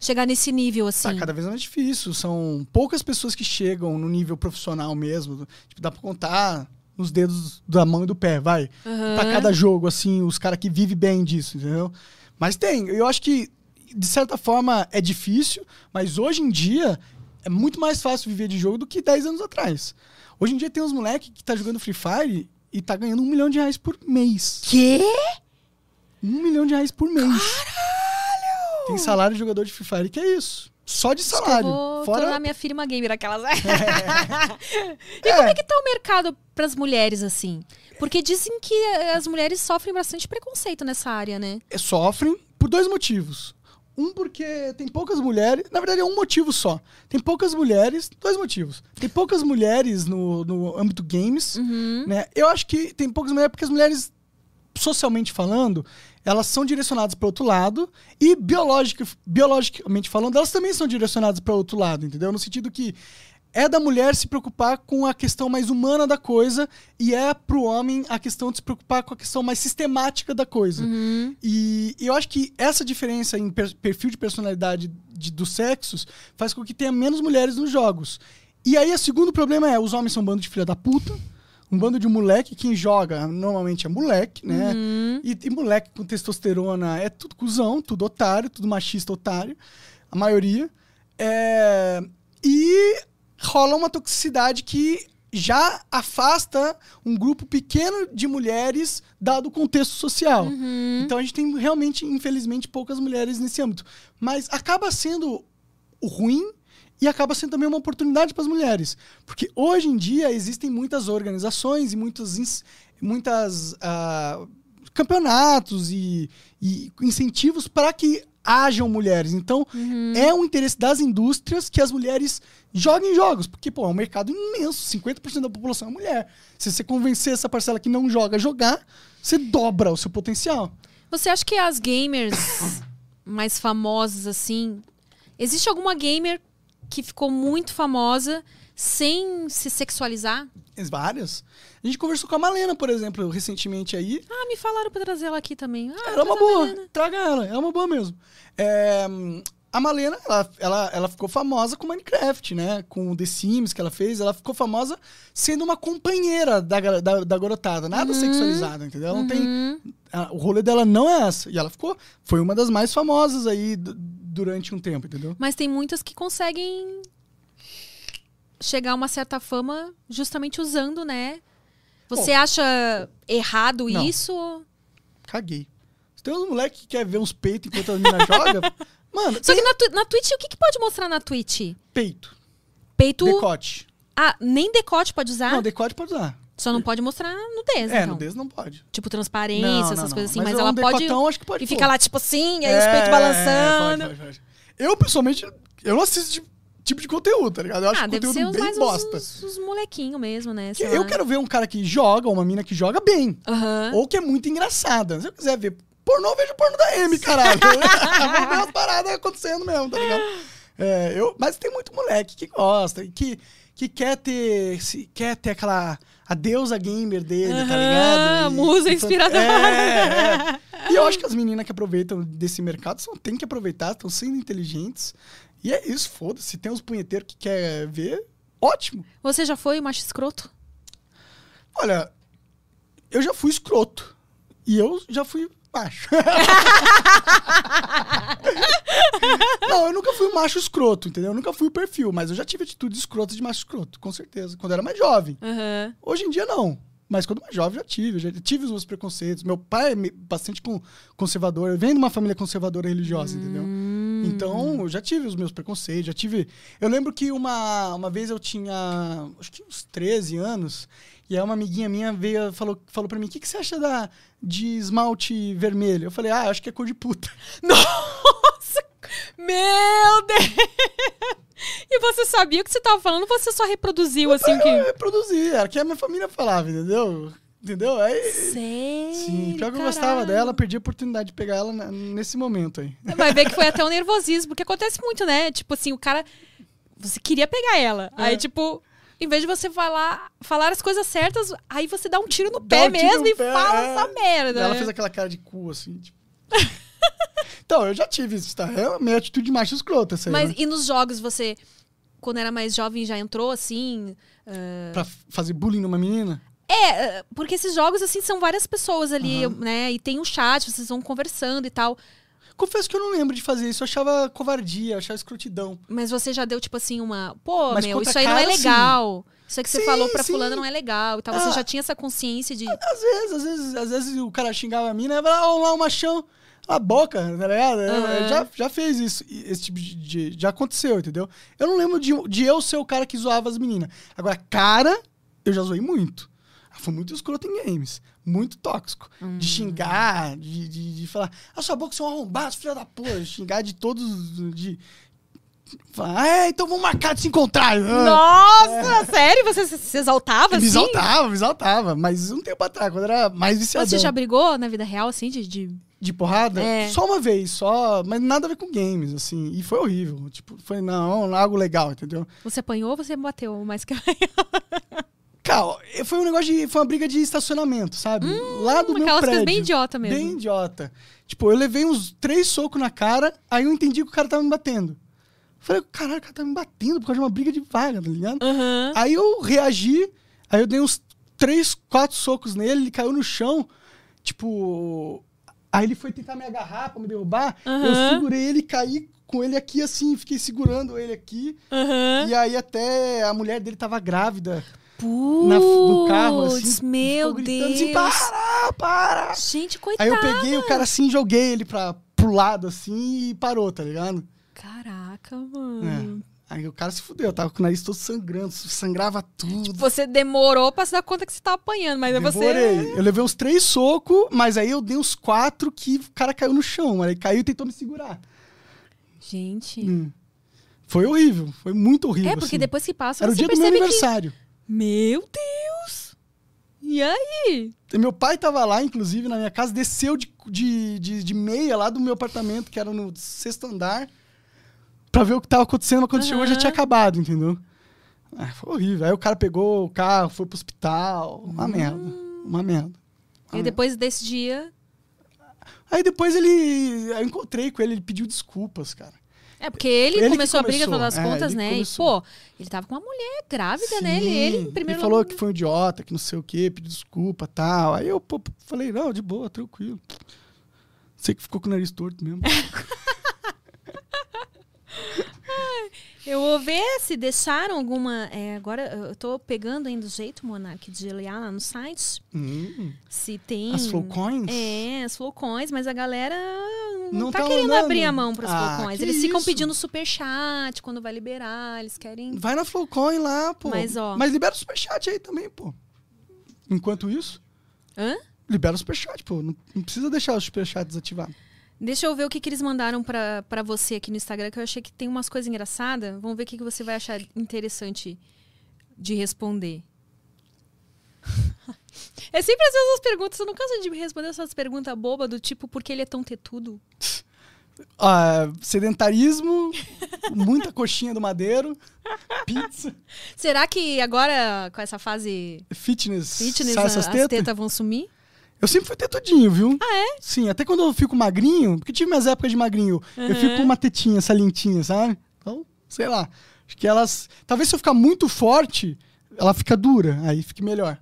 Chegar nesse nível, assim. Tá cada vez mais difícil. São poucas pessoas que chegam no nível profissional mesmo. Tipo, dá pra contar nos dedos da mão e do pé, vai. Aham. Pra cada jogo, assim, os caras que vivem bem disso, entendeu? Mas tem. Eu acho que, de certa forma, é difícil, mas hoje em dia é muito mais fácil viver de jogo do que 10 anos atrás. Hoje em dia tem uns moleques que tá jogando Free Fire e tá ganhando um milhão de reais por mês. Quê? Um milhão de reais por mês. Caralho! Tem salário de jogador de Free Fire que é isso. Só de Acho salário. eu vou Fora. tornar minha filha uma gamer, aquelas. *laughs* e como é que tá o mercado pras mulheres, assim? Porque dizem que as mulheres sofrem bastante preconceito nessa área, né? é, sofrem por dois motivos. Um, porque tem poucas mulheres. Na verdade, é um motivo só. Tem poucas mulheres. Dois motivos. Tem poucas mulheres no, no âmbito games. Né? Eu acho que tem poucas mulheres porque as mulheres, socialmente falando, elas são direcionadas para outro lado. E biologica, biologicamente falando, elas também são direcionadas para outro lado, entendeu? No sentido que é da mulher se preocupar com a questão mais humana da coisa e é pro homem a questão de se preocupar com a questão mais sistemática da coisa. E eu acho que essa diferença em per- perfil de personalidade de- dos sexos faz com que tenha menos mulheres nos jogos. E aí, o segundo problema é: os homens são um bando de filha da puta, um bando de moleque. Quem joga normalmente é moleque, né? E, e moleque com testosterona é tudo cuzão, tudo otário, tudo machista otário, a maioria. É, E rola uma toxicidade que já afasta um grupo pequeno de mulheres dado o contexto social. Então a gente tem realmente, infelizmente, poucas mulheres nesse âmbito. Mas acaba sendo o ruim e acaba sendo também uma oportunidade para as mulheres. Porque hoje em dia existem muitas organizações e muitos muitas ah, campeonatos e, e incentivos para que hajam mulheres. Então, é um interesse das indústrias que as mulheres joguem jogos. Porque, pô, é um mercado imenso. 50% da população é mulher. Se você convencer essa parcela que não joga a jogar, você dobra o seu potencial. Você acha que as gamers *coughs* mais famosas, assim. Existe alguma gamer que ficou muito famosa sem se sexualizar? Várias. A gente conversou com a Malena, por exemplo, recentemente aí. Ah, me falaram pra trazer ela aqui também. Ah, Ela é uma boa. Traga ela, é uma boa mesmo. É, a Malena, ela, ela, ela ficou famosa com Minecraft, né? Com o The Sims que ela fez. Ela ficou famosa sendo uma companheira da, da, da garotada. Nada sexualizada, entendeu? Ela não tem... a- o rolê dela não é essa. E ela ficou... Foi uma das mais famosas aí d- durante um tempo, entendeu? Mas tem muitas que conseguem chegar a uma certa fama justamente usando, né? Você acha errado Não. isso? Caguei. Se tem uns moleque que quer ver uns peitos enquanto a menina *laughs* joga... Mano, Só que tem na, Twi- na Twitch, o que, que pode mostrar na Twitch? peito. Peito. Decote. Ah, nem decote pode usar? Não, decote pode usar. Só não pode mostrar nudez, É, então. nudez não pode. Tipo transparência, Não, essas não, coisas assim. Mas Mas, um ela pode. decotão, acho que pode E pôr. fica lá, tipo assim, aí os peitos balançando. É, pode, pode, pode. Eu, pessoalmente, eu não assisto esse tipo de conteúdo, tá ligado? Eu acho ah, deve conteúdo ser os bem mais bosta. os, os molequinhos mesmo, né? Que sei eu lá. quero ver um cara que joga, uma mina que joga bem. Aham. Ou que é muito engraçada. Se eu quiser ver pornô, eu vejo pornô da M, caralho. *laughs* Vou ver as paradas acontecendo mesmo, tá ligado? É, eu, mas tem muito moleque que gosta, que, que quer ter. Se, quer ter aquela. A deusa gamer dele, tá Aham, ligado? a musa inspiradora. É, é. E eu acho que as meninas que aproveitam desse mercado são, tem que aproveitar, estão sendo inteligentes. E é isso, foda-se. Se tem uns punheteiros que quer ver, ótimo. Você já foi macho escroto? Olha, eu já fui escroto. E eu já fui macho. Não, eu nunca fui macho escroto, entendeu? Eu nunca fui o perfil, mas eu já tive atitudes escrotas de macho escroto, com certeza. Quando eu era mais jovem. Aham. Hoje em dia, não. Mas quando mais jovem, já tive. Eu já tive os meus preconceitos. Meu pai é bastante con- conservador. Eu venho de uma família conservadora religiosa, entendeu? Então, eu já tive os meus preconceitos. Já tive... Eu lembro que uma, uma vez eu tinha, acho que uns 13 anos, e aí uma amiguinha minha veio e falou, falou pra mim, o que, que você acha da, de esmalte vermelho? Eu falei, ah, acho que é cor de puta. *laughs* Nossa! Meu Deus! E você sabia o que você tava falando? Você só reproduziu assim o Eu que. reproduzir, era o que a minha família falava, entendeu? Entendeu? Aí... Sério? Sim, pior que eu gostava dela, perdi a oportunidade de pegar ela nesse momento aí. Vai ver que foi até um nervosismo, porque acontece muito, né? Tipo assim, o cara. Você queria pegar ela. É. Aí, tipo, em vez de você falar, falar as coisas certas, aí você dá um tiro no Dá pé um tiro mesmo no e pé, fala é. essa merda. Ela né? fez aquela cara de cu, assim, tipo. *laughs* então, eu já tive isso, tá? É a minha atitude de macho escrota, essa aí, Mas né? e nos jogos você, quando era mais jovem, já entrou assim? ah, Pra fazer bullying numa menina. É, porque esses jogos, assim, são várias pessoas ali, né? E tem um chat, vocês vão conversando e tal. Confesso que eu não lembro de fazer isso. Eu achava covardia, eu achava escrotidão. Mas você já deu, tipo assim, uma. Pô, Mas meu, isso aí não é cara, sim. legal. Isso aí que você Sim, falou pra sim. fulano não é legal e tal. Você Ah. já tinha essa consciência de. Às vezes, às vezes, às vezes o cara xingava a mina e falava, ó, lá o machão. A boca, tá ligado? Eu Já, já fez isso. Esse tipo de, de- Já aconteceu, entendeu? Eu não lembro de, de eu ser o cara que zoava as meninas. Agora, cara, eu já zoei muito. Foi muito escroto em games. Muito tóxico. Hum. De xingar, de, de, de falar, a sua boca, você é um arrombado, filho da porra. Xingar de todos. De. Falar, ah, é, então vamos marcar de se encontrar. Ah. Nossa, sério? Você se exaltava Me assim? exaltava, me exaltava. Mas um tempo atrás, quando era mais viciadão. Você já brigou na vida real, assim, de. de- De porrada? É. Só uma vez, só. Mas nada a ver com games, assim. E foi horrível. Tipo, foi não, algo legal, entendeu? Você apanhou ou você bateu mais que. *laughs* Cara, foi um negócio de. Foi uma briga de estacionamento, sabe? Lá do meu Hum, aquelas prédio. coisas bem idiota mesmo. Bem idiota. Tipo, eu levei uns três socos na cara, aí eu entendi que o cara tava me batendo. Falei, caralho, o cara tá me batendo por causa de uma briga de vaga, tá ligado? Aham. Aí eu reagi, aí eu dei uns três, quatro socos nele, ele caiu no chão, tipo. Aí ele foi tentar me agarrar pra me derrubar, eu Aham. segurei ele e caí com ele aqui assim, fiquei segurando ele aqui. Aham. E aí até a mulher dele tava grávida Putz, na, no carro, assim. meu Deus. assim, para, para! Gente, Aí coitado. eu peguei o cara assim, joguei ele pra, pro lado assim e parou, tá ligado? Caraca, mano. É. Aí o cara se fudeu, tava com o nariz todo sangrando, sangrava tudo. Você demorou pra se dar conta que você tá apanhando, mas é Demorei. você. Eu levei uns três socos, mas aí eu dei uns quatro que o cara caiu no chão. Aí caiu e tentou me segurar. Gente. Hum. Foi horrível, foi muito horrível. É, porque assim. depois que passa, Era o dia do meu percebe que. Meu Deus! E aí? Meu pai tava lá, inclusive, na minha casa, desceu de, de, de, de meia lá do meu apartamento, que era no sexto andar, pra ver o que tava acontecendo, mas quando chegou já tinha acabado, entendeu? Ah, foi horrível. Aí o cara pegou o carro, foi pro hospital. Uma merda. Uma merda. E aí depois desse dia. Aí depois ele. Eu encontrei com ele, ele pediu desculpas, cara. É, porque ele, Ele que começou a briga, no começou, final das é, contas, né? começou. E, pô, ele tava com uma mulher grávida, né? Ele, Sim, ele, primeiro ele falou que foi um idiota, que não sei o quê, pediu desculpa tal. Aí eu pô, falei, não, de boa, tranquilo. Sei que ficou com o nariz torto mesmo. *laughs* *laughs* Eu vou ver se deixaram alguma. é, agora eu tô pegando ainda o jeito, Monark, de olhar lá no site. Hum, Se tem. As flowcoins? É, as flowcoins, mas a galera não, Não tá, tá querendo mandando? abrir a mão pras Ah, flowcoins. Eles ficam isso? pedindo superchat quando vai liberar, eles querem. Vai na Flowcoin lá, pô. Mas, ó- Mas libera o superchat aí também, pô. Enquanto isso, Hã? libera o superchat, pô. Não, não precisa deixar o superchat desativado. Deixa eu ver o que, que eles mandaram pra, pra você aqui no Instagram, que eu achei que tem umas coisas engraçadas. Vamos ver o que, que você vai achar interessante de responder. *laughs* é sempre as mesmas perguntas. Eu não canso de me responder essas perguntas bobas do tipo, por que ele é tão tetudo? *laughs* Ah, sedentarismo, muita coxinha do madeiro, pizza, Será que agora, com essa fase fitness, fitness, a- as tetas. tetas vão sumir? Eu sempre fui tetudinho, viu? Ah, é? Sim, até quando eu fico magrinho, porque tive minhas épocas de magrinho, eu fico com uma tetinha salientinha, sabe? Então, sei lá. Acho que elas. Talvez se eu ficar muito forte, ela fica dura, aí fique melhor.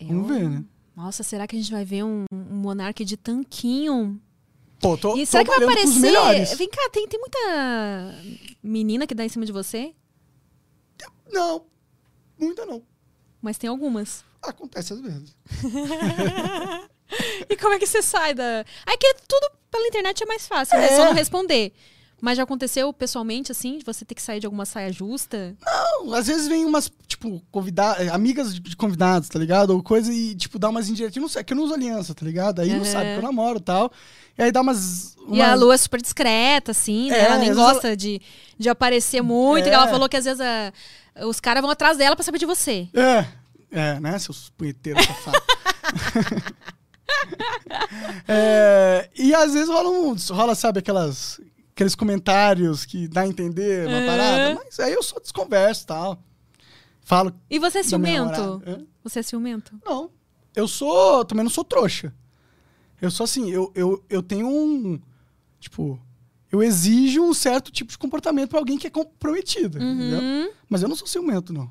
Vamos ver, né? Nossa, será que a gente vai ver um, um monarca de tanquinho? Pô, tô, E tô será que vai aparecer? Vem cá, tem, tem muita menina que dá em cima de você, Não, muita não. mas tem algumas. Acontece às vezes. *laughs* E como é que você sai da. Aí que tudo pela internet é mais fácil, né? É É. só não responder. Mas já aconteceu pessoalmente, assim, de você ter que sair de alguma saia justa? Não, às vezes vem umas, tipo, convidadas, amigas de, convidados, tá ligado? Ou coisa e, tipo, dá umas indiretas. Não sei, é que eu não uso aliança, tá ligado? Aí não sabe que eu namoro e tal. E aí dá umas. E a umas- Lu é super discreta, assim, né? É, ela nem gosta de, de aparecer muito. É. E ela falou que às vezes a- os caras vão atrás dela pra saber de você. É, é, né, seus punheteiros safados. *laughs* É, e às vezes rola, um, rola, sabe, aquelas, aqueles comentários que dá a entender uma É. parada. Mas aí eu só desconverso e tal. Falo. E você é ciumento? Você é ciumento? Não. Eu sou. Também não sou trouxa. Eu sou assim, eu, eu, eu tenho um. Tipo. Eu exijo um certo tipo de comportamento pra alguém que é comprometido. Entendeu? Uhum. Mas eu não sou ciumento, não.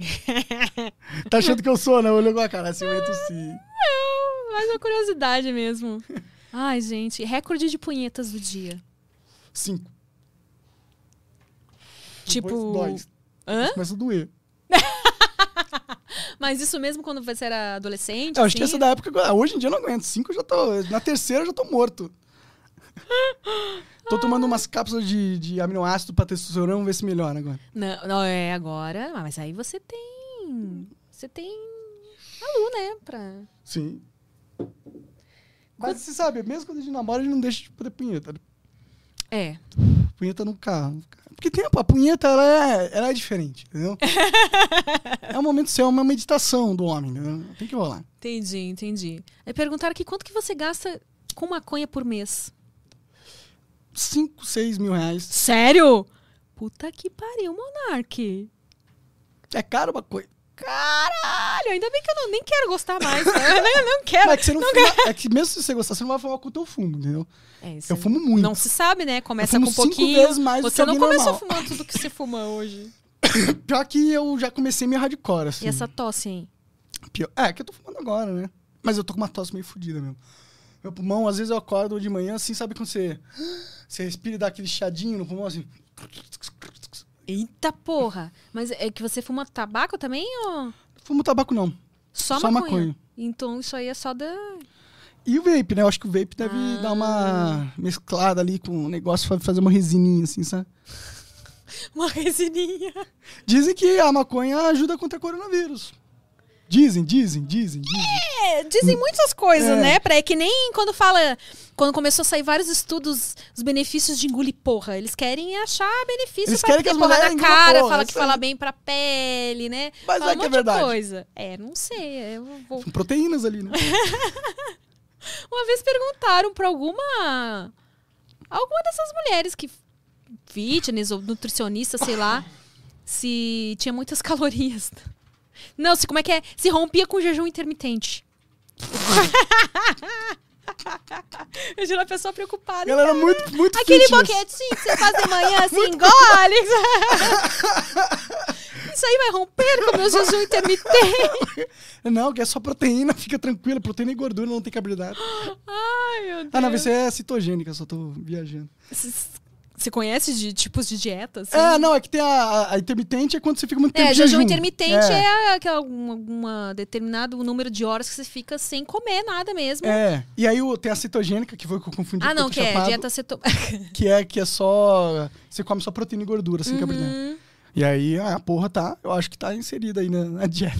*laughs* tá achando que eu sou, né? Olhou com a cara, ciumento sim. Não, mais uma curiosidade mesmo. Ai, gente, recorde de punhetas do dia. Cinco. Tipo. Depois dói. Hã? Começa a doer. *laughs* Mas isso mesmo quando você era adolescente? Eu acho que assim? essa da época. Hoje em dia eu não aguento. Cinco eu já tô. Na terceira eu já tô morto. *laughs* tô tomando umas cápsulas de, de aminoácido pra testosterona, vamos ver se melhora agora. Não, não, é agora. Mas aí você tem. Você tem a Lu, né? Pra... Sim. Mas você sabe, mesmo quando a gente namora, a gente não deixa de poder punheta. É. Punheta no carro. Porque tem a punheta, ela é, ela é diferente, entendeu? *laughs* é um momento seu, é uma meditação do homem, entendeu? Tem que rolar. Entendi, entendi. Aí perguntaram aqui quanto que você gasta com maconha por mês? 5, 6 mil reais. Sério? Puta que pariu, Monark. É caro uma coisa. Caralho, ainda bem que eu não, nem quero gostar mais. né? Eu não, não quero. Mas é que, você não fuma- é que mesmo se você gostar, você não vai fumar com o teu fumo, entendeu? É, Eu fumo muito. Não se sabe, né? Começa com um pouquinho. vezes mais Você não começou normal. fumando tudo que você fuma hoje. *coughs* Pior que eu já comecei meio hardcore, assim. E essa tosse, hein? Pior- É, que eu tô fumando agora, né? Mas eu tô com uma tosse meio fodida mesmo. Meu pulmão, às vezes eu acordo de manhã, assim, sabe quando você, você respira e dá aquele chiadinho no pulmão, assim. Eita porra. Mas é que você fuma tabaco também ou Fumo tabaco não. só, Só maconha? maconha. Então isso aí é só da. E o vape, né? Eu acho que o vape deve Ah. dar uma mesclada ali com o negócio, fa- fazer uma resininha, assim, sabe? *laughs* Uma resininha. Dizem que a maconha ajuda contra coronavírus. Dizem, dizem, dizem, dizem. É, dizem muitas coisas, É. né? Pra, é que nem quando fala. Quando começou a sair vários estudos, os benefícios de engolir porra. Eles querem achar benefício Eles pra querem que as porra na engolam cara, porra, fala que isso fala bem pra pele, né? Mas fala é um que é verdade. de coisa. É, não sei. Vou... Com proteínas ali, né? *laughs* Uma vez perguntaram pra alguma. Alguma dessas mulheres que. Fitness ou nutricionista, sei lá. Se tinha muitas *laughs* calorias. Não, se como é que é? Se rompia com jejum intermitente. Eu juro a pessoa preocupada. Galera muito, muito Aquele fitness. boquetinho que você faz de manhã *laughs* assim, engole. *laughs* Isso aí vai romper com o meu jejum intermitente. Não, que é só proteína, *laughs* fica tranquila. Proteína e gordura não tem carboidrato. *gasps* Ai, meu Deus. Ah, não, você é citogênica, só tô viajando. Você conhece de tipos de dieta? Assim? É, não, é que tem a, a- intermitente é quando você fica muito tempo É, jejum jejum. intermitente é. é, aquela uma, uma determinado número de horas que você fica sem comer nada mesmo. É, e aí o- tem a citogênica, que foi o que eu confundi ah, com não, que é chapado, dieta ceto... *laughs* que é que é só você come só proteína e gordura sem carboidrato. Uhum. E aí a porra tá, eu acho que tá inserida aí na, na *laughs* dieta.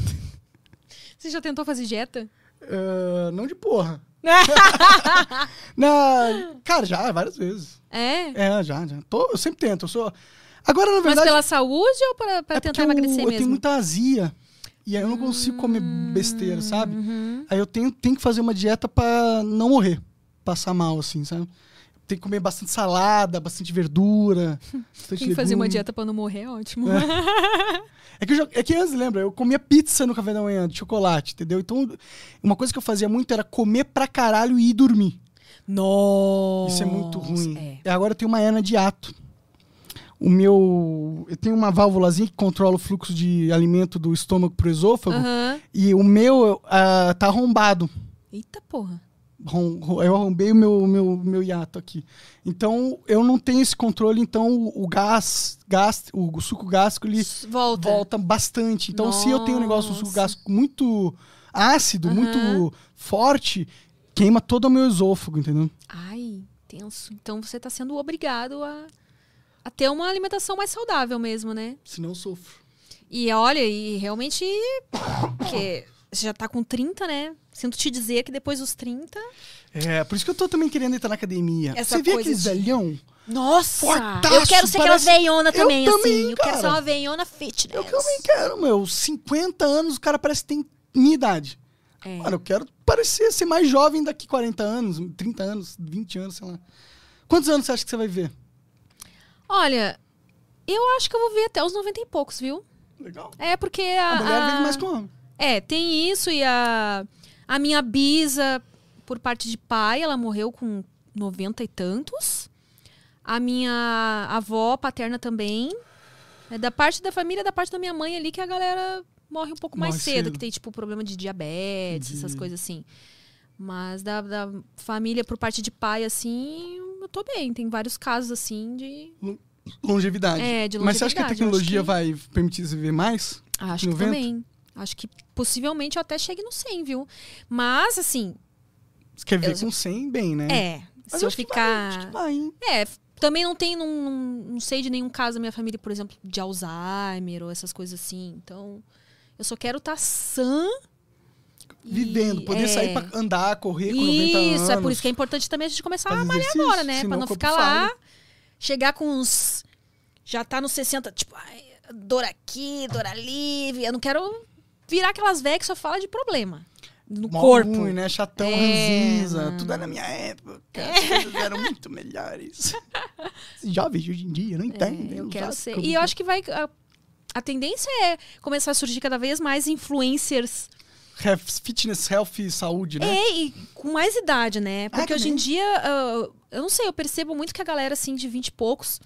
Você já tentou fazer dieta? Ah, não de porra. *laughs* na, cara, já várias vezes. É? É, já, já. Tô, eu sempre tento, eu sou Agora na Mas verdade pela saúde ou para, para é tentar eu, emagrecer eu mesmo? tenho muita azia. E aí eu não consigo comer besteira, sabe? Uhum. Aí eu tenho, tenho que fazer uma dieta pra não morrer. Passar mal, assim, sabe? Tem que comer bastante salada, bastante verdura. *laughs* bastante Tem que fazer uma dieta para não morrer, é ótimo. É *laughs* que, eu é que antes, lembra? Eu comia pizza no café da manhã, de chocolate, entendeu? Então, uma coisa que eu fazia muito era comer pra caralho e ir dormir. Nossa. Isso é muito ruim. É. Agora eu tenho uma hernia de ato. O meu. Eu tenho uma válvulazinha que controla o fluxo de alimento do estômago pro esôfago. Aham. E o meu ah, tá arrombado. Eita porra. Eu arrombei o meu, meu, meu hiato aqui. Então, eu não tenho esse controle. Então, o, o gás, gás, o, suco gástrico, ele Volta. volta bastante. Então, se eu tenho um negócio do suco Nossa. gástrico muito ácido, Aham. muito forte, queima todo o meu esôfago, entendeu? Ai, tenso. Então você tá sendo obrigado a, a ter uma alimentação mais saudável mesmo, né? Senão eu sofro. E olha, e realmente. Porque você já tá com 30, né? Sinto te dizer que depois dos 30. É, por isso que eu tô também querendo entrar na academia. Essa Você vê aqueles de- velhão? Nossa! Fortaço, eu quero ser parece- aquela veiona Eu também, também, assim. Eu quero ser uma veiona fitness. Eu também quero, meu. 50 anos, o cara parece que tem minha idade. É. Mano, eu quero parecer ser mais jovem daqui 40 anos, 30 anos, 20 anos, sei lá. Quantos anos você acha que você vai ver? Olha, eu acho que eu vou ver até os 90 e poucos, viu? Legal. É porque a. A mulher a- vive mais que o homem. É, tem isso e a, a minha bisa, por parte de pai, ela morreu com 90 e tantos. A minha avó paterna também. É da parte da família, da parte da minha mãe ali, que a galera morre um pouco mais Morre cedo, cedo. que tem, tipo, problema de diabetes, De- essas coisas assim. Mas da, da família por parte de pai, assim, eu tô bem. Tem vários casos, assim, de. Longevidade. É, de Mas você acha que a longevidade, tecnologia que- vai permitir você viver mais? Acho que 90? também. Acho que possivelmente eu até chegue no 100, viu? Mas, assim, Você quer viver Eu- com 100, bem, né? é. Mas se eu ficar. vai? É, também não tem, não, não, sei de nenhum caso da minha família, por exemplo, de Alzheimer ou essas coisas assim. Então, eu só quero estar sã. e- Vivendo, poder é. sair pra andar, correr com 90 anos. Isso, é por isso que é importante também a gente começar a malhar agora, né? o não ficar lá, chegar com uns. Já tá nos 60, tipo, ai, dor aqui, dor ali. Eu não quero virar aquelas velhas que só fala de problema. no Mó corpo. ruim, né? Chatão, É, ranzinza. Tudo era na minha época. As coisas eram muito melhores. *laughs* Jovens de hoje em dia não entendem. É, eu os quero ser. como- E eu acho que vai. A, a tendência é começar a surgir cada vez mais influencers. Fitness, health e saúde, né? É, e com mais idade, né? Porque Ah, hoje em dia, ah, eu não sei, eu percebo muito que a galera, assim, de 20 e poucos.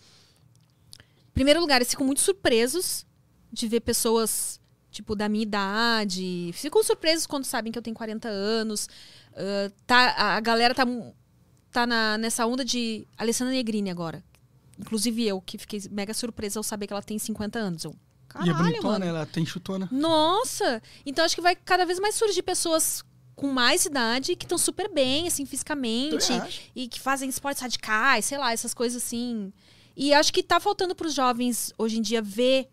Em primeiro lugar, eles ficam muito surpresos de ver pessoas, tipo, da minha idade. Ficam surpresos quando sabem que eu tenho 40 anos. Ah, tá, a- a galera tá, tá na, nessa onda de Alessandra Negrini agora. Inclusive eu, que fiquei mega surpresa ao saber que ela tem 50 anos. Eu, e é caralho, bonitona, mano. ela tem chutona. Nossa! Então acho que vai cada vez mais surgir pessoas com mais idade que estão super bem, assim, fisicamente. E que fazem esportes radicais, sei lá, essas coisas assim. E acho que tá faltando pros jovens hoje em dia ver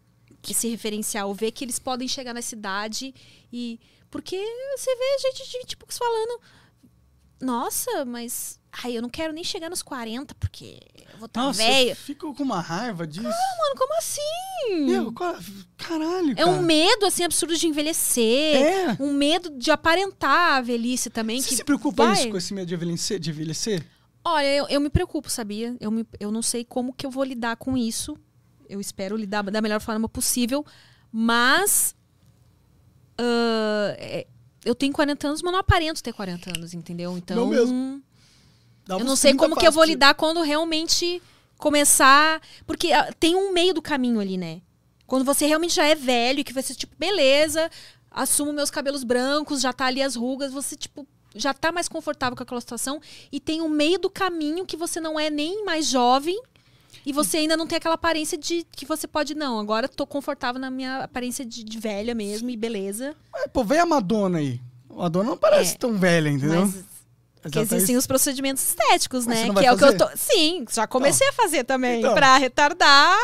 esse referencial, ver que eles podem chegar na cidade e. Porque você vê gente de 20 poucos falando. Nossa, mas. Ai, eu não quero nem chegar nos 40, porque eu vou estar tá velha. eu fico com uma raiva disso. Mano, como assim? Meu, caralho, É cara. um medo, assim, absurdo de envelhecer. É. Um medo de aparentar a velhice também. Você que se preocupa vai... isso com esse medo de envelhecer? De envelhecer? Olha, eu, eu me preocupo, sabia? Eu, me- eu não sei como que eu vou lidar com isso. Eu espero lidar da melhor forma possível. Mas... ah, é, eu tenho 40 anos, mas não aparento ter 40 anos, entendeu? Então... Não mesmo. Dá Eu não sei 30 como que eu vou lidar quando realmente começar. Porque ah, tem um meio do caminho ali, né? Quando você realmente já é velho e que você, tipo, beleza, assumo meus cabelos brancos, já tá ali as rugas, você, tipo, já tá mais confortável com aquela situação. E tem um meio do caminho que você não é nem mais jovem. E você ainda não tem aquela aparência de que você pode, não, agora tô confortável na minha aparência de, de velha mesmo e beleza. Mas, pô, vem a Madonna aí. A Madonna não parece É. tão velha, entendeu? Mas Ela que tá existem os procedimentos estéticos, Mas né? Que é o que eu tô. Sim, já comecei a fazer também. Então. Pra retardar,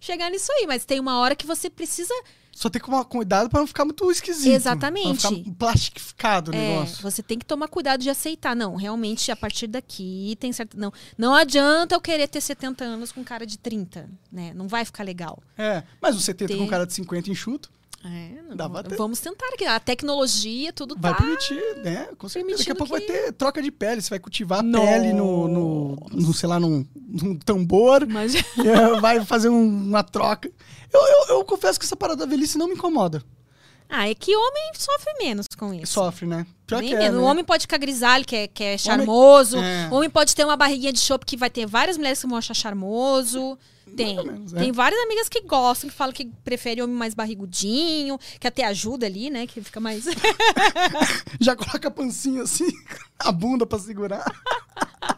chegar nisso aí. Mas tem uma hora que você precisa. Só tem que tomar cuidado pra não ficar muito esquisito. Exatamente. Pra não ficar plastificado o É, negócio. você tem que tomar cuidado de aceitar. Não, realmente, a partir daqui tem certo. Não, não adianta eu querer ter 70 anos com cara de 30, né? Não vai ficar legal. É. Mas o 70 com Ter- cara de 50 enxuto É, não- Dá vamos tentar aqui. A tecnologia, tudo vai tá. permitir, né? Com certeza. Daqui a pouco vai que- ter troca de pele. Você vai cultivar a pele no, no, no, sei lá, num, num tambor. Mas... é, *laughs* vai fazer um- uma troca. Eu, eu, eu confesso que essa parada da velhice não me incomoda. ah, é que homem sofre menos com isso. Sofre, né? Pior Bem que é, né? O homem pode ficar grisalho, que é, que é charmoso. é. O homem pode ter uma barriguinha de chope que vai ter várias mulheres que vão achar charmoso. Tem. menos, é. Tem várias amigas que gostam, que falam que preferem homem mais barrigudinho, que até ajuda ali, né? Que fica mais. *laughs* Já coloca a pancinha assim, *laughs* a bunda pra segurar. *laughs*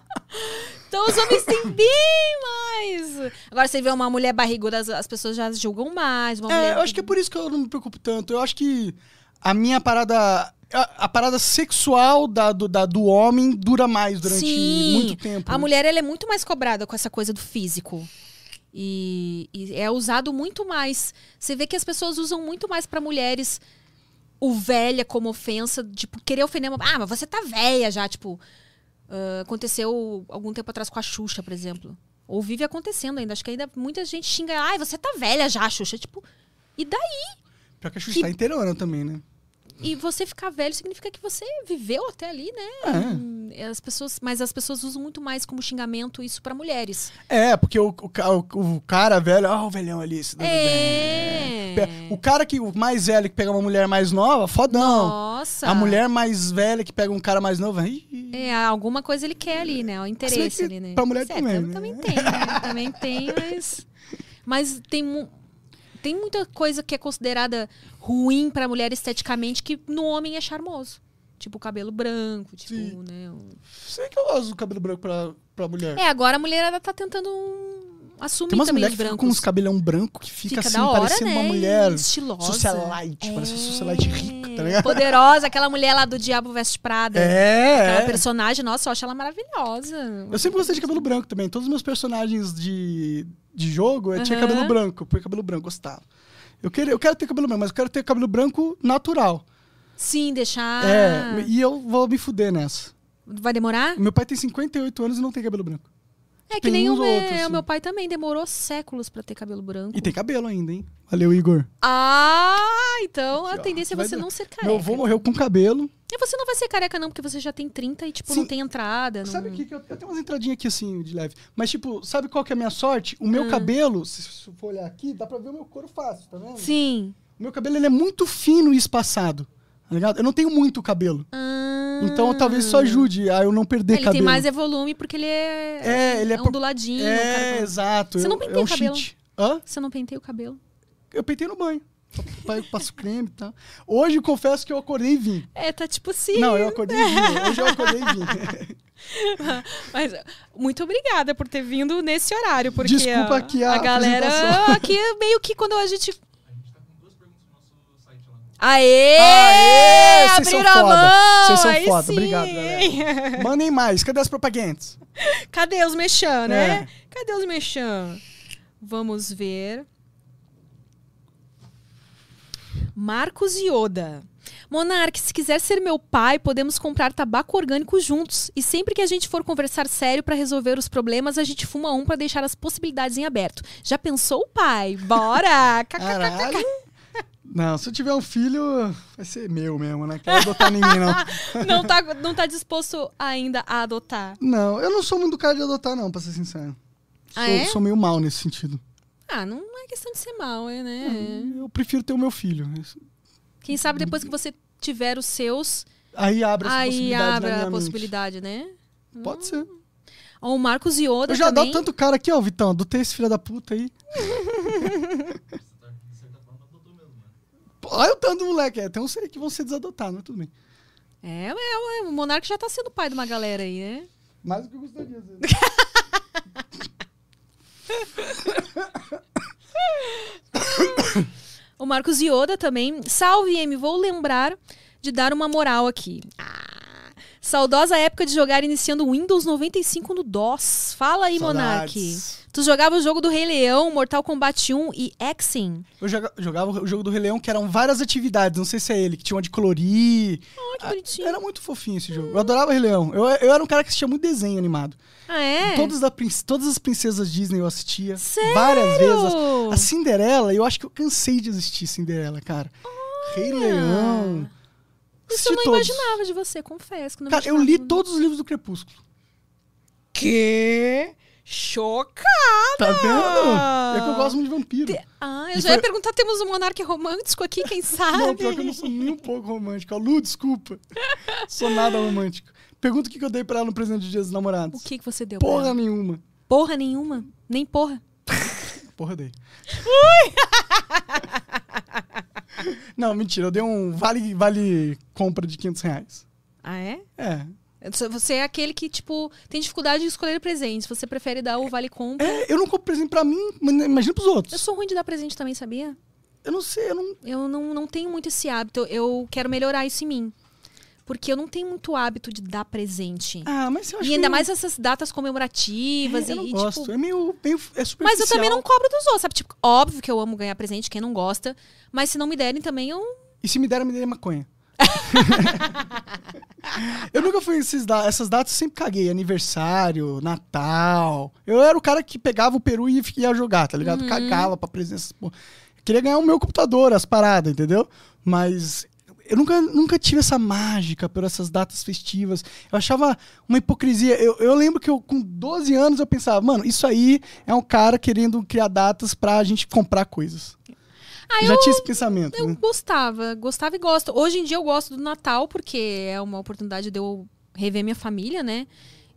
então os homens têm bem mais. Agora você vê uma mulher barriguda, as, as pessoas já julgam mais. Uma É, mulher eu acho que é por isso que eu não me preocupo tanto. Eu acho que a minha parada. A, a parada sexual da, do, da- do homem dura mais durante Sim. muito tempo. A né? mulher ela é muito mais cobrada com essa coisa do físico. E, e é usado muito mais. Você vê que as pessoas usam muito mais pra mulheres o velha como ofensa, tipo, querer ofender uma. Ah, mas você tá velha já, tipo. Ah, aconteceu algum tempo atrás com a Xuxa, por exemplo. Ou vive acontecendo ainda. Acho que ainda muita gente xinga. Ai, você tá velha já, Xuxa. Tipo, e daí? Pior que a Xuxa que- tá inteirona também, né? E você ficar velho significa que você viveu até ali, né? Hum, As pessoas, mas as pessoas usam muito mais como xingamento isso pra mulheres. É, porque o, o, o- cara velho, ah, o velhão ali. se dando É. bem. O cara que, o mais velho que pega uma mulher mais nova, fodão. Nossa. A mulher mais velha que pega um cara mais novo, ih, É, alguma coisa ele quer ali, né? O interesse que ali, né? pra mulher Certo, também, né? também tem, né? Também tem, mas. Mas tem, tem muita coisa que é considerada ruim pra mulher esteticamente que no homem é charmoso. Tipo, cabelo branco, tipo, Sim. né? um- sei que eu gosto do cabelo branco pra, pra mulher. É, agora a mulherada tá tentando um- assumir Tem umas também mulheres que ficam com uns cabelão branco que fica, Fica assim, hora, parecendo né? uma mulher Estilosa. socialite, parece uma socialite rica, tá ligado? Poderosa, aquela mulher lá do Diabo Veste Prada. É, Aquela é. personagem, nossa, eu acho ela maravilhosa. Eu sempre gostei de cabelo branco também. Todos os meus personagens de, de jogo eu tinha Aham. cabelo branco, porque cabelo branco gostava. Eu, queria, eu quero ter cabelo branco, mas eu quero ter cabelo branco natural. Sim, deixar. É, e eu vou me fuder nessa. Vai demorar? Meu pai tem 58 anos e não tem cabelo branco. É que tem nem o meu, outros, o sim. meu pai também demorou séculos pra ter cabelo branco. E tem cabelo ainda, hein? Valeu, Igor. Ah, então a ó. tendência é você não ser careca. Meu avô morreu com cabelo E você não vai ser careca, não, porque você já tem 30 e, tipo, Sim. não tem entrada. Não... Sabe o que, que eu, eu tenho umas entradinhas aqui assim, de leve. Mas, tipo, sabe qual que é a minha sorte? O Ah. meu cabelo, se você for olhar aqui, dá pra ver o meu couro fácil, tá vendo? Sim. O meu cabelo ele é muito fino e espaçado. Tá ligado? Eu não tenho muito cabelo. Ah. Então talvez isso ajude a eu não perder Ele cabelo. tem mais é volume porque ele é, É, ele é pro- onduladinho. o É, cara- exato. Você eu- não penteia é um cabelo? cheat. Hã? Você não penteia o cabelo? Eu pentei no banho. Pai, eu passo creme e tal. Hoje confesso que eu acordei e vim. É, tá tipo assim. Não, eu acordei e vim. Hoje eu acordei e vim. *laughs* Mas muito obrigada por ter vindo nesse horário, porque Desculpa a, aqui a galera apresentação. aqui é meio que quando a gente Aê! Aê! Vocês são Abriram a foda. mão! Vocês são aí foda. sim. Obrigado, galera. Mandem mais. Cadê as propagandas? Cadê os mexã, né? É. Cadê os mexã? Vamos ver. Marcos Yoda. Monark, se quiser ser meu pai, podemos comprar tabaco orgânico juntos. E sempre que a gente for conversar sério pra resolver os problemas, a gente fuma um pra deixar as possibilidades em aberto. Já pensou, pai? Bora! *laughs* Caralho. Não, se eu tiver um filho, vai ser meu mesmo, né? Quero adotar ninguém, não. *laughs* não, tá, não tá disposto ainda a adotar. Não, eu não sou muito cara de adotar, não, pra ser sincero. Ah, sou, é? sou meio mal nesse sentido. Ah, não é questão de ser mal, é, né? Eu prefiro ter o meu filho. Quem sabe depois que você tiver os seus, Aí abre aí abre a mente. possibilidade, né? Pode ser. Ó, O Marcos Yoda Eu já também. adoto tanto cara aqui, ó, Vitão. Adotei esse filho da puta aí. Olha o tanto do moleque. É, tem uns aí que vão ser desadotados, mas tudo bem. É, é, é, o Monark já tá sendo pai de uma galera aí, né? Mais do que eu gostaria, às vezes. *laughs* *coughs* O Marcos Yoda também. Salve, M. Vou lembrar de dar uma moral aqui. Ah, saudosa época de jogar iniciando Windows 95 no DOS. Fala aí, Monark. Tu jogava o jogo do Rei Leão, Mortal Kombat 1 e Exing. Eu joga- jogava o jogo do Rei Leão, que eram várias atividades. Não sei se é ele, que tinha uma de colorir. Oh, que Ah, bonitinho. Era muito fofinho esse jogo. Eu adorava Rei Leão. Eu, eu era um cara que assistia muito desenho animado. Ah, é? Todas, da todas as princesas Disney eu assistia. Sério? Várias vezes. A Cinderela, eu acho que eu cansei de assistir Cinderela, cara. Rei Leão. Isso eu não todos. imaginava de você, confesso. que não Cara, eu li todos os livros do Crepúsculo. Que? Chocada! Tá vendo? É que eu gosto muito de vampiro. Ah, eu E já foi- ia perguntar, temos um monarca romântico aqui, quem *laughs* sabe? Não, pior que eu não sou nem um pouco romântico. Lu, desculpa. sou nada romântico. Pergunta o que que eu dei pra ela no presente de Dia dos Namorados. O que, que você deu pra Porra ela? nenhuma. Porra nenhuma. Nem porra. Porra, dei. *laughs* *laughs* não, mentira. Eu dei um vale, vale compra de 500 reais. Ah, é? É. Você é aquele que, tipo, tem dificuldade de escolher presentes. Você prefere dar o vale compra. É, eu não compro presente pra mim, mas imagina pros outros. Eu sou ruim de dar presente também, sabia? Eu não sei, eu não. Eu não, não tenho muito esse hábito. Eu quero melhorar isso em mim. Porque eu não tenho muito hábito de dar presente. Ah, mas eu acho e ainda meio- mais essas datas comemorativas. É, eu e, não e, gosto. tipo, É meio, meio é. Mas eu também não cobro dos outros, sabe? Tipo, óbvio que eu amo ganhar presente, quem não gosta. Mas se não me derem também, eu. E se me der, me dê maconha. *laughs* eu nunca fui esses da- essas datas, eu sempre caguei. Aniversário, Natal. Eu era o cara que pegava o peru e ia jogar, tá ligado? Uhum. Cagava pra presença. Pô. Eu queria ganhar o meu computador, as paradas, entendeu? Mas eu nunca, nunca tive essa mágica por essas datas festivas. Eu achava uma hipocrisia. Eu, eu lembro que eu, com 12 anos, eu pensava, mano, isso aí é um cara querendo criar datas pra gente comprar coisas. Ah, Já eu, tinha esse pensamento, eu né? gostava. Gostava e gosto. Hoje em dia eu gosto do Natal, porque é uma oportunidade de eu rever minha família, né?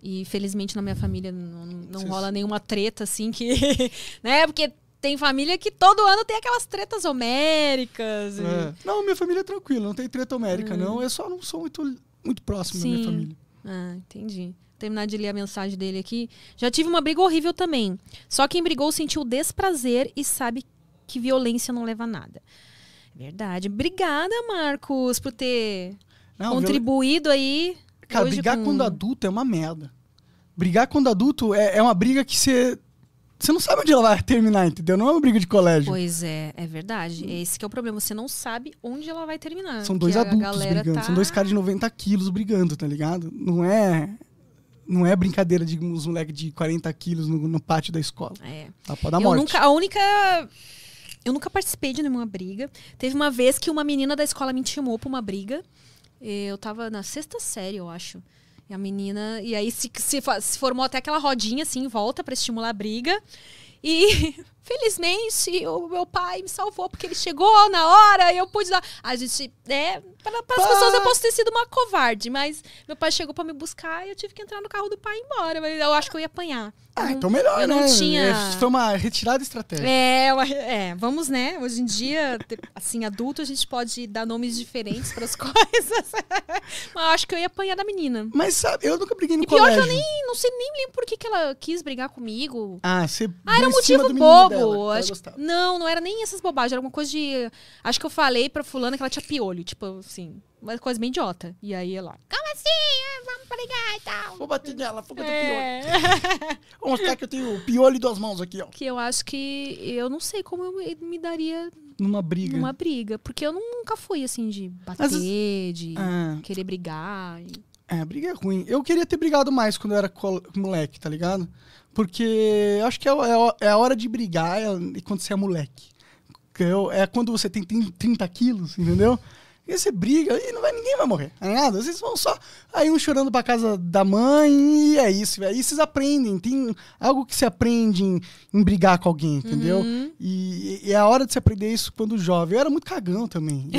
E felizmente na minha família não, não Vocês- rola nenhuma treta, assim, que. *laughs* né? Porque tem família que todo ano tem aquelas tretas homéricas. e- É. Não, minha família é tranquila, não tem treta homérica, Hum. não. Eu só não sou muito, muito próximo da minha família. Ah, entendi. Terminar de ler a mensagem dele aqui. Já tive uma briga horrível também. Só quem brigou sentiu desprazer e sabe que violência não leva a nada. Verdade. Obrigada, Marcos, por ter Não, contribuído aí. viol- Cara, hoje brigar com- quando adulto é uma merda. Brigar quando adulto é, é uma briga que você. Você não sabe onde ela vai terminar, entendeu? Não é uma briga de colégio. Pois é, é verdade. Esse que é o problema. Você não sabe onde ela vai terminar. São dois adultos brigando. tá- São dois caras de 90 quilos brigando, tá ligado? Não é. Não é brincadeira de uns moleques de 40 quilos no, no pátio da escola. É. Tá, pode dar Eu morte. nunca, a única. Eu nunca participei de nenhuma briga. Teve uma vez que uma menina da escola me intimou pra uma briga. Eu tava na sexta série, eu acho. E a menina. E aí se, se, se formou até aquela rodinha assim em volta pra estimular a briga. E *laughs* felizmente o meu pai me salvou, porque ele chegou na hora e eu pude dar. A gente. É, para as pessoas eu posso ter sido uma covarde, mas meu pai chegou pra me buscar e eu tive que entrar no carro do pai e ir embora. Mas eu acho que eu ia apanhar. Ah, não- então melhor, eu né? não tinha- É, Foi uma retirada estratégica. É, é, vamos, né? Hoje em dia, assim, adulto, a gente pode dar nomes diferentes para as *laughs* coisas. Mas eu acho que eu ia apanhar da menina. Mas sabe, eu nunca briguei no E pior colégio. que eu nem, não sei nem lembro por que, que ela quis brigar comigo. Ah, você Ah, era um motivo menino bobo. acho- não, não era nem essas bobagens. Era alguma coisa de. Acho que eu falei pra fulana que ela tinha piolho. Tipo assim, uma coisa bem idiota. E aí ela. Como assim? Ah, Vamos brigar e tal. Vou bater nela, vou bater piolho. *laughs* É. Vou mostrar que eu tenho o piolho e duas mãos aqui, ó. que eu acho que eu não sei como eu me- daria Numa briga. numa briga. Porque eu nunca fui assim de bater, de Ah. querer brigar. e- É, briga é ruim. Eu queria ter brigado mais quando eu era moleque, tá ligado? Porque eu acho que é, é é a hora de brigar quando você é moleque. Que eu- É quando você tem 30 quilos, entendeu? E aí você briga e não vai, ninguém vai morrer, tá ligado? Vocês vão só. Aí um chorando pra casa da mãe e é isso. Aí vocês aprendem. Tem algo que se aprende em, em brigar com alguém, entendeu? Uhum. E, e é a hora de se aprender isso quando jovem. Eu era muito cagão também.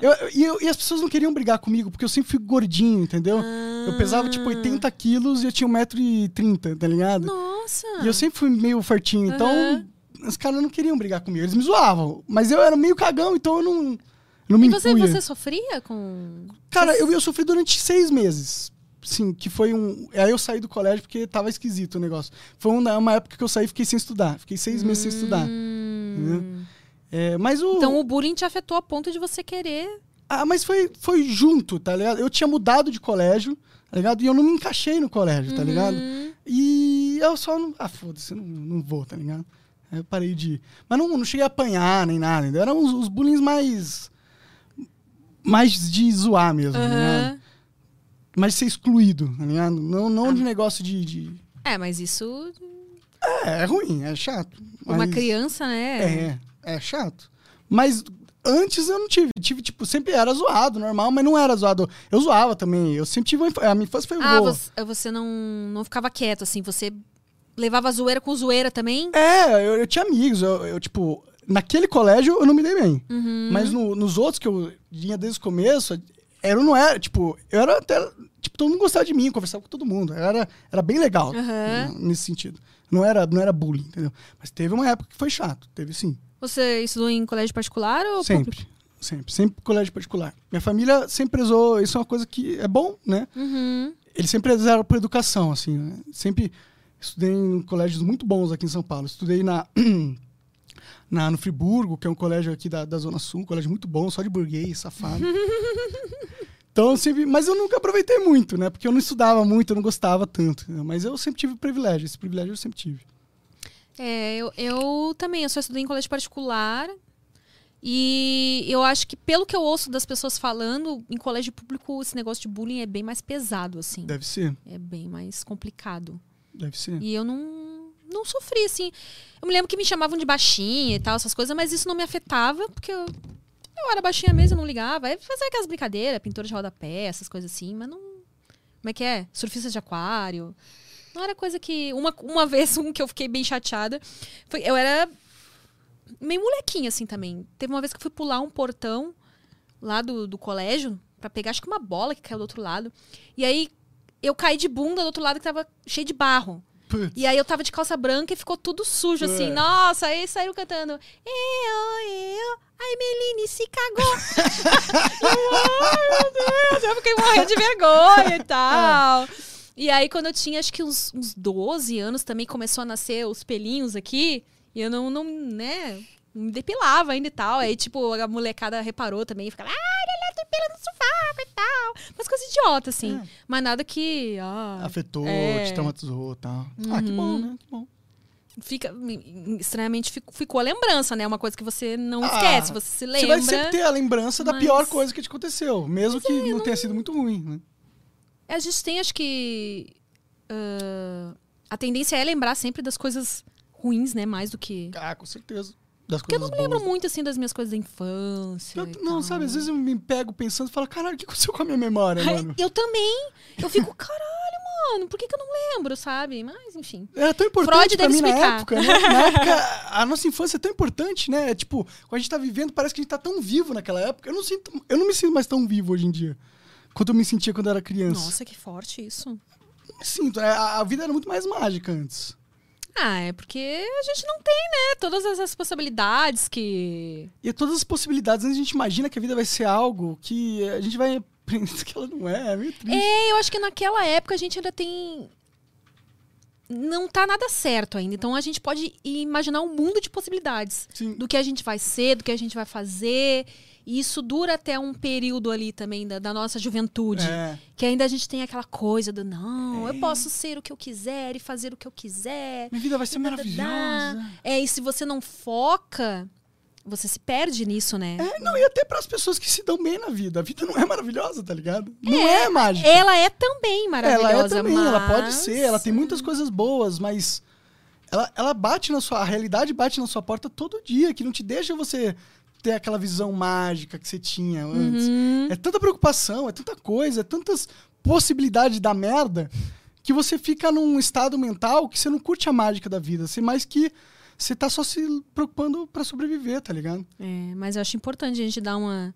Eu- eu- eu- e, as pessoas não queriam brigar comigo, porque eu sempre fui gordinho, entendeu? Eu pesava tipo 80 quilos e eu tinha 1,30m, tá ligado? Nossa! E eu sempre fui meio fortinho, então Aham. os caras não queriam brigar comigo, eles me zoavam. Mas eu era meio cagão, então eu não, não me E você, impunha. você sofria com. Cara, eu, eu sofri durante seis meses. Sim, que foi um. Aí eu saí do colégio porque tava esquisito o negócio. Foi uma, uma época que eu saí e fiquei sem estudar. Fiquei seis meses sem estudar. Hum. É, mas o. Então o bullying te afetou a ponto de você querer. Ah, mas foi, foi junto, tá ligado? Eu tinha mudado de colégio, tá ligado? E eu não me encaixei no colégio, tá ligado? Uhum. E eu só não. Ah, foda-se, eu não, não vou, tá ligado? Aí eu parei de ir. Mas não, não cheguei a apanhar nem nada, entendeu? Eram os, os bullying mais. Mais de zoar mesmo? Aham. Mais de ser excluído, tá ligado? Não, não de negócio de. de- É, mas isso. É, é ruim, é chato. Uma mas- criança, né? É, é chato. Mas antes eu não tive. Tive, tipo, sempre era zoado, normal, mas não era zoado. Eu zoava também. Eu sempre tive. inf- A minha infância foi Ah, boa. você, você não, não ficava quieto, assim. Você levava zoeira com zoeira também? É, eu, eu tinha amigos. Eu, eu, tipo, naquele colégio eu não me dei bem. Uhum. Mas no- nos outros que eu vinha desde o começo, era, não era, tipo, eu era até. Tipo, todo mundo gostava de mim, conversava com todo mundo. Era, era bem legal né, nesse sentido. Não era, não era bullying, entendeu? Mas teve uma época que foi chato. Teve sim. Você estudou em colégio particular ou Sempre. público? Sempre. Sempre colégio particular. Minha família sempre prezou. Isso é uma coisa que é bom, né? Uhum. Eles sempre prezaram por educação, assim. Né? Sempre estudei em colégios muito bons aqui em São Paulo. Estudei na, *clears throat* na, no Friburgo, que é um colégio aqui da, da Zona Sul, um colégio muito bom, só de burguês, safado. *laughs* então, eu sempre, mas eu nunca aproveitei muito, né? Porque eu não estudava muito, eu não gostava tanto. né? Mas eu sempre tive privilégio, esse privilégio eu sempre tive. É, eu, eu também, eu só estudei em colégio particular. E eu acho que, pelo que eu ouço das pessoas falando, em colégio público esse negócio de bullying é bem mais pesado, assim. Deve ser, É bem mais complicado. deve ser. E eu não, não sofri, assim. Eu me lembro que me chamavam de baixinha e tal, essas coisas, mas isso não me afetava, porque eu, eu era baixinha mesmo, eu não ligava. Aí fazia aquelas brincadeiras, pintura de rodapé, essas coisas assim, mas não. Como é que é? Surfista de aquário. Não era coisa que. Uma, uma *laughs* vez, um que eu fiquei bem chateada. Foi, eu era meio molequinha, assim, também. Teve uma vez que eu fui pular um portão lá do, do colégio pra pegar, acho que uma bola que caiu do outro lado. E aí eu caí de bunda do outro lado que tava cheio de barro. Putz. E aí eu tava de calça branca e ficou tudo sujo, assim. É. Nossa, aí saíram cantando. Eu, eu, a Emeline se cagou. *laughs* ai, meu Deus. Eu fiquei morrendo de vergonha e tal. *laughs* E aí, quando eu tinha, acho que uns, uns 12 anos, também começou a nascer os pelinhos aqui. E eu não, não né, não me depilava ainda e tal. Aí, tipo, a molecada reparou também e ficava, ah, pelo no sofá e tal. Umas coisas idiota, assim. É. Mas nada que. Ah, Afetou, é. te traumatizou e tal. Ah, que bom, né? Que bom. fica estranhamente fico- ficou a lembrança, né? Uma coisa que você não Ah, esquece, você se Você lembra. vai sempre ter a lembrança da mas- pior coisa que te aconteceu, mesmo que é, não, tenha sido muito ruim, né? A gente tem, acho que ah, a tendência é lembrar sempre das coisas ruins, né? Mais do que Ah, com certeza. Das Porque eu não me lembro boas. muito, assim, das minhas coisas da infância. Eu- não, tal. sabe, às vezes eu me pego pensando e falo, caralho, o que aconteceu com a minha memória, mano? Eu também. Eu fico, caralho, mano, por que, que eu não lembro, sabe? Mas, enfim. Era tão importante Freud pra mim na época, né? Na época, a nossa infância é tão importante, né? É tipo, quando a gente tá vivendo, parece que a gente tá tão vivo naquela época. Eu não, sinto, eu não me sinto mais tão vivo hoje em dia. Quanto eu me sentia quando eu era criança. Nossa, que forte isso. Não me sinto. é, A, a vida era muito mais mágica antes. Ah, é porque a gente não tem, né? Todas essas possibilidades que. E todas as possibilidades, a gente imagina que a vida vai ser algo que a gente vai aprender que ela não é. É meio triste. É, eu acho que naquela época a gente ainda tem. Não tá nada certo ainda. Então a gente pode imaginar um mundo de possibilidades. Sim. Do que a gente vai ser, do que a gente vai fazer. E isso dura até um período ali também da, da nossa juventude. É. Que ainda a gente tem aquela coisa do não, eu posso ser o que eu quiser e fazer o que eu quiser. Minha vida vai ser maravilhosa. É, e se você não foca, você se perde nisso, né? É, não, e até para as pessoas que se dão bem na vida. A vida não é maravilhosa, tá ligado? Não é, mágica. Ela é também maravilhosa, Ela é também, ela pode mas- ser, ela tem muitas coisas boas, mas ela, ela bate na sua. A realidade bate na sua porta todo dia, que não te deixa você ter aquela visão mágica que você tinha antes. Uhum. É tanta preocupação, é tanta coisa, é tantas possibilidades da merda que você fica num estado mental que você não curte a mágica da vida. Você mais que. Você tá só se preocupando pra sobreviver, tá ligado? É, mas eu acho importante a gente dar uma,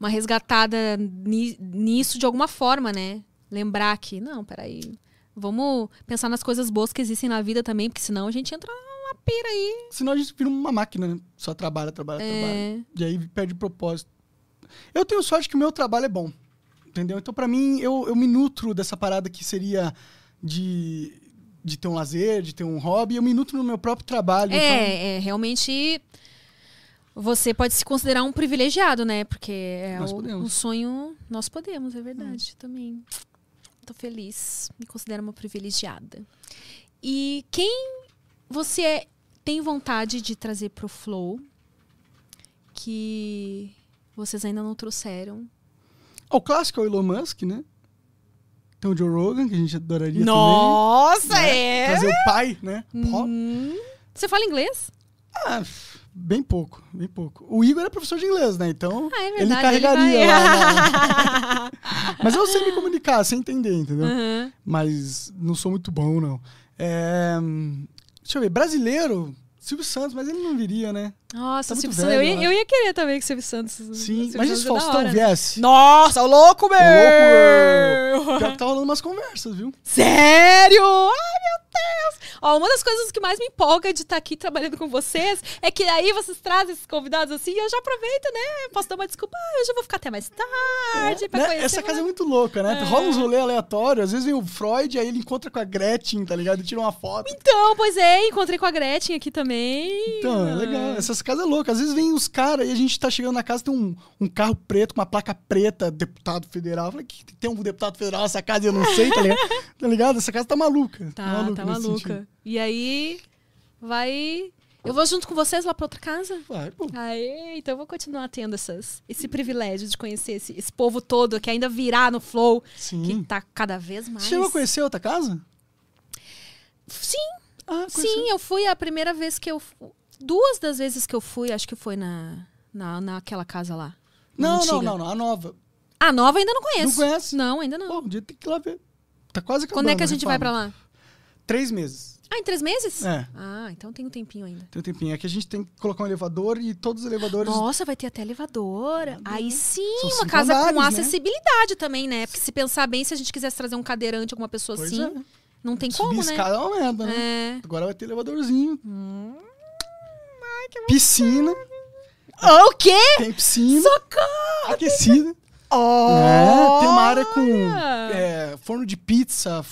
uma resgatada ni- nisso de alguma forma, né? Lembrar que, não, peraí, vamos pensar nas coisas boas que existem na vida também, porque senão a gente entra numa pira aí. Senão a gente vira uma máquina, né? Só trabalha, trabalha, É. trabalha. E aí perde propósito. Eu tenho sorte que o meu trabalho é bom. Entendeu? Então, pra mim, eu, eu me nutro dessa parada que seria de, de ter um lazer, de ter um hobby. Eu me nutro no meu próprio trabalho. então- É, é, realmente você pode se considerar um privilegiado, né? Porque é o. Hum. o sonho. Nós podemos, é verdade, também. Tô feliz. Me considero uma privilegiada. E quem você é- tem vontade de trazer pro Flow que vocês ainda não trouxeram? O clássico é o Elon Musk, né? Tem o Joe Rogan, que a gente adoraria Nossa, também. né? é! Trazer o pai, né? Hum. Você fala inglês? Ah, bem pouco, bem pouco. O Igor é professor de inglês, né? Então, Ah, é ele verdade. carregaria vai. lá. na- *laughs* Mas eu sei me comunicar, sem entender, entendeu? Aham. mas não sou muito bom, não. É, deixa eu ver, brasileiro, Silvio Santos, mas ele não viria, né? Nossa, Tá Silvio Santos. Eu, eu ia, eu ia querer também que o Silvio Santos. Sim, Silvio imagina se da Faustão hora, né? viesse. Nossa, o louco, meu! Louco, *laughs* Pior que tá rolando umas conversas, viu? Sério? Ai, meu Deus! Ó, uma das coisas que mais me empolga de estar aqui trabalhando com vocês é que aí vocês trazem esses convidados assim e eu já aproveito, né? Posso dar uma desculpa, ah, eu já vou ficar até mais tarde pra Né? conhecer. Essa casa é muito louca, né? Rola uns rolê aleatórios, às vezes vem o Freud, aí ele encontra com a Gretchen, tá ligado? E tira uma foto. Então, pois é, encontrei com a Gretchen aqui também. Então, é legal. Essas casas é louca. Às vezes vem os caras e a gente tá chegando na casa, tem um, um carro preto com uma placa preta, deputado federal. Eu falei, que tem um deputado federal nessa casa e eu não sei, tá ligado? *laughs* tá ligado? Essa casa tá maluca. Tá, tá nesse maluca. sentido. E aí, vai. Eu vou junto com vocês lá pra outra casa? Vai, pô. Aê, então eu vou continuar tendo essas, esse privilégio de conhecer esse, esse povo todo que ainda virá no Flow, Sim. que tá cada vez mais. Você chegou a conhecer outra casa? Sim, Ah, sim, eu fui a primeira vez que eu. Duas das vezes que eu fui, acho que foi na, na, naquela casa lá. Não, não, não, não. A nova. A nova ainda não conheço. Não conhece? Não, ainda não. Pô, um dia tem que ir lá ver. Tá quase acabando. Quando é que a gente vai reforma. pra lá? Três meses. Ah, em três meses? É. Ah, então tem um tempinho ainda. Tem um tempinho. É que a gente tem que colocar um elevador e todos os elevadores. Nossa, vai ter até elevador. Aí sim, uma casa com andares, né? acessibilidade também, né? Porque se pensar bem, se a gente quisesse trazer um cadeirante, alguma pessoa Pois assim, é. não tem Subir como, né? escada é uma merda, né? É. Agora vai ter elevadorzinho. Piscina. O quê? Tem piscina. Socorro! Aquecida. *laughs* É, tem uma área com é, forno de pizza,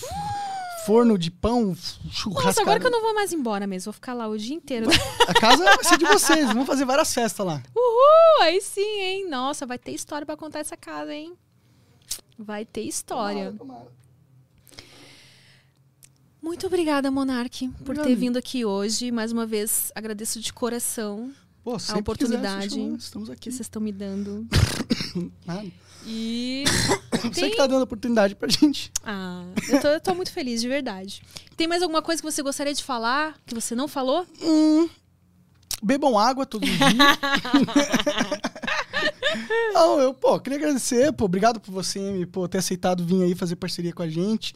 forno de pão, churrasco. Nossa, agora que eu não vou mais embora mesmo, vou ficar lá o dia inteiro. A casa vai ser de vocês, vamos fazer várias festas lá. Uhul! Aí sim, hein? Nossa, vai ter história pra contar essa casa, hein? Vai ter história. Muito obrigada, Monark, por Obrigado. ter vindo aqui hoje. Mais uma vez, agradeço de coração Pô, a oportunidade quiser, estamos que aqui. vocês estão me dando. *coughs* Nada. E. *coughs* Você que tá dando oportunidade pra gente. Ah, eu tô, eu tô muito feliz, de verdade. Tem mais alguma coisa que você gostaria de falar, que você não falou? Hum, Bebam água todos os dias. *laughs* Não, eu, pô, queria agradecer, pô, obrigado por você me, pô, ter aceitado vir aí fazer parceria com a gente.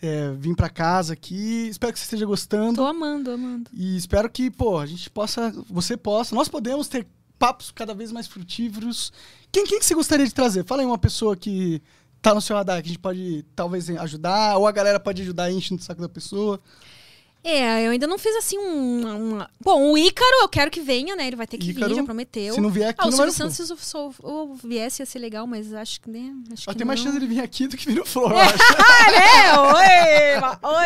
É, vim pra casa aqui. Espero que você esteja gostando. Tô amando, amando. E espero que, pô, a gente possa, você possa, nós podemos ter papos cada vez mais frutíferos. Quem, quem que você gostaria de trazer? Fala aí uma pessoa que tá no seu radar, que a gente pode talvez ajudar, ou a galera pode ajudar a encher no saco da pessoa. É, eu ainda não fiz assim um. um- Bom, o Ícaro, eu quero que venha, né? Ele vai ter que Ícaro, vir, já prometeu. se não vier aqui, ah, o Silvio Santos, se eu, eu viesse, ia ser legal, mas acho que, né? Acho Ó, que tem mais chance dele vir aqui do que vir no *laughs* Flor, eu acho. Ah, *laughs* né? Oi!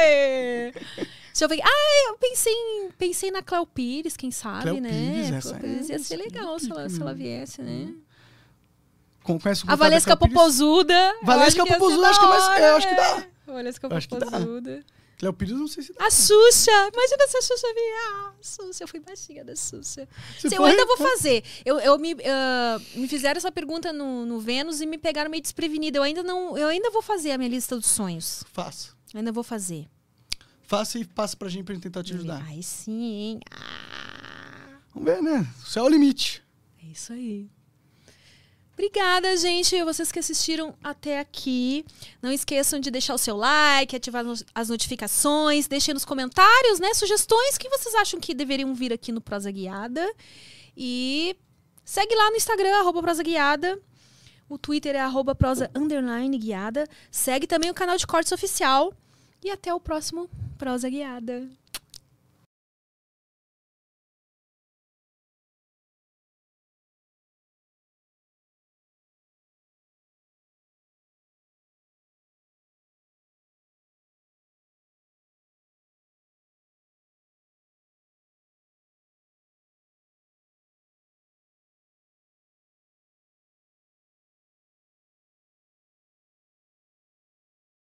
Oi! Se eu ver... Ah, eu pensei, em, pensei na Cléo Pires, quem sabe, Cléo né? Pires, essa Pires é- ia ser legal se ela, se ela viesse, né? Com- Conhece o A Valesca? Popozuda. Valesca Popozuda, da acho que é mais- hora, é, acho que é. dá. Valesca Eu acho que dá. Popozuda. Cléo Pires, não sei se dá. A Xuxa! Imagina se a Xuxa vier. Ah, Xuxa, eu fui baixinha da Xuxa. Sim, eu foi? ainda vou fazer. Eu, eu me, ah, me fizeram essa pergunta no, no Vênus e me pegaram meio desprevenida. Eu ainda não. Eu ainda vou fazer a minha lista dos sonhos. Faça. Ainda vou fazer. Faça e passa pra gente pra gente tentar te ajudar. Aí sim, hein? Ah, Vamos ver, né? O céu é o limite. é isso aí. Obrigada, gente. Vocês que assistiram até aqui. Não esqueçam de deixar o seu like, ativar as notificações, deixem nos comentários, né? Sugestões que vocês acham que deveriam vir aqui no Prosa Guiada. E segue lá no Instagram, arroba Prosa Guiada. O Twitter é arroba prosa underline guiada. Segue também o canal de cortes oficial. E até o próximo Prosa Guiada.